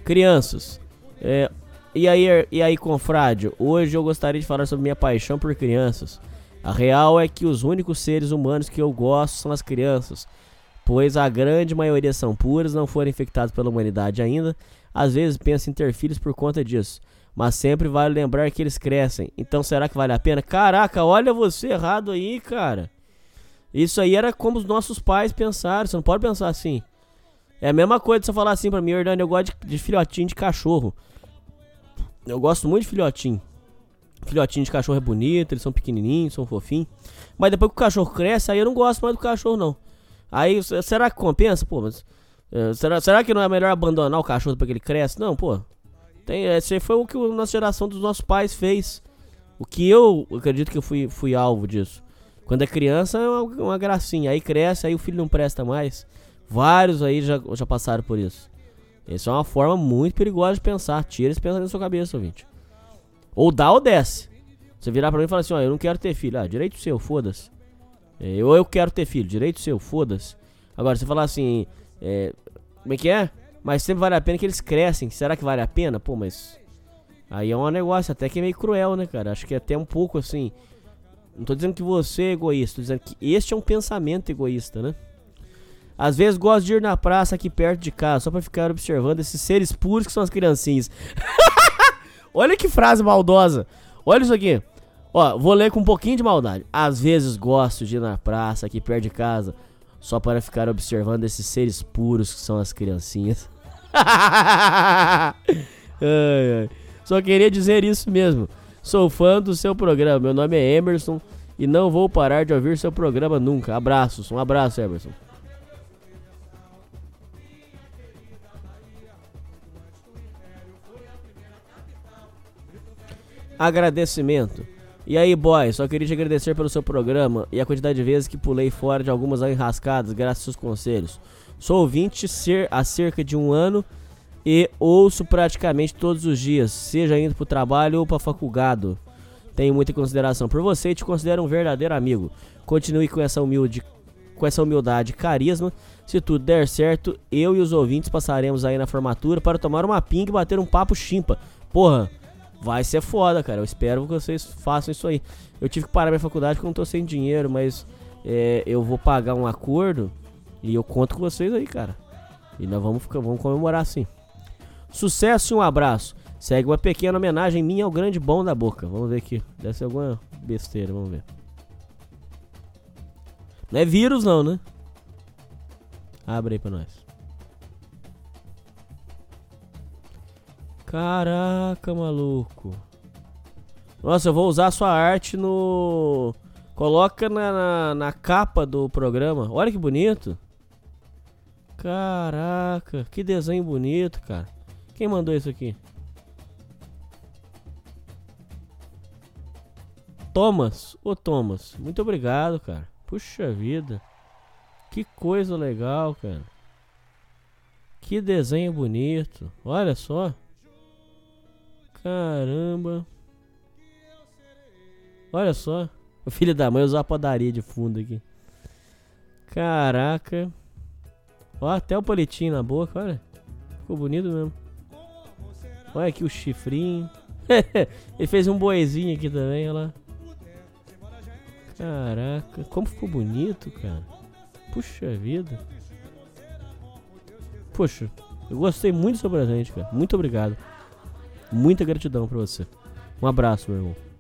Speaker 5: Crianças. É, e aí, e aí, confrade, hoje eu gostaria de falar sobre minha paixão por crianças. A real é que os únicos seres humanos que eu gosto são as crianças, pois a grande maioria são puras, não foram infectados pela humanidade ainda. Às vezes penso em ter filhos por conta disso, mas sempre vale lembrar que eles crescem. Então será que vale a pena? Caraca, olha você errado aí, cara. Isso aí era como os nossos pais pensaram, você não pode pensar assim. É a mesma coisa de você falar assim pra mim, Hernani, eu gosto de, de filhotinho de cachorro. Eu gosto muito de filhotinho. Filhotinho de cachorro é bonito, eles são pequenininhos, são fofinhos. Mas depois que o cachorro cresce, aí eu não gosto mais do cachorro, não. Aí, será que compensa? Pô, mas. É, será, será que não é melhor abandonar o cachorro para que ele cresce? Não, pô. Tem, esse foi o que a nossa geração dos nossos pais fez. O que eu acredito que eu fui, fui alvo disso. Quando é criança é uma, uma gracinha. Aí cresce, aí o filho não presta mais. Vários aí já, já passaram por isso. Isso é uma forma muito perigosa de pensar. Tira esse pensamento da sua cabeça, ouvinte. Ou dá ou desce. Você virar pra mim e falar assim, ó, eu não quero ter filho. Ah, direito seu, foda-se. É, ou eu quero ter filho, direito seu, foda-se. Agora, você falar assim, é, como é que é? Mas sempre vale a pena que eles crescem. Será que vale a pena? Pô, mas. Aí é um negócio até que é meio cruel, né, cara? Acho que é até um pouco assim. Não tô dizendo que você é egoísta, tô dizendo que este é um pensamento egoísta, né? Às vezes gosto de ir na praça aqui perto de casa só pra ficar observando esses seres puros que são as criancinhas. (laughs) Olha que frase maldosa. Olha isso aqui. Ó, vou ler com um pouquinho de maldade. Às vezes gosto de ir na praça aqui perto de casa só para ficar observando esses seres puros que são as criancinhas. (laughs) ai, ai. Só queria dizer isso mesmo. Sou fã do seu programa. Meu nome é Emerson e não vou parar de ouvir seu programa nunca. Abraços. Um abraço, Emerson. Agradecimento. E aí, boy, só queria te agradecer pelo seu programa e a quantidade de vezes que pulei fora de algumas enrascadas graças aos seus conselhos. Sou ouvinte há cerca de um ano e ouço praticamente todos os dias, seja indo para o trabalho ou para faculdade. Tenho muita consideração por você e te considero um verdadeiro amigo. Continue com essa humilde com essa humildade e carisma. Se tudo der certo, eu e os ouvintes passaremos aí na formatura para tomar uma pinga e bater um papo chimpa. Porra, vai ser foda, cara. Eu espero que vocês façam isso aí. Eu tive que parar minha faculdade porque eu não tô sem dinheiro, mas é, eu vou pagar um acordo e eu conto com vocês aí, cara. E nós vamos, vamos comemorar assim. Sucesso e um abraço. Segue uma pequena homenagem minha ao grande bom da boca. Vamos ver aqui. Deve ser alguma besteira, vamos ver. Não é vírus não, né? Abre aí pra nós. Caraca, maluco. Nossa, eu vou usar a sua arte no. Coloca na, na, na, capa do programa. Olha que bonito. Caraca, que desenho bonito, cara. Quem mandou isso aqui? Thomas. Ô Thomas, muito obrigado, cara. Puxa vida. Que coisa legal, cara. Que desenho bonito. Olha só. Caramba. Olha só. O filho da mãe usou a padaria de fundo aqui. Caraca. Ó, até o palitinho na boca, olha. Ficou bonito mesmo. Olha aqui o chifrinho. (laughs) Ele fez um boizinho aqui também, olha lá. Caraca, como ficou bonito, cara. Puxa vida. Poxa, eu gostei muito do seu presente, cara. Muito obrigado. Muita gratidão pra você. Um abraço, meu irmão.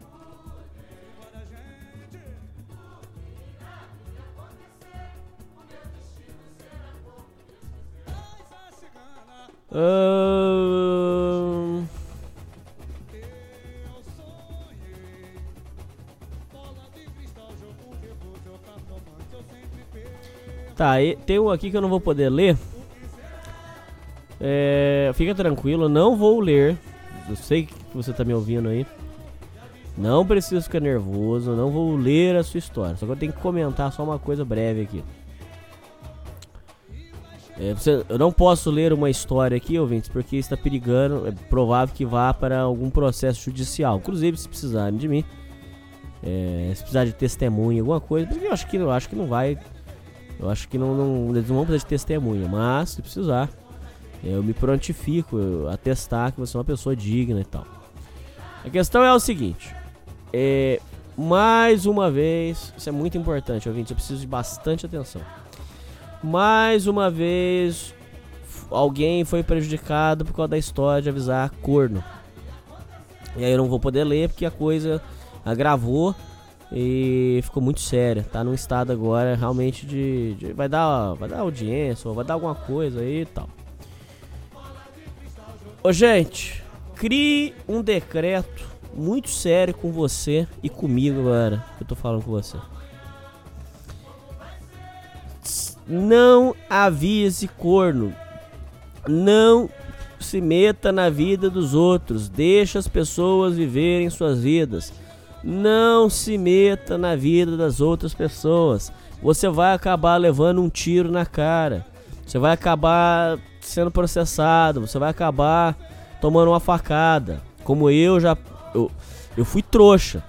Speaker 5: Tá, e- tem um aqui que eu não vou poder ler. É, fica tranquilo, não vou ler. Eu sei que você tá me ouvindo aí. Não preciso ficar nervoso, não vou ler a sua história. Só que eu tenho que comentar só uma coisa breve aqui. É, você- eu não posso ler uma história aqui, ouvintes, porque está perigando. É provável que vá para algum processo judicial. Inclusive, se precisarem de mim, é, se precisar de testemunha, alguma coisa, porque eu acho que, eu acho que não vai. Eu acho que não, não, eles não vão precisar de testemunha, mas se precisar, eu me prontifico eu atestar que você é uma pessoa digna e tal. A questão é o seguinte: é, mais uma vez, isso é muito importante, ouvinte, eu preciso de bastante atenção. Mais uma vez, alguém foi prejudicado por causa da história de avisar corno. E aí eu não vou poder ler porque a coisa agravou e ficou muito séria. Tá num estado agora realmente de, de- vai dar, vai dar audiência, ou vai dar alguma coisa aí e tal. Ô gente, crie um decreto muito sério com você e comigo agora. que Eu tô falando com você. Não avise corno. Não se meta na vida dos outros. Deixa as pessoas viverem suas vidas. Não se meta na vida das outras pessoas. Você vai acabar levando um tiro na cara. Você vai acabar sendo processado. Você vai acabar tomando uma facada. Como eu já. Eu, eu fui trouxa.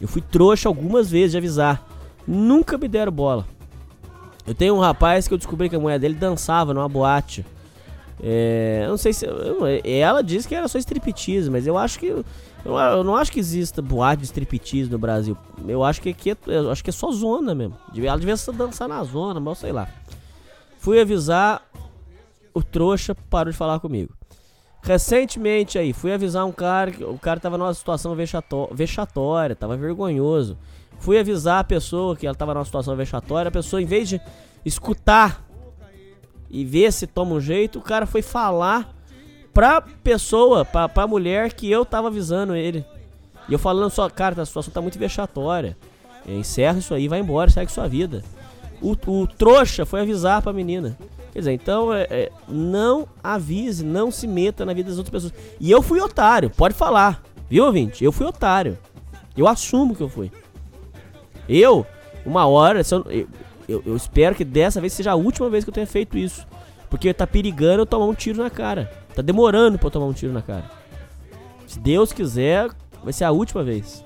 Speaker 5: Eu fui trouxa algumas vezes de avisar. Nunca me deram bola. Eu tenho um rapaz que eu descobri que a mulher dele dançava numa boate. É, eu não sei se. eu- ela disse que era só striptease, mas eu acho que. Eu, eu não acho que exista boate de striptease no Brasil. Eu acho que aqui é, eu acho que é só zona mesmo. Ela devia dançar na zona, mas sei lá. Fui avisar. O trouxa parou de falar comigo. Recentemente aí, fui avisar um cara, que o cara tava numa situação vexató- vexatória, tava vergonhoso. Fui avisar a pessoa que ela tava numa situação vexatória, a pessoa em vez de escutar e ver se toma um jeito, o cara foi falar pra pessoa, pra, pra mulher que eu tava avisando ele. E eu falando só, cara, a situação tá muito vexatória. Encerra isso aí, vai embora, segue sua vida. O, o trouxa foi avisar pra menina. Quer dizer, então, é, é, não avise, não se meta na vida das outras pessoas. E eu fui otário, pode falar. Viu, ouvinte? Eu fui otário. Eu assumo que eu fui. Eu, uma hora, eu, eu, eu- espero que dessa vez seja a última vez que eu tenha feito isso. Porque tá perigando eu tomar um tiro na cara. Tá demorando pra eu tomar um tiro na cara. Se Deus quiser, vai ser a última vez.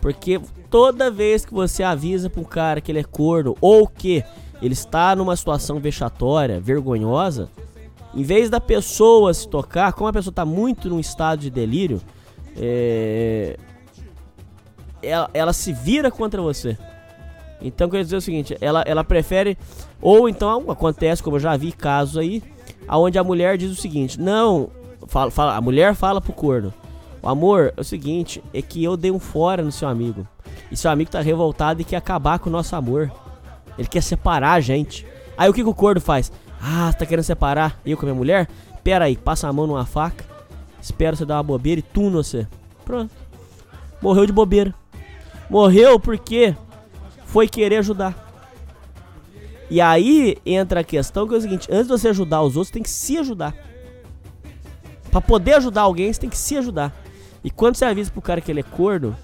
Speaker 5: Porque toda vez que você avisa pra um cara que ele é corno ou que ele está numa situação vexatória, vergonhosa, em vez da pessoa se tocar, como a pessoa tá muito num estado de delírio, é, ela, ela se vira contra você. Então quer dizer o seguinte, ela, ela prefere. Ou então acontece, como eu já vi casos aí, aonde a mulher diz o seguinte, não. Fala, fala, a mulher fala pro corno. O amor, é o seguinte, é que eu dei um fora no seu amigo. E seu amigo tá revoltado e quer acabar com o nosso amor. Ele quer separar a gente. Aí o que, que o corno faz? Ah, tá querendo separar eu com a minha mulher? Pera aí, passa a mão numa faca, espera você dar uma bobeira e tuna você. Pronto. Morreu de bobeira. Morreu porque foi querer ajudar. E aí entra a questão que é o seguinte: antes de você ajudar os outros, tem que se ajudar. Pra poder ajudar alguém, você tem que se ajudar. E quando você avisa pro cara que ele é corno,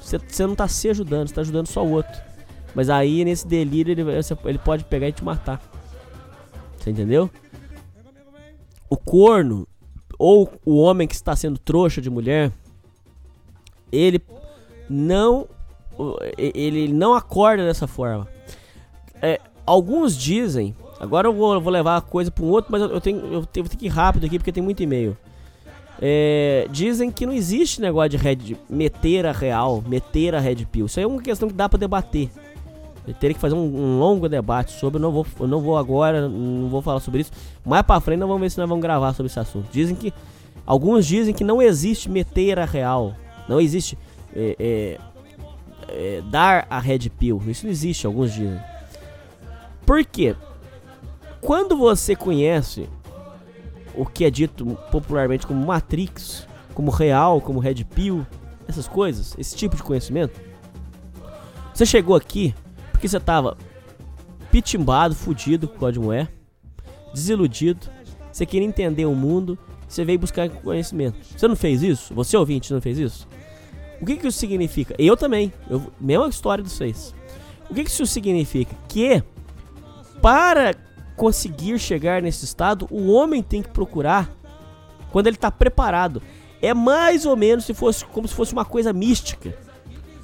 Speaker 5: você, você não tá se ajudando, você tá ajudando só o outro. Mas aí nesse delírio ele, ele pode pegar e te matar. Você entendeu? O corno, ou o homem que está sendo trouxa de mulher, ele não ele não acorda dessa forma. É, alguns dizem, agora eu vou, vou levar a coisa para um outro, mas eu, eu, tenho, eu tenho, que ir rápido aqui porque tem muito e-mail. É, dizem que não existe negócio de red, meter a real, meter a red pill. Isso aí é uma questão que dá para debater. Eu teria que fazer um, um, longo debate sobre. Eu não vou, eu não vou agora, não vou falar sobre isso. Mais para frente, nós vamos ver se nós vamos gravar sobre esse assunto. Dizem que alguns dizem que não existe meter a real, não existe é, é, é, dar a red pill. Isso não existe. Alguns dizem. Por quê? Quando você conhece o que é dito popularmente como Matrix, como real, como Red Pill, essas coisas, esse tipo de conhecimento. Você chegou aqui porque você tava pitimbado, fudido com o é, desiludido, você queria entender o mundo, você veio buscar conhecimento. Você não fez isso? Você ouvinte não fez isso? O que que isso significa? Eu também, eu, mesma história dos seis. O que que isso significa? Que para conseguir chegar nesse estado, o homem tem que procurar quando ele está preparado. É mais ou menos se fosse como se fosse uma coisa mística,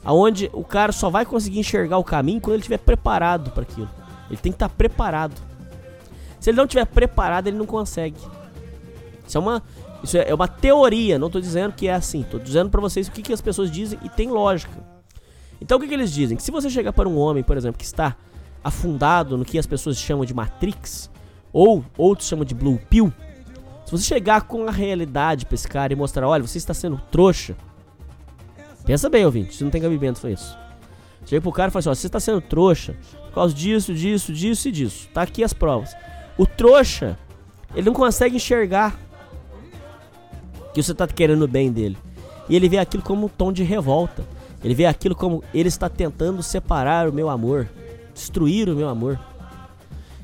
Speaker 5: aonde o cara só vai conseguir enxergar o caminho quando ele estiver preparado para aquilo. Ele tem que estar tá preparado. Se ele não estiver preparado, ele não consegue. Isso é uma, isso é uma teoria, não estou dizendo que é assim. Estou dizendo para vocês o que, que as pessoas dizem e tem lógica. Então o que, que eles dizem? Que se você chegar para um homem, por exemplo, que está afundado no que as pessoas chamam de Matrix, ou outros chamam de Blue Pill, se você chegar com a realidade pra esse cara e mostrar, olha, você está sendo trouxa, pensa bem, ouvinte, você não tem cabimento pra isso. Chega pro cara e fala assim, ó, você está sendo trouxa por causa disso, disso, disso e disso. Tá aqui as provas. O trouxa, ele não consegue enxergar que você tá querendo o bem dele. E ele vê aquilo como um tom de revolta. Ele vê aquilo como ele está tentando separar o meu amor destruir o meu amor.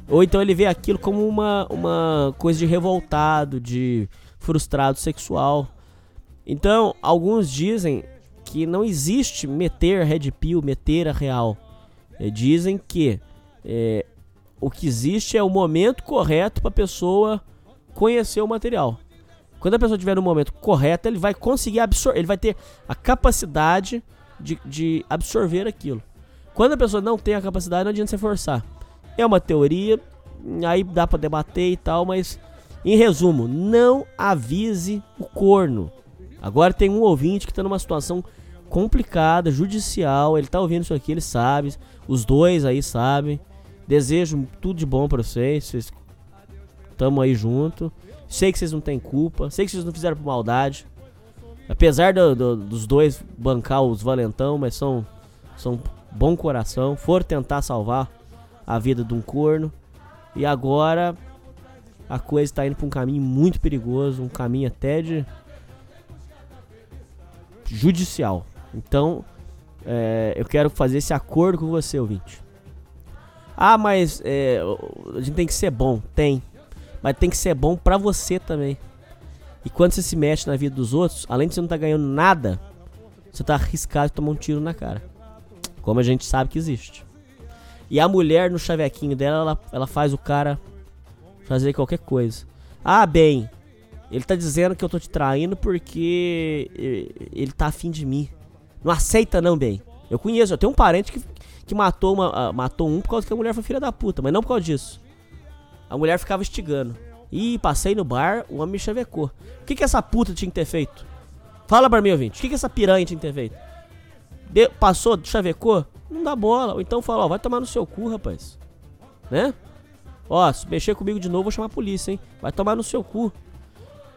Speaker 5: Ou então ele vê aquilo como uma, uma coisa de revoltado, de frustrado sexual. Então, alguns dizem que não existe meter red pill, meter a real. É, dizem que é, o que existe é o momento correto para a pessoa conhecer o material. Quando a pessoa estiver no momento correto, ele vai conseguir absorver, ele vai ter a capacidade de, de absorver aquilo. Quando a pessoa não tem a capacidade, não adianta você forçar. É uma teoria, aí dá para debater e tal, mas em resumo, não avise o corno. Agora tem um ouvinte que tá numa situação complicada, judicial, ele tá ouvindo isso aqui, ele sabe, os dois aí sabem. Desejo tudo de bom para vocês, vocês tamo aí junto. Sei que vocês não têm culpa, sei que vocês não fizeram por maldade. Apesar do, do, dos dois bancar os valentão, mas são, são bom coração, foram tentar salvar a vida de um corno. E agora a coisa está indo para um caminho muito perigoso, um caminho até de judicial. Então, é, eu quero fazer esse acordo com você, ouvinte. Ah, mas é, a gente tem que ser bom, tem, mas tem que ser bom para você também. E quando você se mexe na vida dos outros, além de você não estar tá ganhando nada, você tá arriscado de tomar um tiro na cara. Como a gente sabe que existe. E a mulher no chavequinho dela, ela, ela faz o cara fazer qualquer coisa. Ah, bem, ele tá dizendo que eu tô te traindo porque ele tá afim de mim. Não aceita não, bem. Eu conheço, eu tenho um parente que, que matou, uma, uh, matou um por causa que a mulher foi filha da puta, mas não por causa disso. A mulher ficava instigando. Ih, passei no bar, o homem me chavecou. O que, que essa puta tinha que ter feito? Fala pra mim, ouvinte. O que, que essa piranha tinha que ter feito? De, passou, chavecou, não dá bola. Ou então fala, ó, vai tomar no seu cu, rapaz. Né? Ó, se mexer comigo de novo, vou chamar a polícia, hein? Vai tomar no seu cu.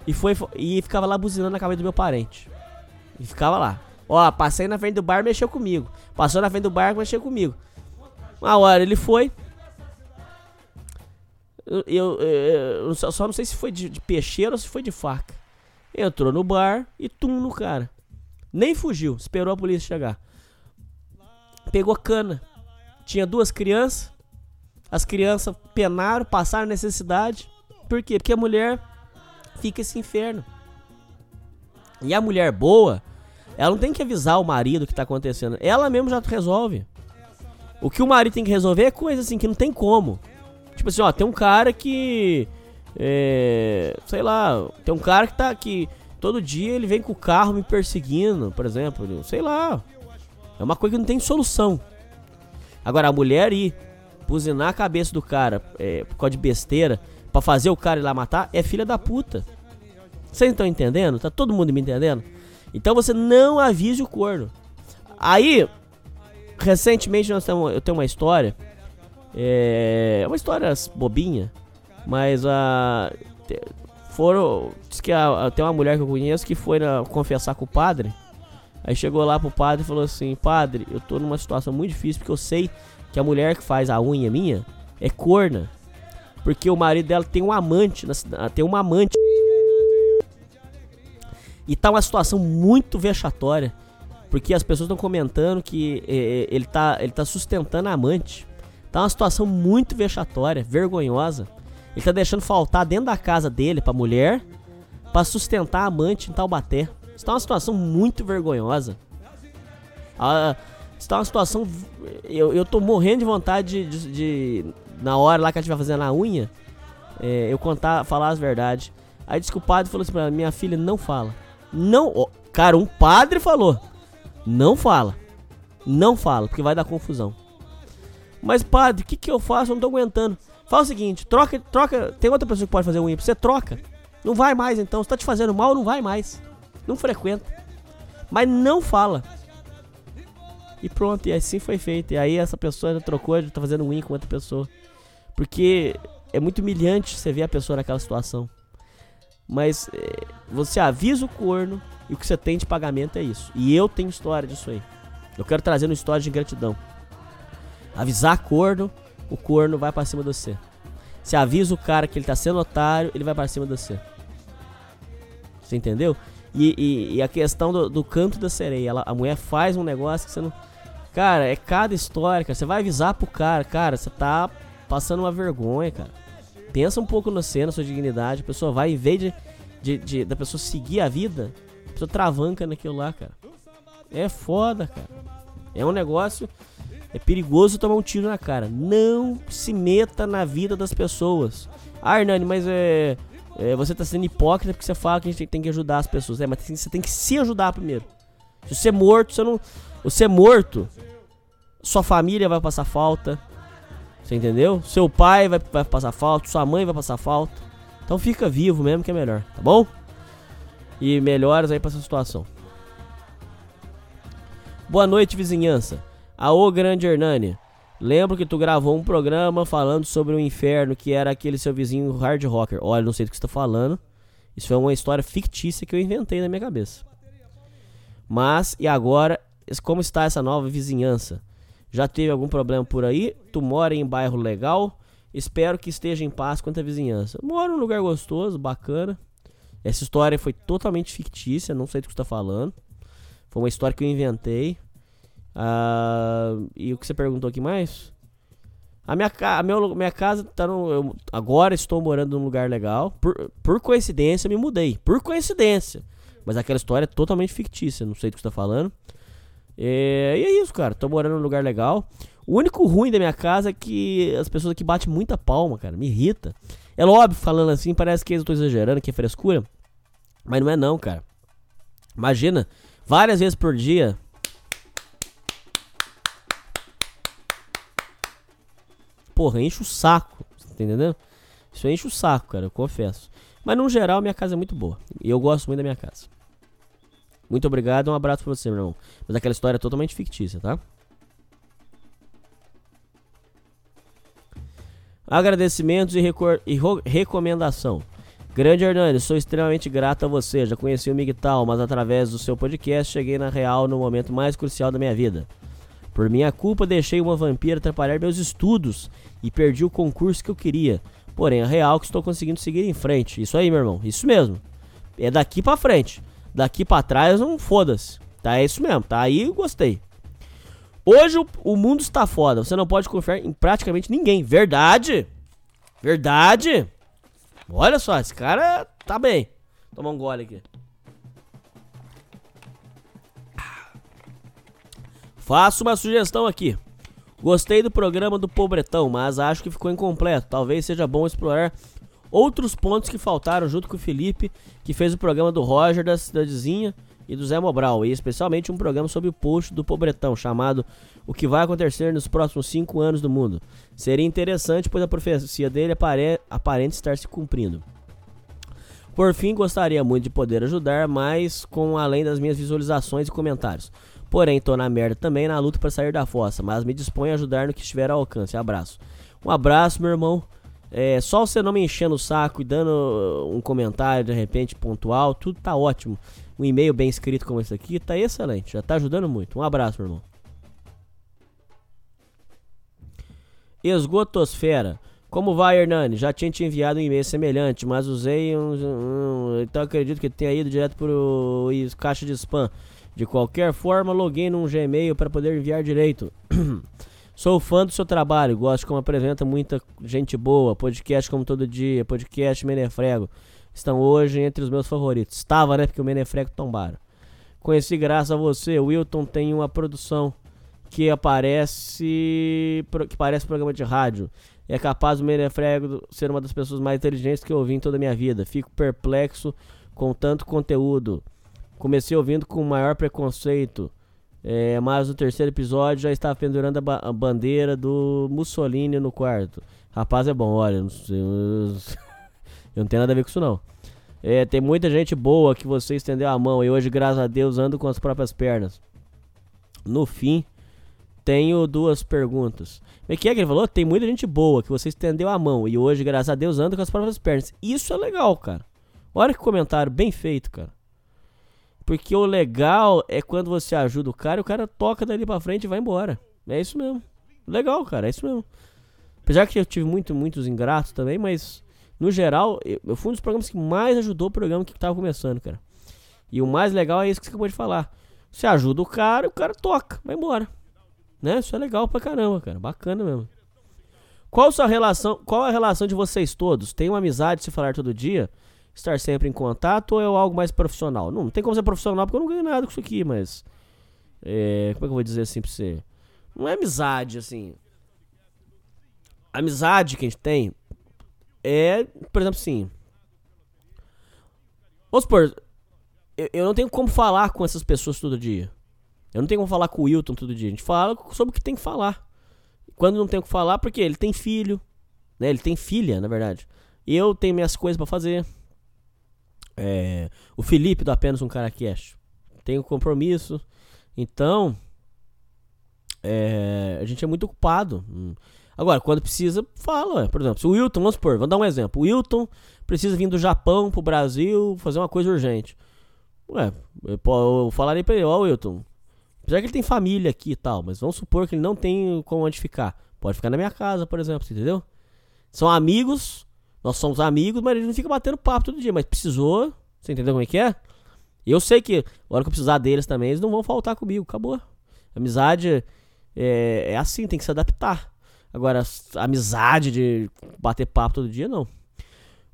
Speaker 5: E foi e ficava lá buzinando na cabeça do meu parente. E ficava lá. Ó, passei na frente do bar, mexeu comigo. Passou na frente do bar, mexeu comigo. Uma hora ele foi. Eu, eu, eu, só não sei se foi de, de peixeiro ou se foi de faca. Entrou no bar e tum no cara. Nem fugiu, esperou a polícia chegar pegou cana. Tinha duas crianças. As crianças penaram, passaram necessidade. Por quê? Porque a mulher fica esse inferno. E a mulher boa, ela não tem que avisar o marido o que tá acontecendo. Ela mesmo já resolve. O que o marido tem que resolver é coisa assim que não tem como. Tipo assim, ó, tem um cara que É, sei lá, tem um cara que tá aqui. Todo dia ele vem com o carro me perseguindo, por exemplo. Sei lá. É uma coisa que não tem solução. Agora, a mulher ir buzinar a cabeça do cara é, por causa de besteira pra fazer o cara ir lá matar é filha da puta. Vocês estão entendendo? Tá todo mundo me entendendo? Então você não avise o corno. Aí, recentemente nós temos, eu tenho uma história. É uma história bobinha, mas a. foram. Diz que a, tem uma mulher que eu conheço que foi na, confessar com o padre. Aí chegou lá pro padre e falou assim: Padre, eu tô numa situação muito difícil porque eu sei que a mulher que faz a unha minha é corna. Porque o marido dela tem um amante, tem uma amante. E tá uma situação muito vexatória. Porque as pessoas estão comentando que é, ele, tá, ele tá sustentando a amante. Tá uma situação muito vexatória, vergonhosa. Ele tá deixando faltar dentro da casa dele pra mulher para sustentar a amante em Taubaté. Está uma situação muito vergonhosa. Ah, está uma situação. Eu, eu tô morrendo de vontade de, de, de Na hora lá que a gente vai fazer na unha, é, eu contar, falar as verdades. Aí que o padre falou assim pra minha filha: não fala. Não. Oh, cara, um padre falou: não fala. Não fala, porque vai dar confusão. Mas, padre, o que, que eu faço? Eu não tô aguentando. Fala o seguinte: troca, troca. Tem outra pessoa que pode fazer unha pra você, troca. Não vai mais então. Se tá te fazendo mal, não vai mais. Não frequenta. Mas não fala. E pronto, e assim foi feito. E aí essa pessoa trocou, tá fazendo win com outra pessoa. Porque é muito humilhante você ver a pessoa naquela situação. Mas é, você avisa o corno e o que você tem de pagamento é isso. E eu tenho história disso aí. Eu quero trazer uma história de gratidão. Avisar corno, o corno vai para cima de você. Se avisa o cara que ele tá sendo otário, ele vai para cima de você. Você entendeu? E, e, e a questão do, do, canto da sereia, ela, a mulher faz um negócio que você não. Cara, é cada história, cara. Você vai avisar pro cara, cara, você tá passando uma vergonha, cara. Pensa um pouco no você, na sua dignidade. A pessoa vai, em vez de, de, de, da pessoa seguir a vida, a pessoa travanca naquilo lá, cara. É foda, cara. É um negócio. É perigoso tomar um tiro na cara. Não se meta na vida das pessoas. Ah, Hernani, mas é, é, Você tá sendo hipócrita porque você fala que a gente tem que ajudar as pessoas. É, mas você tem que se ajudar primeiro. Se você é morto, você não. Você é morto, sua família vai passar falta. Você entendeu? Seu pai vai, vai passar falta, sua mãe vai passar falta. Então fica vivo mesmo que é melhor, tá bom? E melhoras aí pra essa situação. Boa noite, vizinhança. Aô, grande Hernani. Lembro que tu gravou um programa falando sobre o inferno, que era aquele seu vizinho hard rocker. Olha, não sei do que você tá falando. Isso foi uma história fictícia que eu inventei na minha cabeça. Mas, e agora, como está essa nova vizinhança? Já teve algum problema por aí? Tu mora em bairro legal? Espero que esteja em paz quanto à vizinhança. moro num lugar gostoso, bacana. Essa história foi totalmente fictícia, não sei do que você está falando. Foi uma história que eu inventei. Uh, e o que você perguntou aqui mais? A minha, a meu, minha casa tá no. Eu, agora estou morando num lugar legal. Por, por coincidência, me mudei. Por coincidência. Mas aquela história é totalmente fictícia, não sei do que você tá falando. É, e é isso, cara. Tô morando num lugar legal. O único ruim da minha casa é que as pessoas aqui batem muita palma, cara. Me irrita. É óbvio, falando assim, parece que eu tô exagerando, que é frescura. Mas não é não, cara. Imagina, várias vezes por dia. Porra, enche o saco. Tá entendendo? Isso enche o saco, cara, eu confesso. Mas no geral, minha casa é muito boa. E eu gosto muito da minha casa. Muito obrigado, um abraço pra você, meu irmão. Mas aquela história é totalmente fictícia, tá? Agradecimentos e, e recomendação. Grande Hernandes, sou extremamente grato a você. Já conheci o Miguel, mas através do seu podcast cheguei na real no momento mais crucial da minha vida. Por minha culpa, deixei uma vampira atrapalhar meus estudos e perdi o concurso que eu queria. Porém, a real é que estou conseguindo seguir em frente. Isso aí, meu irmão. Isso mesmo. É daqui para frente. Daqui para trás, não foda-se. Tá, é isso mesmo. Tá aí, gostei. Hoje o, o, mundo está foda. Você não pode confiar em praticamente ninguém. Verdade. Verdade. Olha só, esse cara tá bem. Toma um gole aqui. Faço uma sugestão aqui. Gostei do programa do Pobretão, mas acho que ficou incompleto. Talvez seja bom explorar Outros pontos que faltaram junto com o Felipe, que fez o programa do Roger, da Cidadezinha e do Zé Mobral, e especialmente um programa sobre o post do Pobretão, chamado O que vai acontecer nos próximos cinco anos do mundo. Seria interessante, pois a profecia dele apare aparenta estar se cumprindo. Por fim, gostaria muito de poder ajudar, mas com além das minhas visualizações e comentários. Porém, tô na merda também na luta para sair da fossa, mas me disponho a ajudar no que estiver ao alcance. Abraço. Um abraço, meu irmão. É, só você não me enchendo o saco e dando uh, um comentário de repente pontual, tudo tá ótimo. Um e-mail bem escrito como esse aqui tá excelente, já tá ajudando muito. Um abraço, meu irmão. Esgotosfera. Como vai, Hernani? Já tinha te enviado um e-mail semelhante, mas usei um, um, Então acredito que tenha ido direto pro caixa de spam. De qualquer forma, loguei num Gmail para poder enviar direito. (clears throat) Sou fã do seu trabalho, gosto como apresenta muita gente boa. Podcast como todo dia, podcast Menefrego. Estão hoje entre os meus favoritos. Estava, né? Porque o Menefrego tombaram. Conheci graças a você. O Wilton tem uma produção que aparece. que parece programa de rádio é capaz do Menefrego ser uma das pessoas mais inteligentes que eu ouvi em toda a minha vida. Fico perplexo com tanto conteúdo. Comecei ouvindo com maior preconceito, é, mas no terceiro episódio já estava pendurando a, ba a, bandeira do Mussolini no quarto. Rapaz, é bom, olha, não sei, eu não tenho nada a ver com isso não. É, tem muita gente boa que você estendeu a mão e hoje, graças a Deus, ando com as próprias pernas. No fim, tenho duas perguntas. O que é que ele falou? Tem muita gente boa que você estendeu a mão e hoje, graças a Deus, anda com as próprias pernas. Isso é legal, cara. Olha que comentário bem feito, cara. Porque o legal é quando você ajuda o cara o cara toca dali pra frente e vai embora. É isso mesmo. Legal, cara, é isso mesmo. Apesar que eu tive muito, muitos ingratos também, mas no geral, eu, fui um dos programas que mais ajudou o programa que tava começando, cara. E o mais legal é isso que você acabou de falar. Você ajuda o cara o cara toca, vai embora. Né? Isso é legal pra caramba, cara. Bacana mesmo. Qual a sua relação? Qual a relação de vocês todos? Tem uma amizade se falar todo dia? Estar sempre em contato ou é algo mais profissional? Não, não tem como ser profissional porque eu não ganho nada com isso aqui, mas. É, como é que eu vou dizer assim pra você? Não é amizade, assim. A amizade que a gente tem é, por exemplo, assim. Vamos supor, eu, eu não tenho como falar com essas pessoas todo dia. Eu não tenho como falar com o Wilton todo dia. A gente fala sobre o que tem que falar. Quando não tem o que falar, porque ele tem filho. Né? Ele tem filha, na verdade. Eu tenho minhas coisas para fazer. É, o Felipe do Apenas um Cara Cash. Tem um compromisso. Então, é, a gente é muito ocupado. Agora, quando precisa, fala. Por exemplo, se o Wilton, vamos supor, vamos dar um exemplo. O Wilton precisa vir do Japão pro Brasil fazer uma coisa urgente. Ué, eu, falaria pra ele, ó, oh, Wilton, Apesar que ele tem família aqui e tal, mas vamos supor que ele não tem como onde ficar. Pode ficar na minha casa, por exemplo, entendeu? São amigos, nós somos amigos, mas ele não fica batendo papo todo dia. Mas precisou, você entendeu como é que é? Eu sei que, a hora que eu precisar deles também, eles não vão faltar comigo, acabou. Amizade é, é assim, tem que se adaptar. Agora, amizade de bater papo todo dia, não.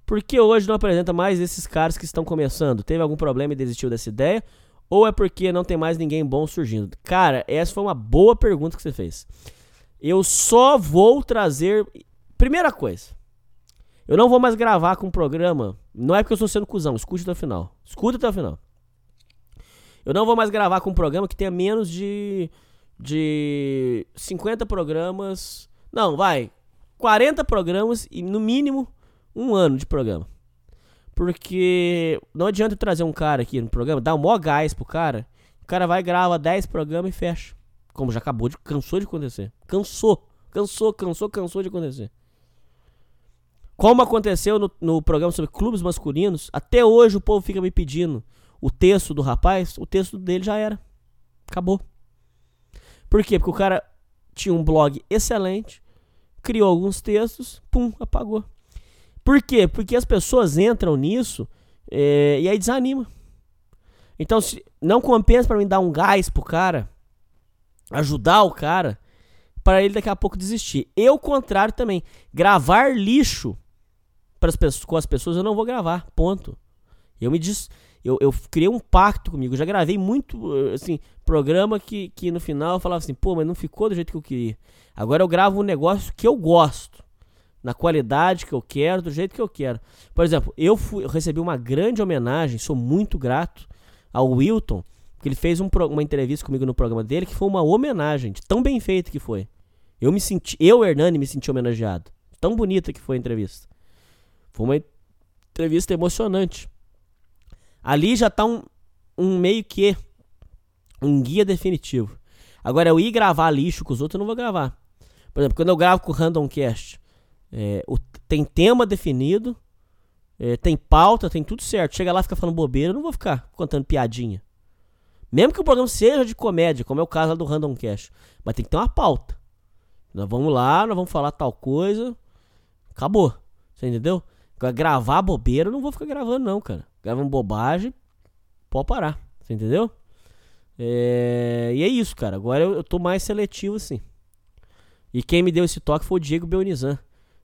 Speaker 5: Por que hoje não apresenta mais esses caras que estão começando? Teve algum problema e desistiu dessa ideia? Ou é porque não tem mais ninguém bom surgindo? Cara, essa foi uma boa pergunta que você fez. Eu só vou trazer. Primeira coisa. Eu não vou mais gravar com um programa. Não é porque eu estou sendo cuzão. Escute até o final. Escuta até o final. Eu não vou mais gravar com um programa que tenha menos de. De 50 programas. Não, vai. 40 programas e no mínimo um ano de programa. Porque não adianta trazer um cara aqui no programa, dar um maior gás pro cara. O cara vai, grava 10 programas e fecha. Como já acabou de. Cansou de acontecer. Cansou. Cansou, cansou, cansou de acontecer. Como aconteceu no, no programa sobre clubes masculinos, até hoje o povo fica me pedindo o texto do rapaz, o texto dele já era. Acabou. Por quê? Porque o cara tinha um blog excelente, criou alguns textos, pum, apagou. Por quê? Porque as pessoas entram nisso é, e aí desanima. Então, se não compensa para mim dar um gás pro cara, ajudar o cara, para ele daqui a pouco desistir. Eu, contrário também, gravar lixo pras com as pessoas eu não vou gravar, ponto. Eu me diz, eu, eu criei um pacto comigo. Eu já gravei muito, assim, programa que, que no final eu falava assim, pô, mas não ficou do jeito que eu queria. Agora eu gravo um negócio que eu gosto. na qualidade que eu quero, do jeito que eu quero. Por exemplo, eu, fui, eu recebi uma grande homenagem, sou muito grato ao Wilton, porque ele fez um uma entrevista comigo no programa dele que foi uma homenagem, de tão bem feita que foi. Eu me senti, eu, Hernani, me senti homenageado. Tão bonita que foi a entrevista. Foi uma entrevista emocionante. Ali já tá um, um meio que um guia definitivo. Agora, eu ir gravar lixo com os outros, eu não vou gravar. Por exemplo, quando eu gravo com o Random Cast, é, o- tem tema definido, é, tem pauta, tem tudo certo. Chega lá e fica falando bobeira, eu não vou ficar contando piadinha. Mesmo que o programa seja de comédia, como é o caso lá do Random Cast. Mas tem que ter uma pauta. Nós vamos lá, nós vamos falar tal coisa. Acabou. Você entendeu? Gravar bobeira, eu não vou ficar gravando, não, cara. Gravando bobagem, pode parar. Você entendeu? É, E é isso, cara. Agora eu, tô mais seletivo, assim. E quem me deu esse toque foi o Diego Belnizan,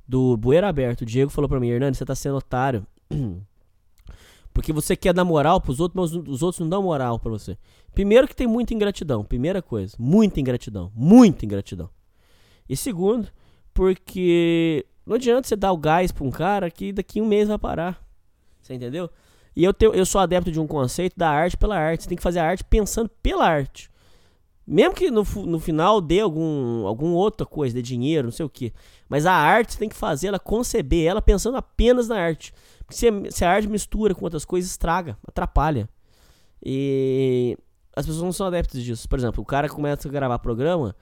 Speaker 5: do Bueira Aberto. O Diego falou pra mim, Hernani, você tá sendo otário. (clears throat) Porque você quer dar moral pros outros, mas os outros não dão moral pra você. Primeiro que tem muita ingratidão. Primeira coisa. Muita ingratidão. Muita ingratidão. E segundo, porque não adianta você dar o gás pra um cara que daqui um mês vai parar. Você entendeu? E eu, tenho, eu sou adepto de um conceito da arte pela arte. Você tem que fazer a arte pensando pela arte. Mesmo que no, no final dê algum, alguma outra coisa, dê dinheiro, não sei o que. Mas a arte você tem que fazer ela, conceber ela pensando apenas na arte. Porque se, se a arte mistura com outras coisas, estraga, atrapalha. E as pessoas não são adeptas disso. Por exemplo, o cara começa a gravar programa.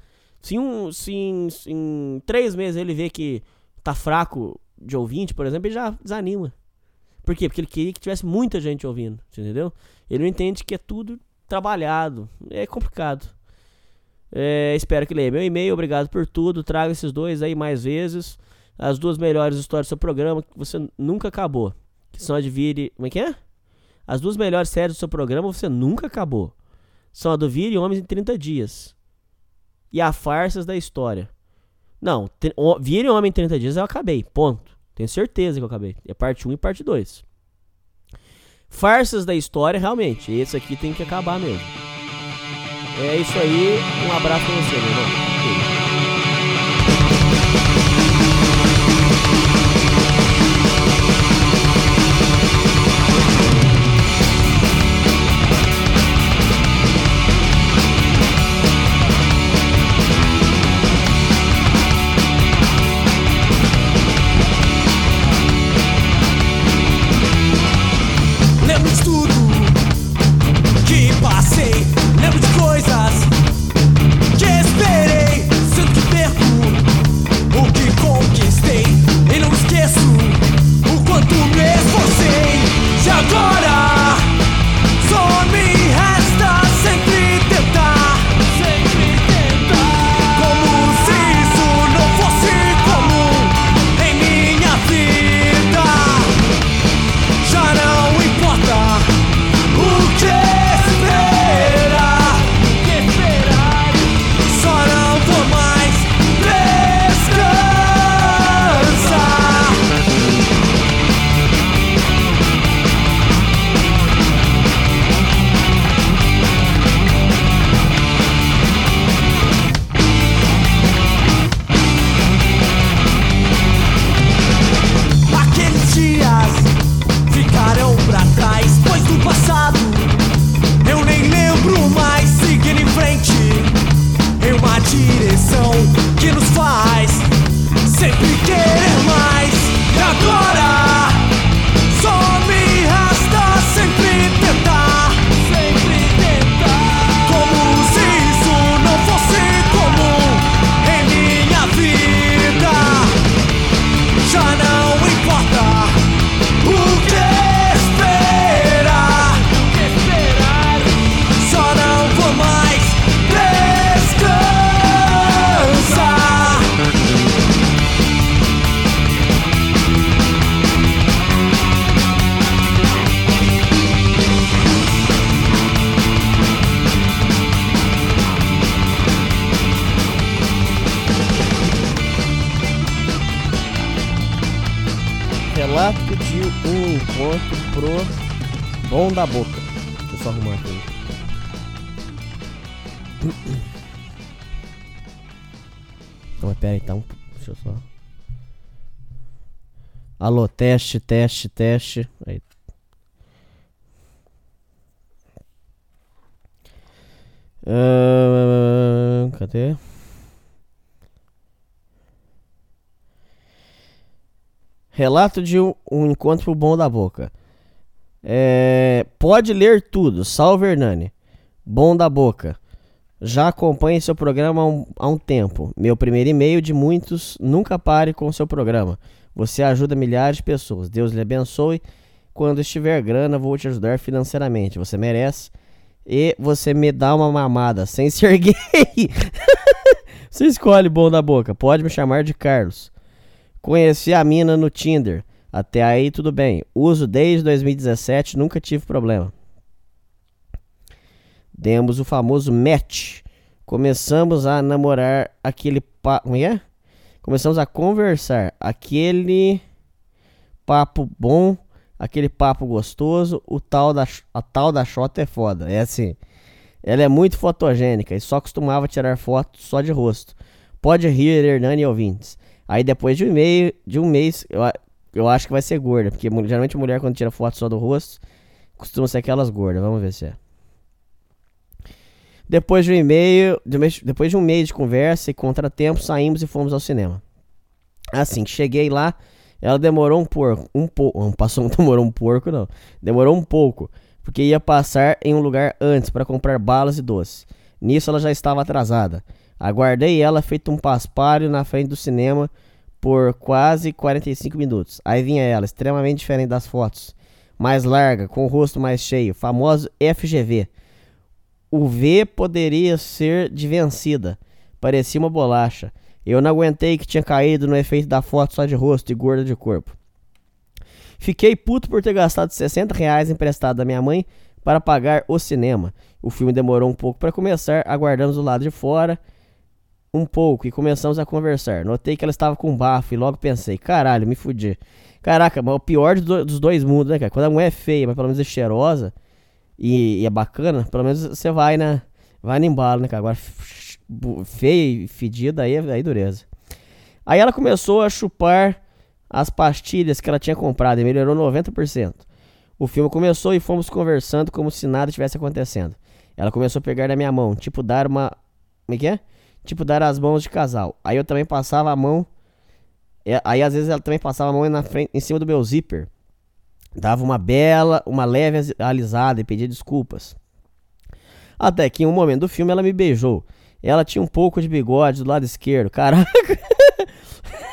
Speaker 5: Se, um, se em, em três meses ele vê que tá fraco de ouvinte, por exemplo, ele já desanima. Por quê? Porque ele queria que tivesse muita gente ouvindo, entendeu? Ele não entende que é tudo trabalhado. É complicado. É, espero que leia meu e-mail. Obrigado por tudo. Traga esses dois aí mais vezes. As duas melhores histórias do seu programa que você nunca acabou. Que são a de Vire. Como é que é? As duas melhores séries do seu programa você nunca acabou. São a do Vire Homens em 30 Dias. E a Farsas da História. Não, Vire Homem em 30 Dias eu acabei. Ponto. Tenho certeza que eu acabei. É parte 1 e parte 2. Farsas da História, realmente. Esse aqui tem que acabar mesmo. É isso aí. Um abraço pra você, meu irmão. Alô, teste, teste, teste. Aí. Ahn, cadê? Relato de um, um encontro bom da boca. É, pode ler tudo. Salve Hernani. Bom da boca. Já acompanhe seu programa há um, há um tempo. Meu primeiro e-mail de muitos. Nunca pare com seu programa. Você ajuda milhares de pessoas. Deus lhe abençoe. Quando estiver grana, vou te ajudar financeiramente. Você merece. E você me dá uma mamada sem ser gay. (laughs) você escolhe bom da boca. Pode me chamar de Carlos. Conheci a mina no Tinder. Até aí tudo bem. Uso desde 2017, nunca tive problema. Demos o famoso match. Começamos a namorar aquele pa... Como é? Começamos a conversar. Aquele papo bom, aquele papo gostoso. O tal da, a tal da Xota é foda. É assim. Ela é muito fotogênica e só costumava tirar fotos só de rosto. Pode rir, Hernani e ouvintes. Aí depois de um, meio, de um mês, eu, eu acho que vai ser gorda. Porque geralmente mulher quando tira foto só do rosto, costuma ser aquelas gordas. Vamos ver se é. Depois de um e-mail, depois de um mês de conversa e contratempo, saímos e fomos ao cinema. Assim, cheguei lá, ela demorou um porco, um pouco, passou, (laughs) demorou um porco não, demorou um pouco, porque ia passar em um lugar antes para comprar balas e doces. Nisso ela já estava atrasada. Aguardei ela feito um paspalho na frente do cinema por quase 45 minutos. Aí vinha ela, extremamente diferente das fotos, mais larga, com o rosto mais cheio, famoso FGV. O V poderia ser de vencida. Parecia uma bolacha. Eu não aguentei que tinha caído no efeito da foto só de rosto e gorda de corpo. Fiquei puto por ter gastado 60 reais emprestado da minha mãe para pagar o cinema. O filme demorou um pouco para começar, aguardamos do lado de fora um pouco e começamos a conversar. Notei que ela estava com bafo e logo pensei, caralho, me fudi. Caraca, mas o pior dos dois mundos, né, cara? Quando a mulher é feia, mas pelo menos é cheirosa, e, e é bacana, pelo menos você vai na, vai no embalo, né, cara? Agora, feia e fedida, aí, aí dureza. Aí ela começou a chupar as pastilhas que ela tinha comprado e melhorou 90%. O filme começou e fomos conversando como se nada tivesse acontecendo. Ela começou a pegar na minha mão, tipo dar uma. Como é que é? Tipo dar as mãos de casal. Aí eu também passava a mão. Aí às vezes ela também passava a mão na frente, em cima do meu zíper dava uma bela, uma leve alisada e pedia desculpas. Até que em um momento do filme ela me beijou. Ela tinha um pouco de bigode do lado esquerdo. Caraca!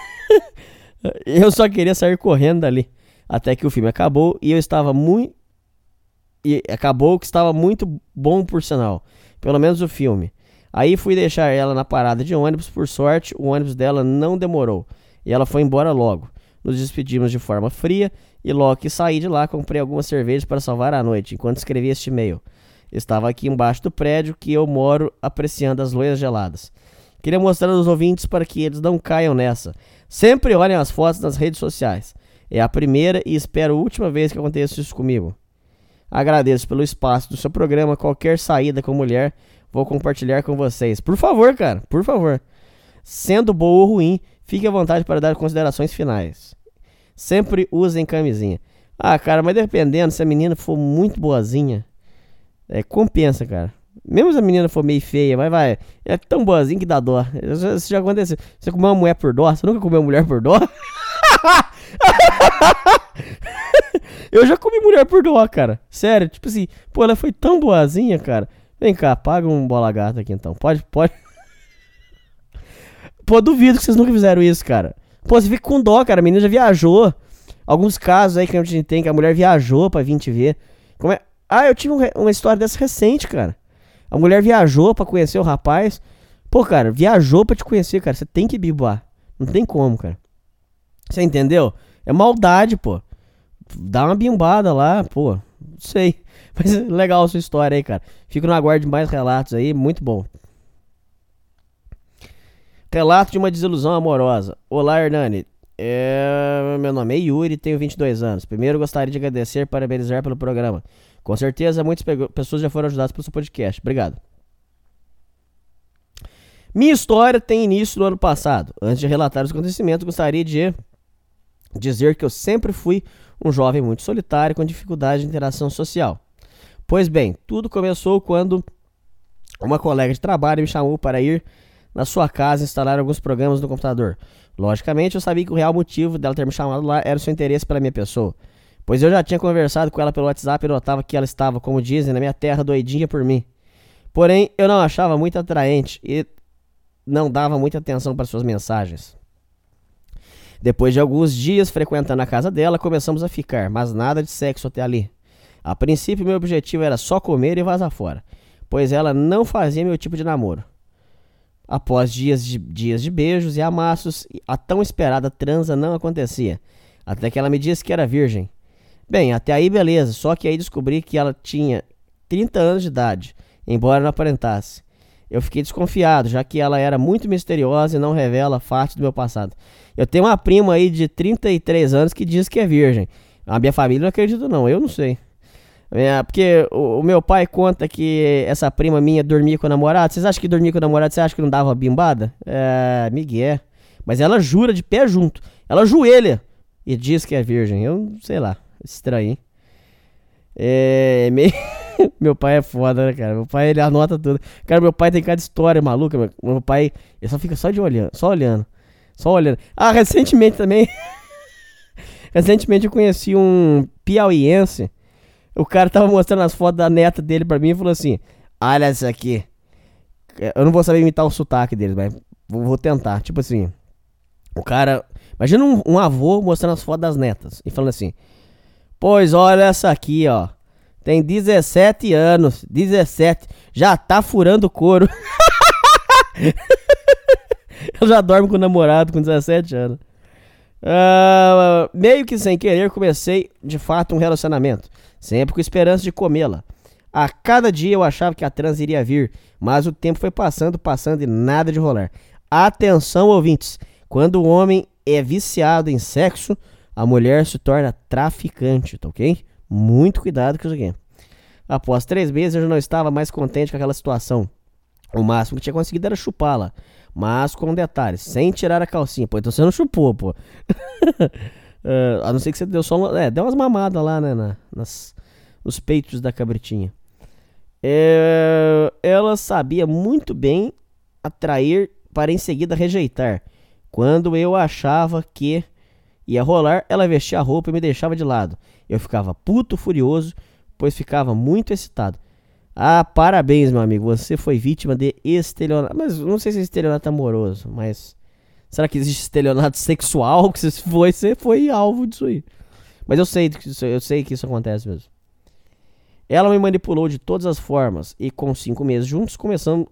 Speaker 5: (laughs) eu só queria sair correndo dali. Até que o filme acabou e eu estava muito. E acabou que estava muito bom por sinal. Pelo menos o filme. Aí fui deixar ela na parada de ônibus. Por sorte, o ônibus dela não demorou. E ela foi embora logo. Nos despedimos de forma fria e que saí de lá, comprei algumas cervejas para salvar a noite, enquanto escrevia este e-mail. Estava aqui embaixo do prédio que eu moro, apreciando as loias geladas. Queria mostrar aos ouvintes para que eles não caiam nessa. Sempre olhem as fotos nas redes sociais. É a primeira e espero a última vez que aconteça isso comigo. Agradeço pelo espaço do seu programa. Qualquer saída com mulher, vou compartilhar com vocês. Por favor, cara, por favor. Sendo boa ou ruim, fique à vontade para dar considerações finais. Sempre usem camisinha. Ah, cara, mas dependendo, se a menina for muito boazinha, é, compensa, cara. Mesmo se a menina for meio feia, mas vai, é tão boazinha que dá dó. Isso já aconteceu. Você comeu uma mulher por dó? Você nunca comeu mulher por dó? (laughs) Eu já comi mulher por dó, cara. Sério, tipo assim, pô, ela foi tão boazinha, cara. Vem cá, paga um bola gata aqui então. Pode, pode. (laughs) Pô, duvido que vocês nunca fizeram isso, cara. Pô, você fica com dó, cara. A menina já viajou. Alguns casos aí que a gente tem que a mulher viajou pra vir te ver. Como é? Ah, eu tive um, uma história dessa recente, cara. A mulher viajou pra conhecer o rapaz. Pô, cara, viajou pra te conhecer, cara. Você tem que bibar. Não tem como, cara. Você entendeu? É maldade, pô. Dá uma bimbada lá, pô. Não sei. (laughs) Mas legal a sua história aí, cara. Fico no aguardo de mais relatos aí. Muito bom. Relato de uma desilusão amorosa. Olá, Hernani. É... Meu nome é Yuri, tenho 22 anos. Primeiro, gostaria de agradecer e parabenizar pelo programa. Com certeza, muitas pessoas já foram ajudadas pelo seu podcast. Obrigado. Minha história tem início no ano passado. Antes de relatar os acontecimentos, gostaria de dizer que eu sempre fui um jovem muito solitário com dificuldade de interação social. Pois bem, tudo começou quando uma colega de trabalho me chamou para ir na sua casa instalar alguns programas no computador. Logicamente, eu sabia que o real motivo dela ter me chamado lá era o seu interesse pela minha pessoa. Pois eu já tinha conversado com ela pelo WhatsApp e notava que ela estava, como dizem, na minha terra doidinha por mim. Porém, eu não achava muito atraente e não dava muita atenção para suas mensagens. Depois de alguns dias frequentando a casa dela, começamos a ficar, mas nada de sexo até ali. A princípio, meu objetivo era só comer e vazar fora, pois ela não fazia meu tipo de namoro. Após dias de, dias de beijos e amassos, a tão esperada transa não acontecia, até que ela me disse que era virgem. Bem, até aí beleza, só que aí descobri que ela tinha 30 anos de idade, embora não aparentasse. Eu fiquei desconfiado, já que ela era muito misteriosa e não revela fatos do meu passado. Eu tenho uma prima aí de 33 anos que diz que é virgem. A minha família não acredita não, eu não sei. É, porque o, o, meu pai conta que essa prima minha dormia com o namorado. Vocês acham que dormia com o namorado, você acha que não dava bimbada? É, Miguel. Mas ela jura de pé junto. Ela joelha e diz que é virgem. Eu sei lá, estranho, hein? É, (laughs) meio... meu pai é foda, né, cara? Meu pai, ele anota tudo. Cara, meu pai tem cada história maluca. Meu, meu pai, ele só fica só de olhando, só olhando. Só olhando. Ah, recentemente também. (laughs) recentemente eu conheci um piauiense o cara tava mostrando as fotos da neta dele pra mim e falou assim: Olha essa aqui. Eu não vou saber imitar o sotaque dele, mas vou tentar. Tipo assim, o cara. Imagina um, um avô mostrando as fotos das netas e falando assim: Pois olha essa aqui, ó. Tem 17 anos. 17. Já tá furando couro. (laughs) Eu já dorme com o namorado com 17 anos. Uh, meio que sem querer, comecei de fato um relacionamento sempre com esperança de comê-la. A cada dia eu achava que a trans iria vir, mas o tempo foi passando, passando e nada de rolar. Atenção, ouvintes! Quando o homem é viciado em sexo, a mulher se torna traficante, tá ok? Muito cuidado com isso aqui. Após três meses, eu já não estava mais contente com aquela situação. O máximo que tinha conseguido era chupá-la. Mas com detalhes, sem tirar a calcinha. Pô, então você não chupou, pô. (laughs) Uh, a não ser que você deu só uma, é, deu umas mamadas lá, né? Na, nas, nos peitos da cabritinha. É, ela sabia muito bem atrair para em seguida rejeitar. Quando eu achava que ia rolar, ela vestia a roupa e me deixava de lado. Eu ficava puto furioso, pois ficava muito excitado. Ah, parabéns, meu amigo. Você foi vítima de estelionato. Mas não sei se é estelionato amoroso, mas Será que existe estelionato sexual? (laughs) Que você foi, você foi alvo disso aí. Mas eu sei, eu sei que isso acontece mesmo. Ela me manipulou de todas as formas e com cinco meses juntos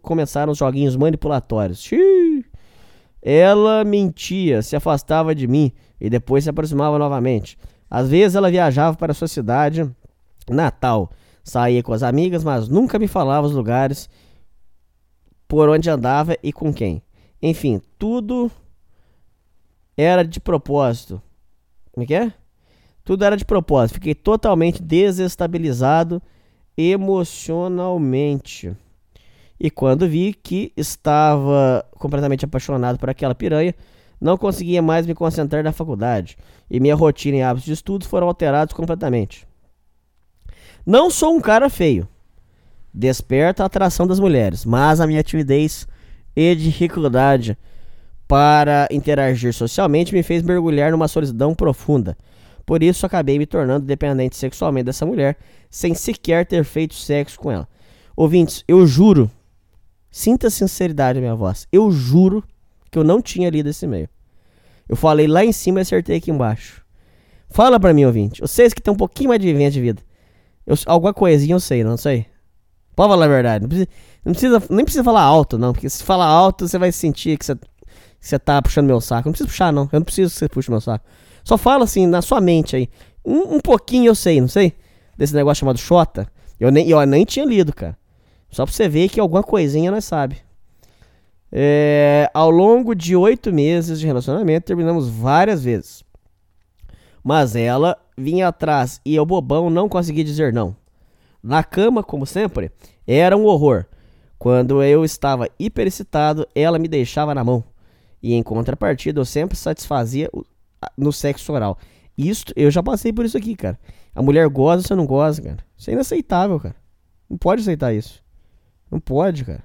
Speaker 5: começaram os joguinhos manipulatórios. Xiii. Ela mentia, se afastava de mim e depois se aproximava novamente. Às vezes ela viajava para sua cidade natal, saía com as amigas, mas nunca me falava os lugares por onde andava e com quem. Enfim, tudo era de propósito. Como é que é? Tudo era de propósito. Fiquei totalmente desestabilizado emocionalmente. E quando vi que estava completamente apaixonado por aquela piranha, não conseguia mais me concentrar na faculdade. E minha rotina e hábitos de estudos foram alterados completamente. Não sou um cara feio. Desperta a atração das mulheres, mas a minha timidez e dificuldade para interagir socialmente me fez mergulhar numa solidão profunda. Por isso acabei me tornando dependente sexualmente dessa mulher, sem sequer ter feito sexo com ela. Ouvintes, eu juro, sinta sinceridade na minha voz, eu juro que eu não tinha lido esse e-mail. Eu falei lá em cima e acertei aqui embaixo. Fala pra mim, ouvinte. Vocês que tem um pouquinho mais de vivência de vida. Eu, alguma coisinha eu sei, não sei. Pode falar a verdade. Não precisa, não precisa, nem precisa falar alto, não. Porque se falar alto, você vai sentir que você você tá puxando meu saco. Não precisa puxar, não. Eu não preciso que você puxe meu saco. Só fala assim, na sua mente aí. Um, um pouquinho eu sei, não sei? Desse negócio chamado Xota. Eu nem, eu nem tinha lido, cara. Só pra você ver que alguma coisinha nós sabe. É, ao longo de oito meses de relacionamento, terminamos várias vezes. Mas ela vinha atrás e eu, bobão, não consegui dizer não. Na cama, como sempre, era um horror. Quando eu estava hiperexcitado, ela me deixava na mão. E em contrapartida, eu sempre satisfazia no sexo oral. Isso, eu já passei por isso aqui, cara. A mulher goza, você não goza, cara. Isso é inaceitável, cara. Não pode aceitar isso. Não pode, cara.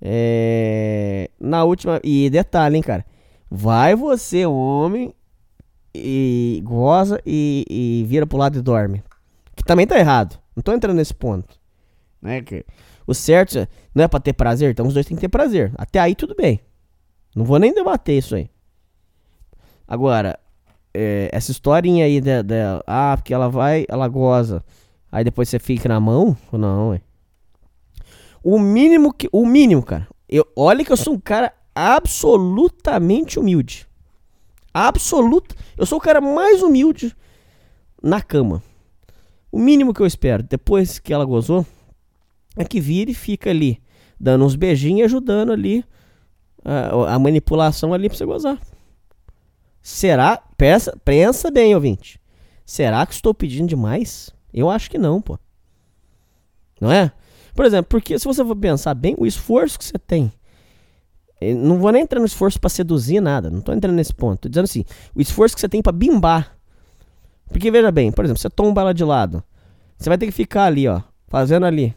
Speaker 5: É... Na última. E detalhe, hein, cara. Vai você, homem, e goza e, e vira pro lado e dorme. Que também tá errado. Não tô entrando nesse ponto. Né? Que o certo não é pra ter prazer, então os dois têm que ter prazer. Até aí tudo bem. Não vou nem debater isso aí. Agora, é, essa historinha aí dela, ah, porque ela vai, ela goza. Aí depois você fica na mão? Não, ué. O mínimo que. O mínimo, cara. Eu, olha que eu sou um cara absolutamente humilde. Absoluto. Eu sou o cara mais humilde na cama. O mínimo que eu espero, depois que ela gozou, é que vire e fica ali, dando uns beijinhos e ajudando ali a, a manipulação ali pra você gozar. Será? Pensa, pensa bem, ouvinte. Será que estou pedindo demais? Eu acho que não, pô. Não é? Por exemplo, porque se você for pensar bem, o esforço que você tem. Não vou nem entrar no esforço para seduzir nada. Não tô entrando nesse ponto. Tô dizendo assim, o esforço que você tem para bimbar. Porque veja bem, por exemplo, você tomba ela de lado. Você vai ter que ficar ali, ó. Fazendo ali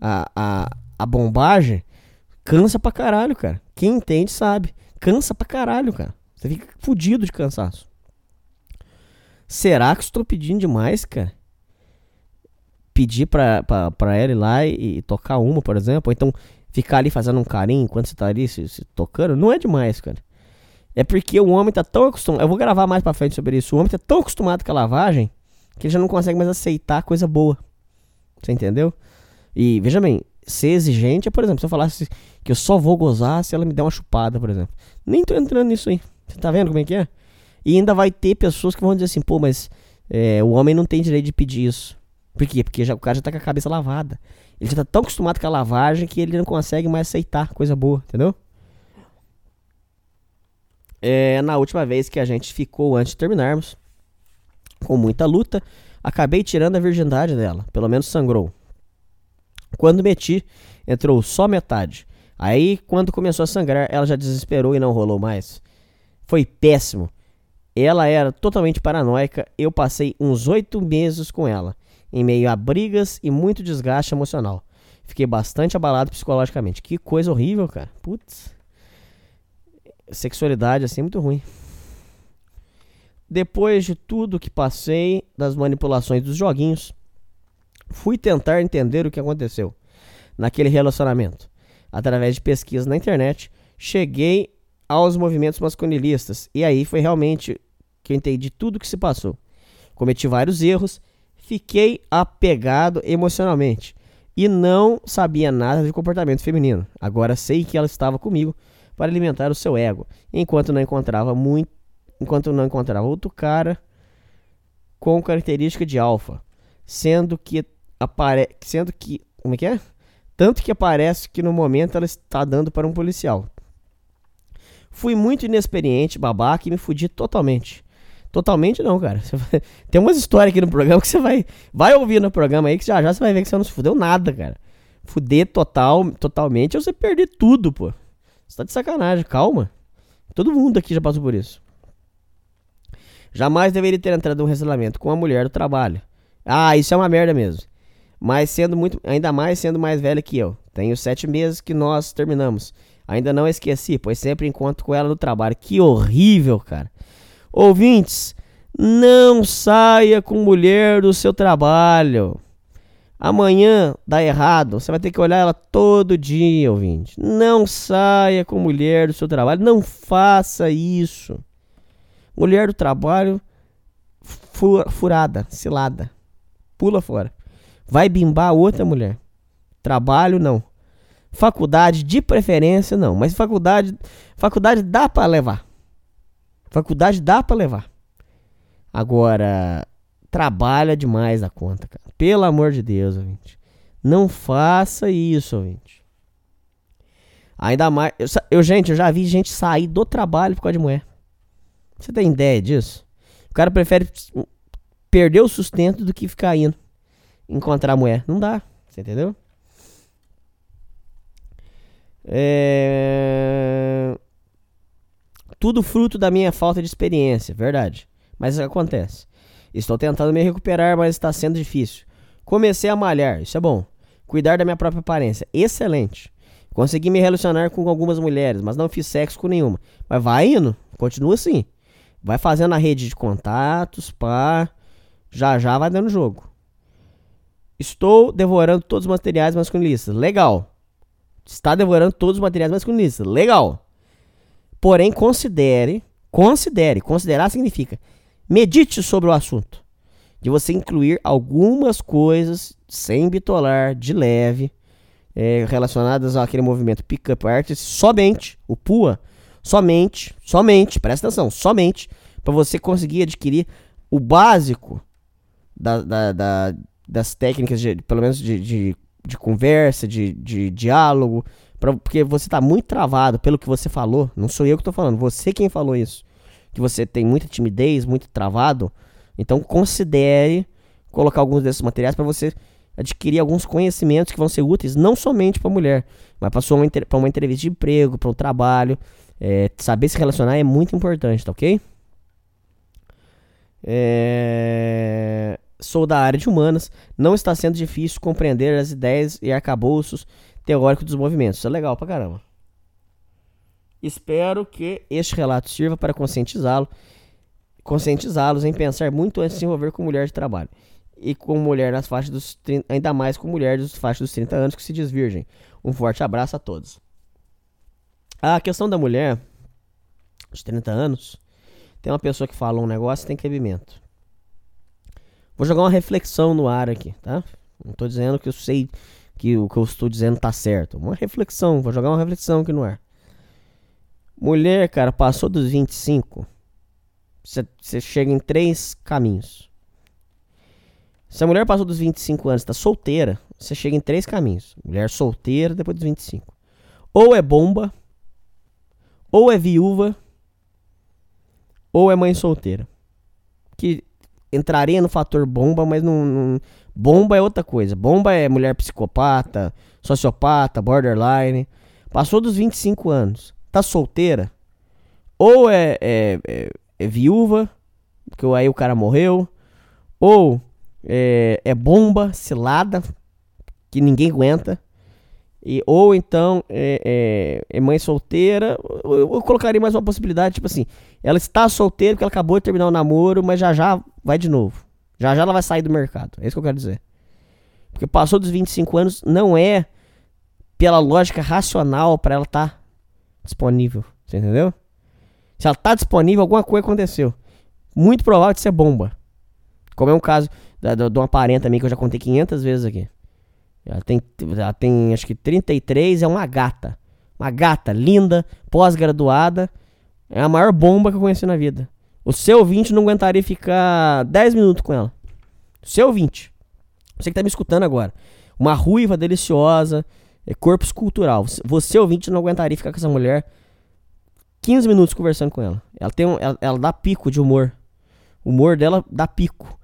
Speaker 5: a, a, a bombagem. Cansa pra caralho, cara. Quem entende sabe. Cansa pra caralho, cara. Você fica fudido de cansaço. Será que estou pedindo demais, cara? Pedir pra, pra, pra ela ir lá e, e, tocar uma, por exemplo, ou então ficar ali fazendo um carinho enquanto você tá ali se, se, tocando, não é demais, cara. É porque o homem tá tão acostumado. Eu vou gravar mais pra frente sobre isso. O homem tá tão acostumado com a lavagem que ele já não consegue mais aceitar coisa boa. Você entendeu? E veja bem, ser exigente é, por exemplo, se eu falasse que eu só vou gozar se ela me der uma chupada, por exemplo. Nem tô entrando nisso aí. Você tá vendo como é que é? E ainda vai ter pessoas que vão dizer assim, pô, mas é, o homem não tem direito de pedir isso. Por quê? Porque já, o cara já tá com a cabeça lavada. Ele já tá tão acostumado com a lavagem que ele não consegue mais aceitar coisa boa, entendeu? É, na última vez que a gente ficou antes de terminarmos, com muita luta, acabei tirando a virgindade dela. Pelo menos sangrou. Quando meti, entrou só metade. Aí, quando começou a sangrar, ela já desesperou e não rolou mais. Foi péssimo. Ela era totalmente paranoica. Eu passei uns oito meses com ela, em meio a brigas e muito desgaste emocional. Fiquei bastante abalado psicologicamente. Que coisa horrível, cara. Putz. Sexualidade assim é muito ruim. Depois de tudo que passei, das manipulações dos joguinhos, fui tentar entender o que aconteceu naquele relacionamento. Através de pesquisas na internet, cheguei aos movimentos masculinistas e aí foi realmente que eu entendi tudo o que se passou. Cometi vários erros, fiquei apegado emocionalmente e não sabia nada de comportamento feminino. Agora sei que ela estava comigo para alimentar o seu ego, enquanto não encontrava muito, enquanto não encontrava outro cara com característica de alfa, sendo que apare... sendo que. Como é que é? Tanto que aparece que no momento ela está dando para um policial. Fui muito inexperiente, babaca, e me fudi totalmente. Totalmente não, cara. (laughs) Tem umas histórias aqui no programa que você vai. Vai ouvir no programa aí que já já você vai ver que você não se fudeu nada, cara. Fuder total, totalmente é você perder tudo, pô. Você tá de sacanagem, calma. Todo mundo aqui já passou por isso. Jamais deveria ter entrado num relacionamento com uma mulher do trabalho. Ah, isso é uma merda mesmo mas sendo muito, ainda mais sendo mais velha que eu. Tenho sete meses que nós terminamos. Ainda não esqueci, pois sempre encontro com ela no trabalho. Que horrível, cara. Ouvintes, não saia com mulher do seu trabalho. Amanhã dá errado, você vai ter que olhar ela todo dia, ouvinte. Não saia com mulher do seu trabalho, não faça isso. Mulher do trabalho furada, cilada. Pula fora. Vai bimbar outra mulher. Trabalho, não. Faculdade, de preferência, não. Mas faculdade, faculdade dá para levar. Faculdade dá para levar. Agora, trabalha demais a conta, cara. Pelo amor de Deus, ouvinte. Não faça isso, ouvinte. Ainda mais. Eu, eu, gente, eu já vi gente sair do trabalho por causa de mulher. Você tem ideia disso? O cara prefere perder o sustento do que ficar indo encontrar a mulher. Não dá, você entendeu? É... tudo fruto da minha falta de experiência, verdade. Mas acontece. Estou tentando me recuperar, mas está sendo difícil. Comecei a malhar, isso é bom. Cuidar da minha própria aparência, excelente. Consegui me relacionar com algumas mulheres, mas não fiz sexo com nenhuma. Mas vai indo, continua assim. Vai fazendo a rede de contatos, pá. Já já vai dando jogo. Estou devorando todos os materiais masculinistas. Legal. Está devorando todos os materiais masculinistas. Legal. Porém, considere, considere, considerar significa medite sobre o assunto. De você incluir algumas coisas sem bitolar, de leve, é, relacionadas àquele movimento pick-up artist, somente, o PUA, somente, somente, presta atenção, somente, para você conseguir adquirir o básico da, da, da, das técnicas, de, pelo menos de, de, de conversa, de, de diálogo, pra, porque você tá muito travado pelo que você falou, não sou eu que tô falando, você quem falou isso, que você tem muita timidez, muito travado, então considere colocar alguns desses materiais para você adquirir alguns conhecimentos que vão ser úteis não somente para mulher, mas para uma, uma entrevista de emprego, para um trabalho. É, saber se relacionar é muito importante, tá ok? É... Sou da área de humanas. Não está sendo difícil compreender as ideias e arcabouços teóricos dos movimentos. Isso é legal pra caramba. Espero que este relato sirva para conscientizá-lo, conscientizá-los em pensar muito antes de se envolver com mulher de trabalho e com mulher nas faixas dos 30, ainda mais com mulher dos faixas dos 30 anos que se diz virgem. Um forte abraço a todos. A questão da mulher dos 30 anos, tem uma pessoa que fala um negócio tem cabimento. Vou jogar uma reflexão no ar aqui, tá? Não tô dizendo que eu sei que o que eu estou dizendo tá certo. Uma reflexão, vou jogar uma reflexão aqui no ar. Mulher, cara, passou dos 25, você chega em três caminhos. Se a mulher passou dos 25 anos está solteira, você chega em três caminhos. Mulher solteira depois dos 25. Ou é bomba, ou é viúva, ou é mãe solteira. Que entraria no fator bomba, mas não, não, Bomba é outra coisa. Bomba é mulher psicopata, sociopata, borderline. Passou dos 25 anos, tá solteira. Ou é, é, é, é viúva, porque aí o cara morreu. Ou é, é bomba, cilada, que ninguém aguenta. E, ou então é, é, é mãe solteira. Eu, eu, colocaria mais uma possibilidade, tipo assim, ela está solteira porque ela acabou de terminar o namoro, mas já já vai de novo. Já já ela vai sair do mercado. É isso que eu quero dizer. Porque passou dos 25 anos, não é pela lógica racional para ela estar tá disponível. Você entendeu? Se ela tá disponível, alguma coisa aconteceu. Muito provável de ser bomba. Como é um caso de uma parenta minha que eu já contei 500 vezes aqui. Ela tem, ela tem acho que 33, é uma gata. Uma gata linda, pós-graduada. É a maior bomba que eu conheci na vida. O seu ouvinte não aguentaria ficar 10 minutos com ela. O seu ouvinte. Você que tá me escutando agora. Uma ruiva deliciosa, é corpo escultural. Você ouvinte não aguentaria ficar com essa mulher 15 minutos conversando com ela. Ela tem um, ela, ela dá pico de humor. O humor dela dá pico.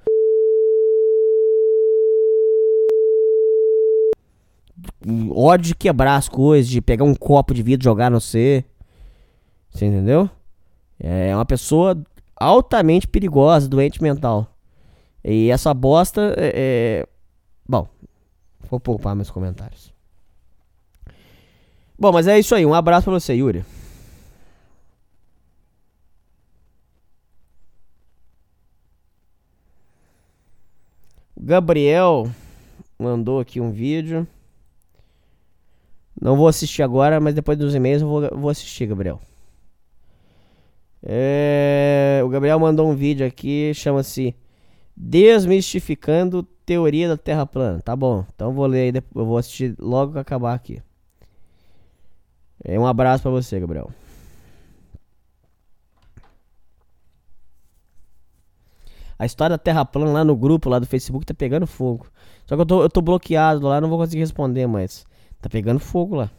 Speaker 5: ódio de quebrar as coisas, de pegar um copo de vidro e jogar no C. Você entendeu? É uma pessoa altamente perigosa, doente mental. E essa bosta é. é... Bom, vou poupar meus comentários. Bom, mas é isso aí. Um abraço pra você, Yuri. Gabriel mandou aqui um vídeo. Não vou assistir agora, mas depois dos e-mails eu vou, vou assistir, Gabriel. É, o Gabriel mandou um vídeo aqui, chama-se Desmistificando Teoria da Terra Plana. Tá bom, então vou ler aí, eu vou assistir logo que acabar aqui. É, um abraço para você, Gabriel. A história da Terra plana lá no grupo lá do Facebook tá pegando fogo. Só que eu tô, eu tô bloqueado lá, não vou conseguir responder mais. Tá pegando fogo lá.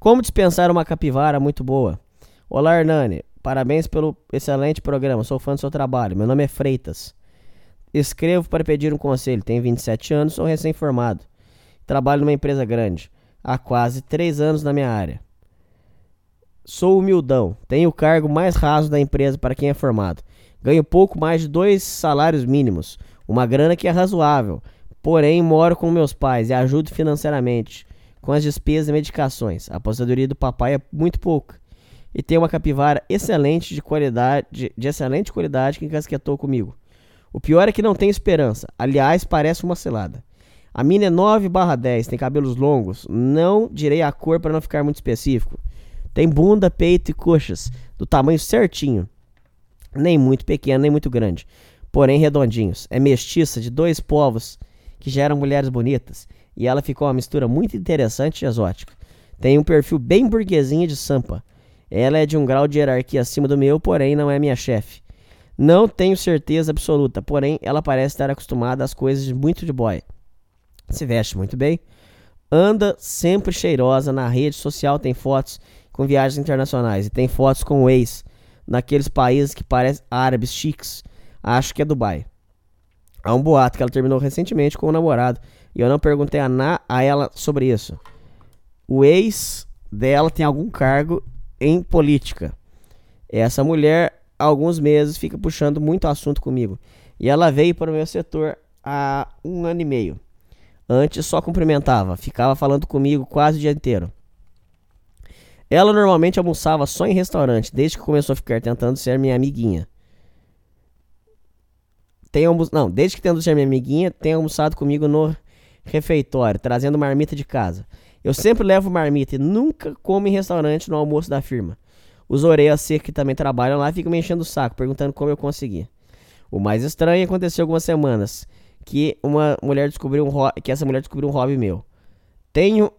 Speaker 5: Como dispensar uma capivara muito boa? Olá, Hernani. Parabéns pelo excelente programa. Sou fã do seu trabalho. Meu nome é Freitas. Escrevo para pedir um conselho. Tenho 27 anos, sou recém-formado. Trabalho numa empresa grande. há quase três anos na minha área. Sou humildão, tenho o cargo mais raso da empresa para quem é formado. Ganho pouco mais de dois salários mínimos, uma grana que é razoável. Porém, moro com meus pais e ajudo financeiramente com as despesas e medicações. A aposentadoria do papai é muito pouca. E tem uma capivara excelente de qualidade, de, excelente qualidade que encasquetou comigo. O pior é que não tem esperança. Aliás, parece uma cilada. A mina é 9 10, tem cabelos longos. Não direi a cor para não ficar muito específico. Tem bunda, peito e coxas do tamanho certinho. Nem muito pequeno, nem muito grande. Porém redondinhos. É mestiça de dois povos que já eram mulheres bonitas. E ela ficou uma mistura muito interessante e exótica. Tem um perfil bem burguesinha de sampa. Ela é de um grau de hierarquia acima do meu, porém não é minha chefe. Não tenho certeza absoluta, porém ela parece estar acostumada às coisas muito de boy. Se veste muito bem, anda sempre cheirosa na rede social, tem fotos com viagens internacionais e tem fotos com o ex naqueles países que parecem árabes chiques. Acho que é Dubai. Há um boato que ela terminou recentemente com o um namorado e eu não perguntei a, na, a ela sobre isso. O ex dela tem algum cargo em política. Essa mulher, há alguns meses, fica puxando muito assunto comigo. E ela veio para o meu setor há um ano e meio. Antes só cumprimentava, ficava falando comigo quase o dia inteiro. Ela normalmente almoçava só em restaurante, desde que começou a ficar tentando ser minha amiguinha. Tem almo... Não, desde que tentando ser minha amiguinha, tem almoçado comigo no refeitório, trazendo marmita de casa. Eu sempre levo marmita e nunca como em restaurante no almoço da firma. Os orelhas secas que também trabalham lá ficam me enchendo o saco, perguntando como eu consegui. O mais estranho aconteceu algumas semanas, que uma mulher descobriu um que essa mulher descobriu um hobby meu. Tenho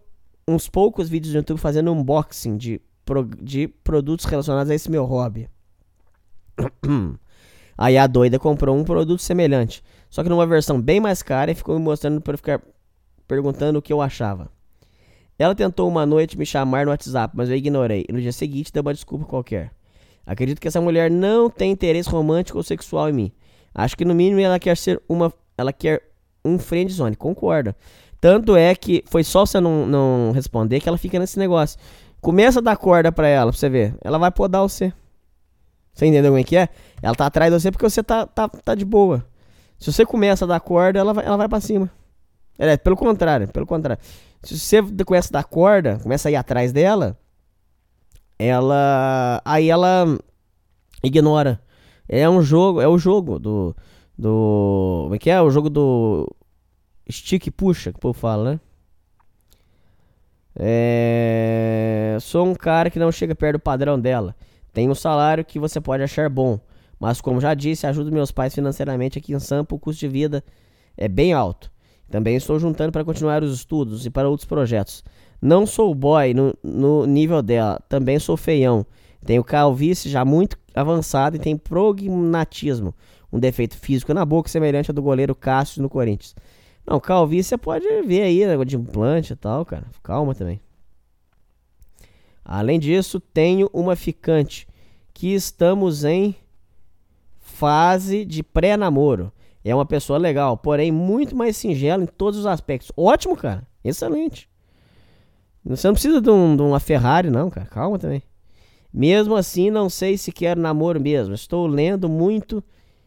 Speaker 5: uns poucos vídeos no YouTube fazendo unboxing de, pro, de produtos relacionados a esse meu hobby. Aí (clears throat) a doida comprou um produto semelhante, só que numa versão bem mais cara e ficou me mostrando para ficar perguntando o que eu achava. Ela tentou uma noite me chamar no WhatsApp, mas eu ignorei. E no dia seguinte deu uma desculpa qualquer. Acredito que essa mulher não tem interesse romântico ou sexual em mim. Acho que no mínimo ela quer ser uma. Ela quer um friend zone. Concordo. Tanto é que foi só você não, não responder que ela fica nesse negócio. Começa a dar corda pra ela, pra você ver. Ela vai podar você. Você entendeu como é que é? Ela tá atrás de você porque você tá, tá, tá de boa. Se você começa a dar corda, ela vai, ela vai pra cima. É, pelo contrário, pelo contrário. Se você começa a dar corda, começa a ir atrás dela, ela. Aí ela ignora. É um jogo, é o jogo do. Do. Como é que é? O jogo do Stick puxa, que o povo fala, né? É... Sou um cara que não chega perto do padrão dela. Tenho um salário que você pode achar bom. Mas como já disse, ajudo meus pais financeiramente aqui em Sampa. O custo de vida é bem alto. Também estou juntando para continuar os estudos e para outros projetos. Não sou boy no, no nível dela. Também sou feião. Tenho calvície já muito avançado e tenho prognatismo. Um defeito físico na boca semelhante ao do goleiro Cássio no Corinthians. Não, calvície você pode ver aí, negócio de implante e tal, cara. Calma também. Além disso, tenho uma ficante que estamos em fase de pré-namoro. É uma pessoa legal, porém muito mais singela em todos os aspectos. Ótimo, cara. Excelente. Você não precisa de, um, de uma Ferrari, não, cara. Calma também. Mesmo assim, não sei se quero namoro mesmo. Estou lendo muito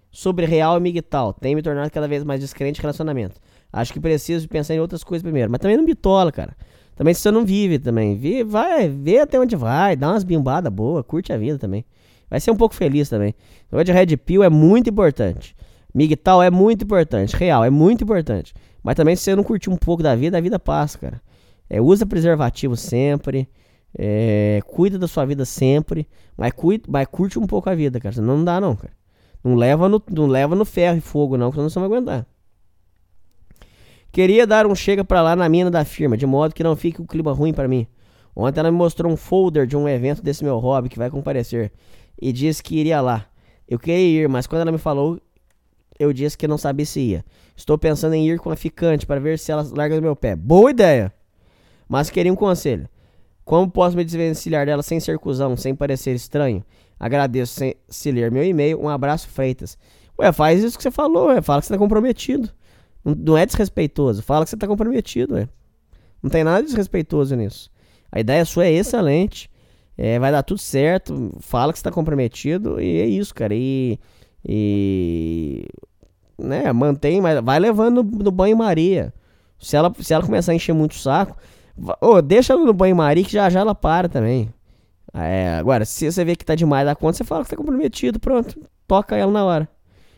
Speaker 5: sobre real e migtal. Tem me tornado cada vez mais descrente em relacionamento. Acho que preciso pensar em outras coisas primeiro. Mas também não bitola, cara. Também se você não vive também. Vive, vai, vê até onde vai, dá umas bimbadas boas, curte a vida também. Vai ser um pouco feliz também. O de Red Pill é muito importante. Migtal é muito importante. Real é muito importante. Mas também se você não curtir um pouco da vida, a vida passa, cara. É, usa preservativo sempre. É, cuida da sua vida sempre. Mas, cuida, mas curte um pouco a vida, cara. Senão não dá, não, cara. Não leva no, não leva no ferro e fogo, não, que senão você não vai aguentar. Queria dar um chega pra lá na mina da firma, de modo que não fique um clima ruim para mim. Ontem ela me mostrou um folder de um evento desse meu hobby que vai comparecer e disse que iria lá. Eu queria ir, mas quando ela me falou, eu disse que não sabia se ia. Estou pensando em ir com a ficante para ver se ela larga do meu pé. Boa ideia! Mas queria um conselho. Como posso me desvencilhar dela sem ser cuzão, sem parecer estranho? Agradeço se ler meu e-mail. Um abraço, Freitas. Ué, faz isso que você falou, ué. Fala que você tá comprometido. Não, é desrespeitoso. Fala que você tá comprometido, ué. Não tem nada de desrespeitoso nisso. A ideia sua é excelente. É, vai dar tudo certo. Fala que você tá comprometido. E é isso, cara. E. E. Né, mantém, mas vai levando no, no banho-maria. Se ela, se ela começar a encher muito o saco. Ô, deixa ela no banho-maria que já já ela para também. É, agora, se você vê que tá demais da conta, você fala que tá comprometido. Pronto. Toca ela na hora.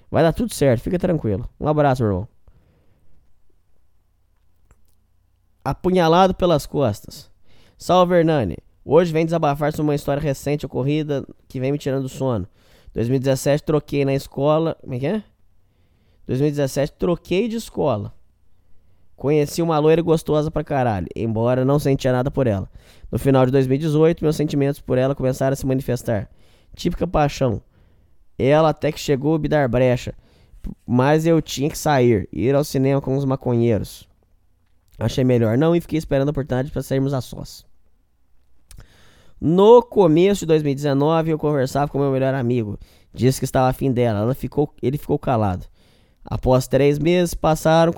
Speaker 5: Vai dar tudo certo, fica tranquilo. Um abraço, meu irmão. Apunhalado pelas costas. Salve, Hernani. Hoje vem desabafar sobre uma história recente ocorrida que vem me tirando do sono. 2017 troquei na escola. Como é que é? 2017 troquei de escola. Conheci uma loira gostosa pra caralho, embora não sentia nada por ela. No final de 2018, meus sentimentos por ela começaram a se manifestar. Típica paixão. Ela até que chegou a me dar brecha. Mas eu tinha que sair, ir ao cinema com os maconheiros. Achei melhor não e fiquei esperando a oportunidade para sairmos a sós. No começo de 2019, eu conversava com meu melhor amigo. Disse que estava afim dela. Ela ficou, ele ficou calado. Após três meses passaram,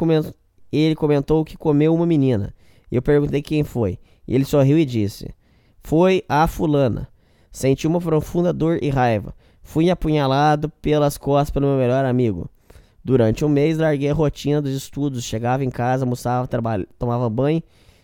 Speaker 5: ele comentou que comeu uma menina. Eu perguntei quem foi. Ele sorriu e disse: Foi a fulana. Senti uma profunda dor e raiva. Fui apunhalado pelas costas pelo meu melhor amigo. Durante um mês, larguei a rotina dos estudos. Chegava em casa, almoçava, tomava banho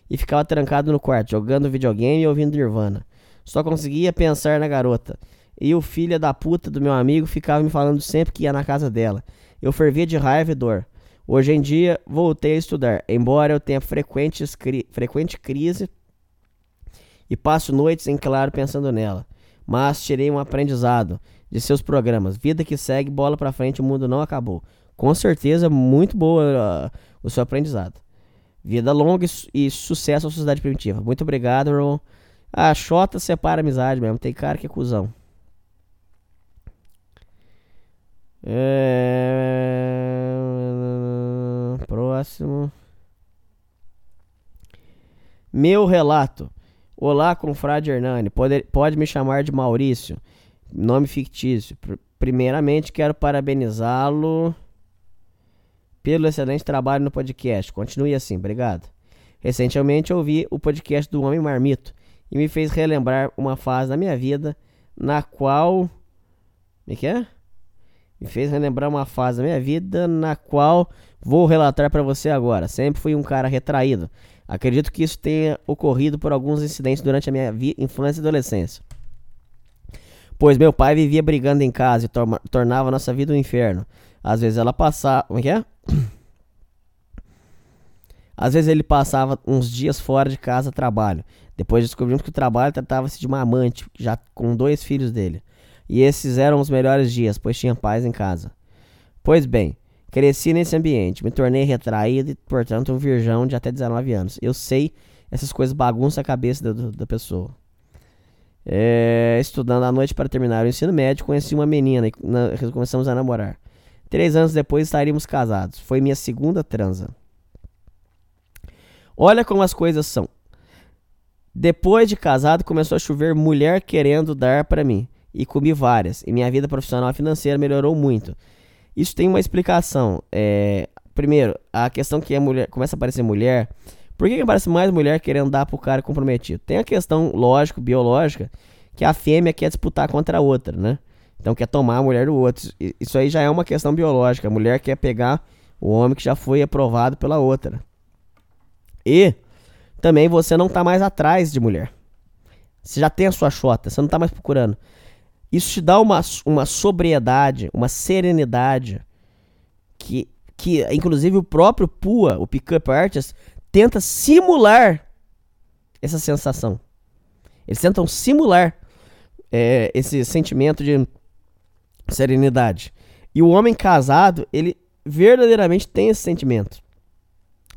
Speaker 5: e ficava trancado no quarto, jogando videogame e ouvindo Nirvana. Só conseguia pensar na garota. E o filho da puta do meu amigo ficava me falando sempre que ia na casa dela. Eu fervia de raiva e dor. Hoje em dia, voltei a estudar, embora eu tenha frequentes cri- frequente crise e passo noites em claro pensando nela. Mas tirei um aprendizado de seus programas. Vida que segue, bola pra frente, o mundo não acabou. Com certeza, muito boa ah, o seu aprendizado. Vida longa e, su- e sucesso à sociedade primitiva. Muito obrigado, irmão. A Xota separa amizade mesmo. Tem cara que é cuzão. É... Próximo. Meu relato. Olá, confrade Hernani. Pode, pode me chamar de Maurício. Nome fictício. Pr- Primeiramente, quero parabenizá-lo pelo excelente trabalho no podcast. Continue assim, obrigado. Recentemente ouvi o podcast do Homem Marmito e me fez relembrar uma fase da minha vida na qual. Me que é? Me fez relembrar uma fase da minha vida na qual vou relatar para você agora. Sempre fui um cara retraído. Acredito que isso tenha ocorrido por alguns incidentes durante a minha infância e adolescência. Pois meu pai vivia brigando em casa e tornava nossa vida um inferno. Às vezes ela passava. Como é que é? Às vezes ele passava uns dias fora de casa trabalho. Depois descobrimos que o trabalho tratava-se de uma amante, já com dois filhos dele. E esses eram os melhores dias, pois tinha paz em casa. Pois bem, cresci nesse ambiente, me tornei retraído e, portanto, um virgão de até 19 anos. Eu sei, essas coisas bagunçam a cabeça da- da- pessoa. É, estudando à noite para terminar o ensino médio, conheci uma menina e começamos a namorar. Três anos depois estaríamos casados. Foi minha segunda transa. Olha como as coisas são. Depois de casado, começou a chover mulher querendo dar para mim. E comi várias. E minha vida profissional e financeira melhorou muito. Isso tem uma explicação. É, primeiro, a questão que a mulher começa a aparecer mulher. Por que, que aparece mais mulher querendo dar pro cara comprometido? Tem a questão lógico, biológica, que a fêmea quer disputar contra a outra, né? Então quer tomar a mulher do outro. Isso aí já é uma questão biológica. A mulher quer pegar o homem que já foi aprovado pela outra. E também você não tá mais atrás de mulher. Você já tem a sua chota, você não tá mais procurando. Isso te dá uma, uma sobriedade, uma serenidade que, que inclusive o próprio Pua, o Pickup Artist, tenta simular essa sensação. Eles tentam simular é, esse sentimento de serenidade. E o homem casado, ele verdadeiramente tem esse sentimento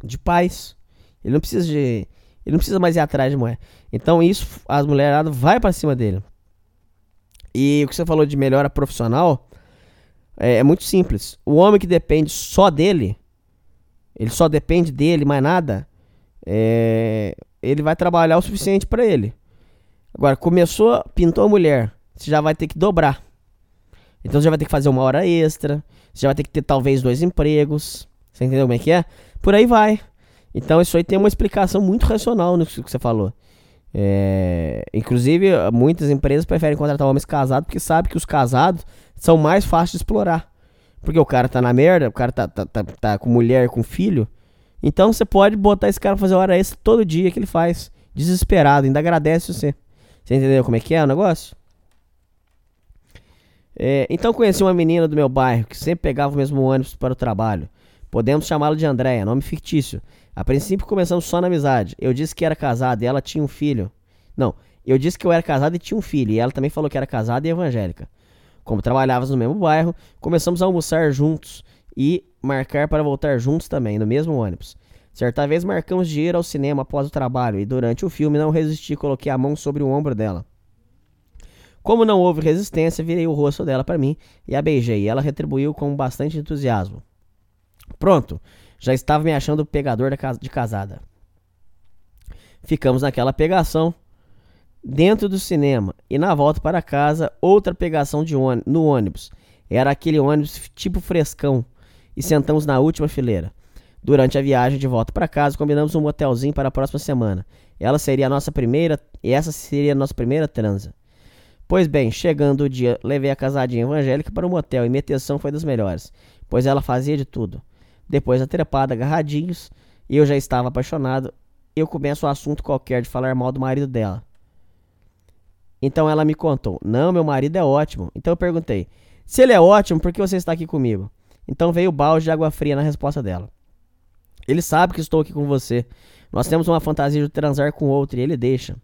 Speaker 5: de paz. Ele não precisa de. Ele não precisa mais ir atrás de mulher. Então isso, as mulheradas vai pra cima dele. E o que você falou de melhora profissional é, é muito simples. O homem que depende só dele, ele só depende dele, mais nada, é, ele vai trabalhar o suficiente pra ele. Agora, começou, pintou a mulher, você já vai ter que dobrar. Então você já vai ter que fazer uma hora extra, você já vai ter que ter talvez dois empregos. Você entendeu como é que é? Por aí vai. Então isso aí tem uma explicação muito racional no que você falou. É, inclusive, muitas empresas preferem contratar homens casados porque sabem que os casados são mais fáceis de explorar. Porque o cara tá na merda, o cara tá, tá, tá, tá com mulher, com filho. Então você pode botar esse cara pra fazer hora extra todo dia que ele faz. Desesperado, ainda agradece você. Você entendeu como é que é o negócio? É, então conheci uma menina do meu bairro que sempre pegava o mesmo ônibus para o trabalho. Podemos chamá-la de Andréia, nome fictício. A princípio começamos só na amizade. Eu disse que era casado e ela tinha um filho. Não, eu disse que eu era casado e tinha um filho. E ela também falou que era casada e evangélica. Como trabalhávamos no mesmo bairro, começamos a almoçar juntos e marcar para voltar juntos também, no mesmo ônibus. Certa vez marcamos de ir ao cinema após o trabalho e durante o filme não resisti e coloquei a mão sobre o ombro dela. Como não houve resistência, virei o rosto dela para mim e a beijei. Ela retribuiu com bastante entusiasmo. Pronto, já estava me achando pegador de casada. Ficamos naquela pegação dentro do cinema e na volta para casa, outra pegação de no ônibus. Era aquele ônibus tipo frescão e sentamos na última fileira. Durante a viagem de volta para casa, combinamos um motelzinho para a próxima semana. Ela seria a nossa primeira, e essa seria a nossa primeira transa. Pois bem, chegando o dia, levei a casadinha evangélica para o motel e minha atenção foi das melhores, pois ela fazia de tudo. Depois da trepada, agarradinhos, e eu já estava apaixonado, eu começo um assunto qualquer de falar mal do marido dela. Então ela me contou: Não, meu marido é ótimo. Então eu perguntei: Se ele é ótimo, por que você está aqui comigo? Então veio o balde de água fria na resposta dela. Ele sabe que estou aqui com você. Nós temos uma fantasia de transar com outro e ele deixa.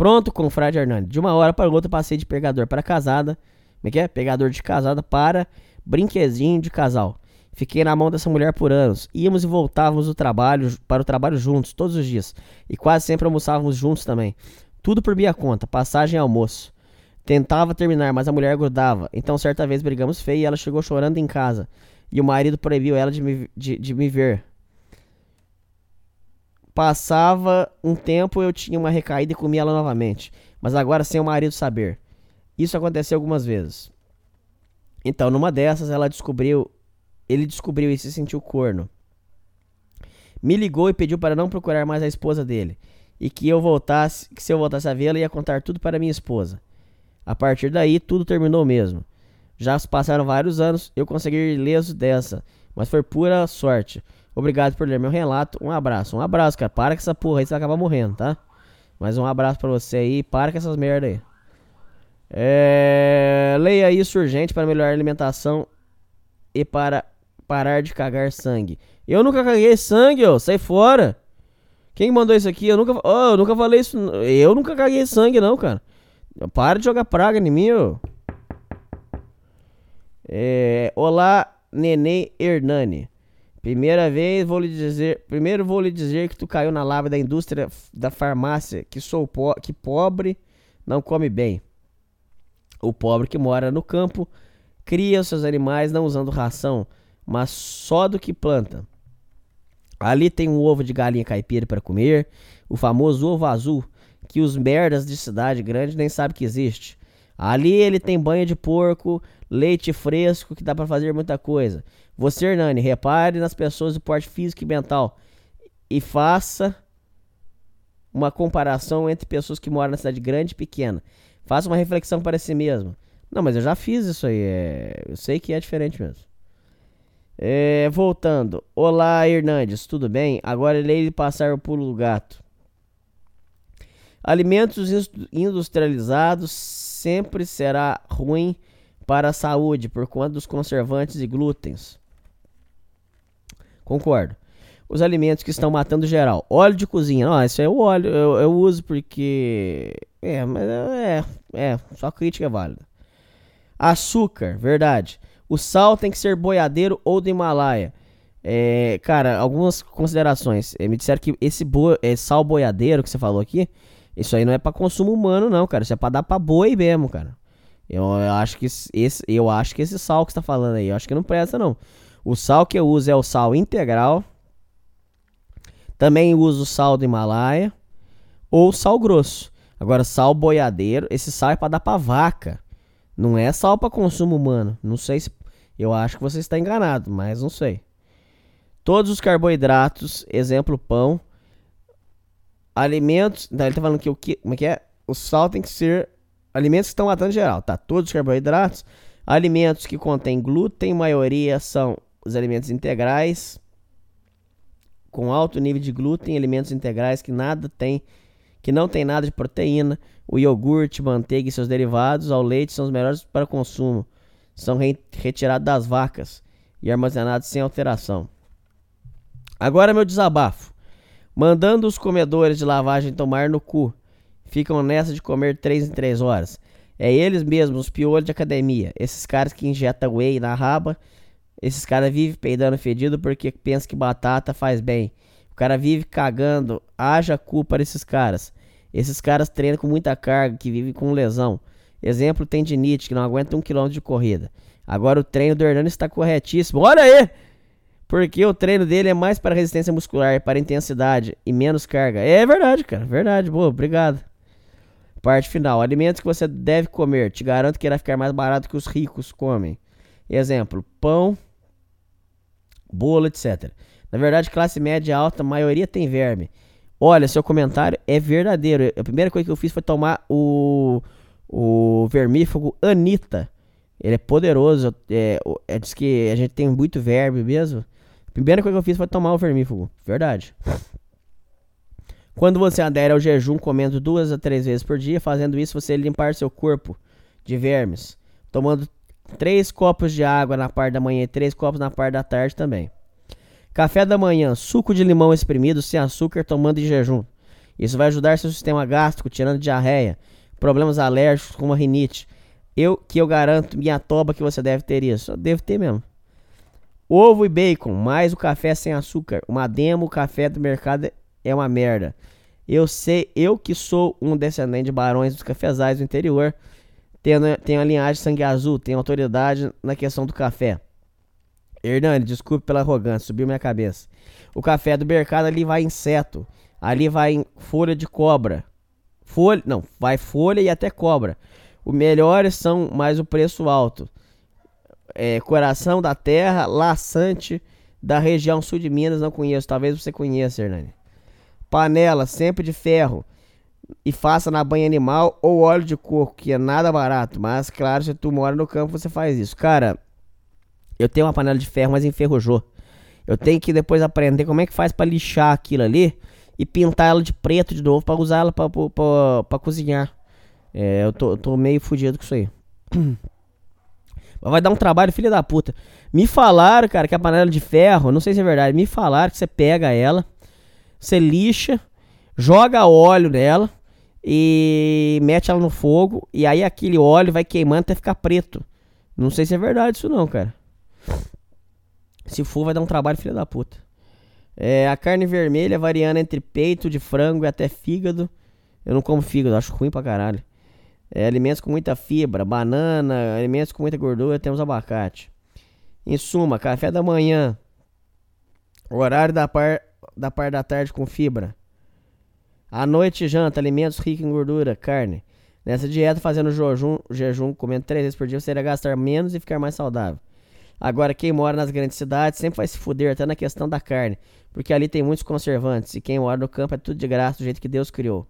Speaker 5: Pronto, com o Frade Hernani. De uma hora para outra passei de pegador para casada. Como é que é? Pegador de casada para brinquedinho de casal. Fiquei na mão dessa mulher por anos. Íamos e voltávamos do trabalho, para o trabalho juntos, todos os dias. E quase sempre almoçávamos juntos também. Tudo por minha conta, passagem e almoço. Tentava terminar, mas a mulher grudava. Então certa vez brigamos feio e ela chegou chorando em casa. E o marido proibiu ela de me, de, de me ver. Passava um tempo eu tinha uma recaída e comia ela novamente. Mas agora sem o marido saber. Isso aconteceu algumas vezes. Então, numa dessas, ela descobriu ele descobriu e se sentiu corno. Me ligou e pediu para não procurar mais a esposa dele e que eu voltasse, que se eu voltasse a vê-la ia contar tudo para minha esposa. A partir daí tudo terminou mesmo. Já se passaram vários anos, eu consegui ileso dessa, mas foi pura sorte. Obrigado por ler meu relato. Um abraço. Um abraço, cara. Para com essa porra aí, você vai acabar morrendo, tá? Mas um abraço para você aí. Para com essas merda aí. É... Leia isso urgente para melhorar a alimentação e para parar de cagar sangue. Eu nunca caguei sangue, ó. Sai fora. Quem mandou isso aqui? Eu nunca, oh, eu nunca falei isso. Eu nunca caguei sangue, não, cara. Para de jogar praga em mim, ó. É, olá, Nenê Hernani. Primeira vez vou lhe dizer, primeiro vou lhe dizer que tu caiu na lava da indústria da farmácia, que sou po que pobre não come bem. O pobre que mora no campo cria seus animais não usando ração, mas só do que planta. Ali tem um ovo de galinha caipira para comer, o famoso ovo azul, que os merdas de cidade grande nem sabem que existe. Ali ele tem banha de porco, leite fresco, que dá para fazer muita coisa. Você, Hernani, repare nas pessoas do porte físico e mental e faça uma comparação entre pessoas que moram na cidade grande e pequena. Faça uma reflexão para si mesmo. Não, mas eu já fiz isso aí. É... Eu sei que é diferente mesmo. É, voltando. Olá, Hernandes, tudo bem? Agora é lei de passar o pulo do gato. Alimentos industrializados sempre será ruim para a saúde por conta dos conservantes e glútens. Concordo. Os alimentos que estão matando geral. Óleo de cozinha. Não, esse é o óleo. Eu, eu uso porque. É, mas é, é. Só crítica é válida. Açúcar, verdade. O sal tem que ser boiadeiro ou do Himalaia. É, cara, algumas considerações. É, me disseram que esse bo é, sal boiadeiro que você falou aqui, isso aí não é para consumo humano, não, cara. Isso é pra dar pra boi mesmo, cara. Eu, eu, acho que esse, eu acho que esse sal que você tá falando aí, eu acho que não presta, não. O sal que eu uso é o sal integral. Também uso sal do Himalaia. Ou sal grosso. Agora, sal boiadeiro, esse sal é pra dar pra vaca. Não é sal para consumo humano. Não sei se eu acho que você está enganado, mas não sei. Todos os carboidratos, exemplo pão, alimentos. Não, ele tá falando que o que. Como é que é? O sal tem que ser alimentos que estão matando geral, tá? Todos os carboidratos, alimentos que contêm glúten, maioria são os alimentos integrais com alto nível de glúten, alimentos integrais que nada tem, que não tem nada de proteína, o iogurte, manteiga e seus derivados ao leite são os melhores para consumo. São re retirados das vacas e armazenados sem alteração. Agora meu desabafo. Mandando os comedores de lavagem tomar no cu. Ficam nessa de comer 3 em 3 horas. É eles mesmos, os piolhos de academia. Esses caras que injetam whey na raba esses caras vivem peidando fedido porque pensa que batata faz bem. O cara vive cagando. Haja culpa para esses caras. Esses caras treinam com muita carga, que vivem com lesão. Exemplo, tendinite, que não aguenta um quilômetro de corrida. Agora o treino do Hernani está corretíssimo. Olha aí! Porque o treino dele é mais para resistência muscular, para intensidade e menos carga. É verdade, cara. Verdade. Boa, obrigado. Parte final. Alimentos que você deve comer. Te garanto que irá ficar mais barato que os ricos comem. Exemplo: pão, bolo, etc. Na verdade, classe média alta, a maioria tem verme. Olha, seu comentário é verdadeiro. A primeira coisa que eu fiz foi tomar o, o vermífugo Anitta. Ele é poderoso. É, é, diz que a gente tem muito verme mesmo. A primeira coisa que eu fiz foi tomar o vermífugo. Verdade. Quando você adere ao jejum comendo duas a três vezes por dia, fazendo isso você limpar seu corpo de vermes. Tomando Três copos de água na parte da manhã e três copos na parte da tarde também. Café da manhã, suco de limão espremido sem açúcar tomando em jejum. Isso vai ajudar seu sistema gástrico, tirando diarreia, problemas alérgicos como a rinite. Eu que eu garanto minha toba que você deve ter isso. Eu devo ter mesmo. Ovo e bacon, mais o café sem açúcar. Uma demo, o café do mercado é uma merda. Eu sei, eu que sou um descendente de barões dos cafezais do interior, tenho, tenho a linhagem sangue azul, tenho autoridade na questão do café. Hernani, desculpe pela arrogância, subiu minha cabeça. O café do mercado ali vai inseto. Ali vai folha de cobra. Folha, não, vai folha e até cobra. Os melhores são mais o preço alto. É, coração da terra, laçante da região sul de Minas, não conheço. Talvez você conheça, Hernani. Panela, sempre de ferro e faça na banha animal ou óleo de coco, que é nada barato. Mas, claro, se tu mora no campo, você faz isso. Cara, eu tenho uma panela de ferro, mas enferrujou. Eu tenho que depois aprender como é que faz para lixar aquilo ali e pintar ela de preto de novo para usar ela para cozinhar. É, eu tô, eu tô meio fudido com isso aí. (clears throat) Mas vai dar um trabalho, filha da puta. Me falaram, cara, que a panela de ferro, não sei se é verdade, me falaram que você pega ela, você lixa, joga óleo nela, e mete ela no fogo e aí aquele óleo vai queimando até ficar preto. Não sei se é verdade isso não, cara. Se for, vai dar um trabalho filha da puta. É, a carne vermelha variando entre peito de frango e até fígado. Eu não como fígado, acho ruim pra caralho. É, alimentos com muita fibra, banana, alimentos com muita gordura, temos abacate. Em suma, café da manhã, horário da par da, par da tarde com fibra. À noite, janta, alimentos ricos em gordura, carne. Nessa dieta, fazendo jejum, jejum, comendo três vezes por dia, você irá gastar menos e ficar mais saudável. Agora, quem mora nas grandes cidades sempre vai se fuder até na questão da carne, porque ali tem muitos conservantes, e quem mora no campo é tudo de graça do jeito que Deus criou.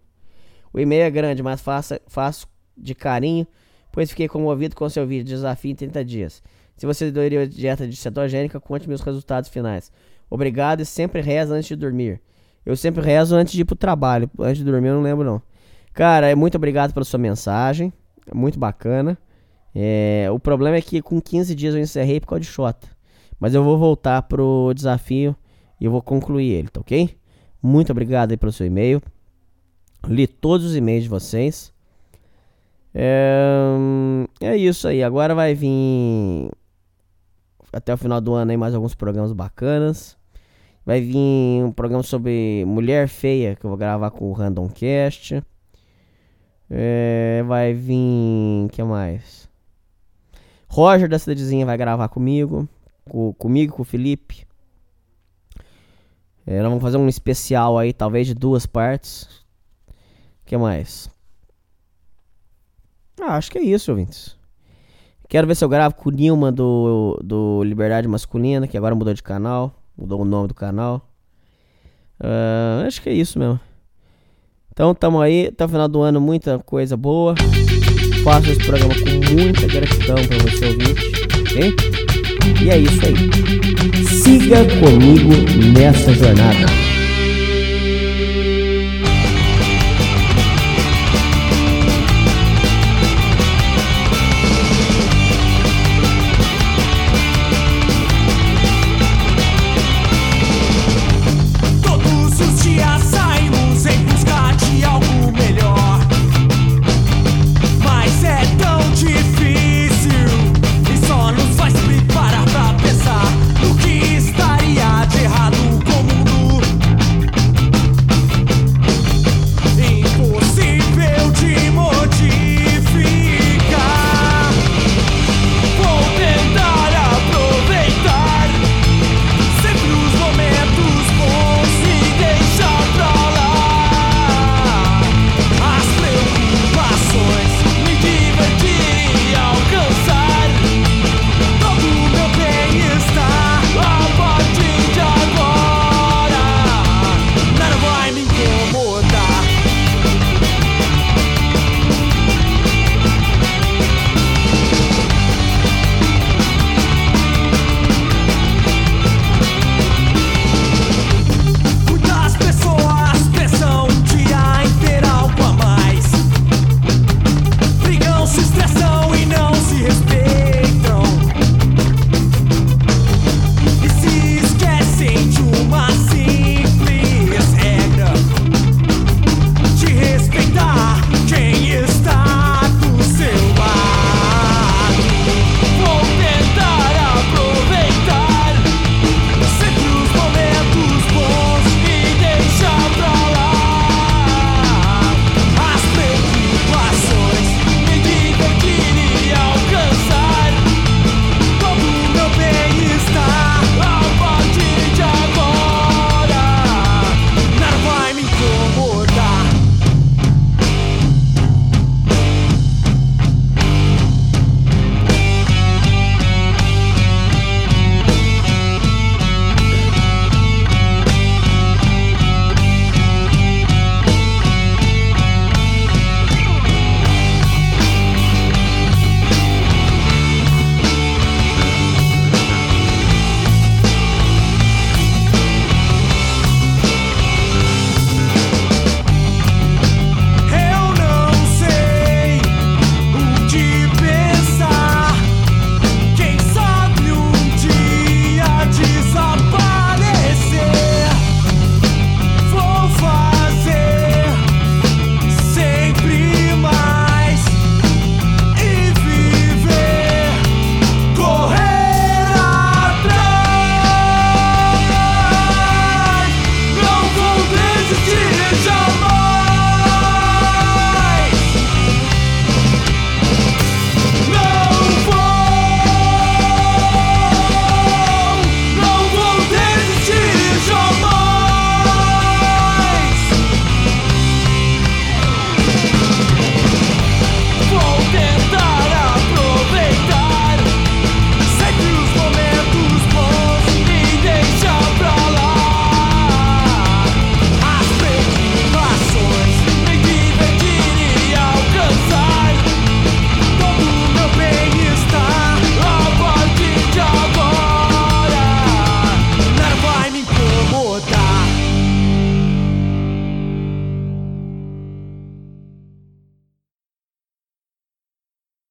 Speaker 5: O e-mail é grande, mas faça, faço de carinho, pois fiquei comovido com seu vídeo Desafio em 30 dias. Se você aderiu a dieta de cetogênica, conte meus resultados finais. Obrigado e sempre reza antes de dormir. Eu sempre rezo antes de ir pro trabalho. Antes de dormir eu não lembro não. Cara, muito obrigado pela sua mensagem. Muito bacana. É, o problema é que com 15 dias eu encerrei por causa de Xota. Mas eu vou voltar pro desafio e eu vou concluir ele, tá ok? Muito obrigado aí pelo seu e-mail. Li todos os e-mails de vocês. É, é isso aí. Agora vai vir até o final do ano aí mais alguns programas bacanas. Vai vir um programa sobre mulher feia que eu vou gravar com o Random Cast. É, vai vir. que mais? Roger da Cidadezinha vai gravar comigo. Com, comigo, com o Felipe. É, nós vamos fazer um especial aí, talvez de duas partes. que mais? Ah, acho que é isso, ouvintes. Quero ver se eu gravo com o Nilma do, do Liberdade Masculina, que agora mudou de canal. Mudou o nome do canal. Ah, acho que é isso mesmo. Então tamo aí, o final do ano, muita coisa boa. Faço esse programa com muita gratidão para você ok? E é isso aí. Siga comigo nessa jornada.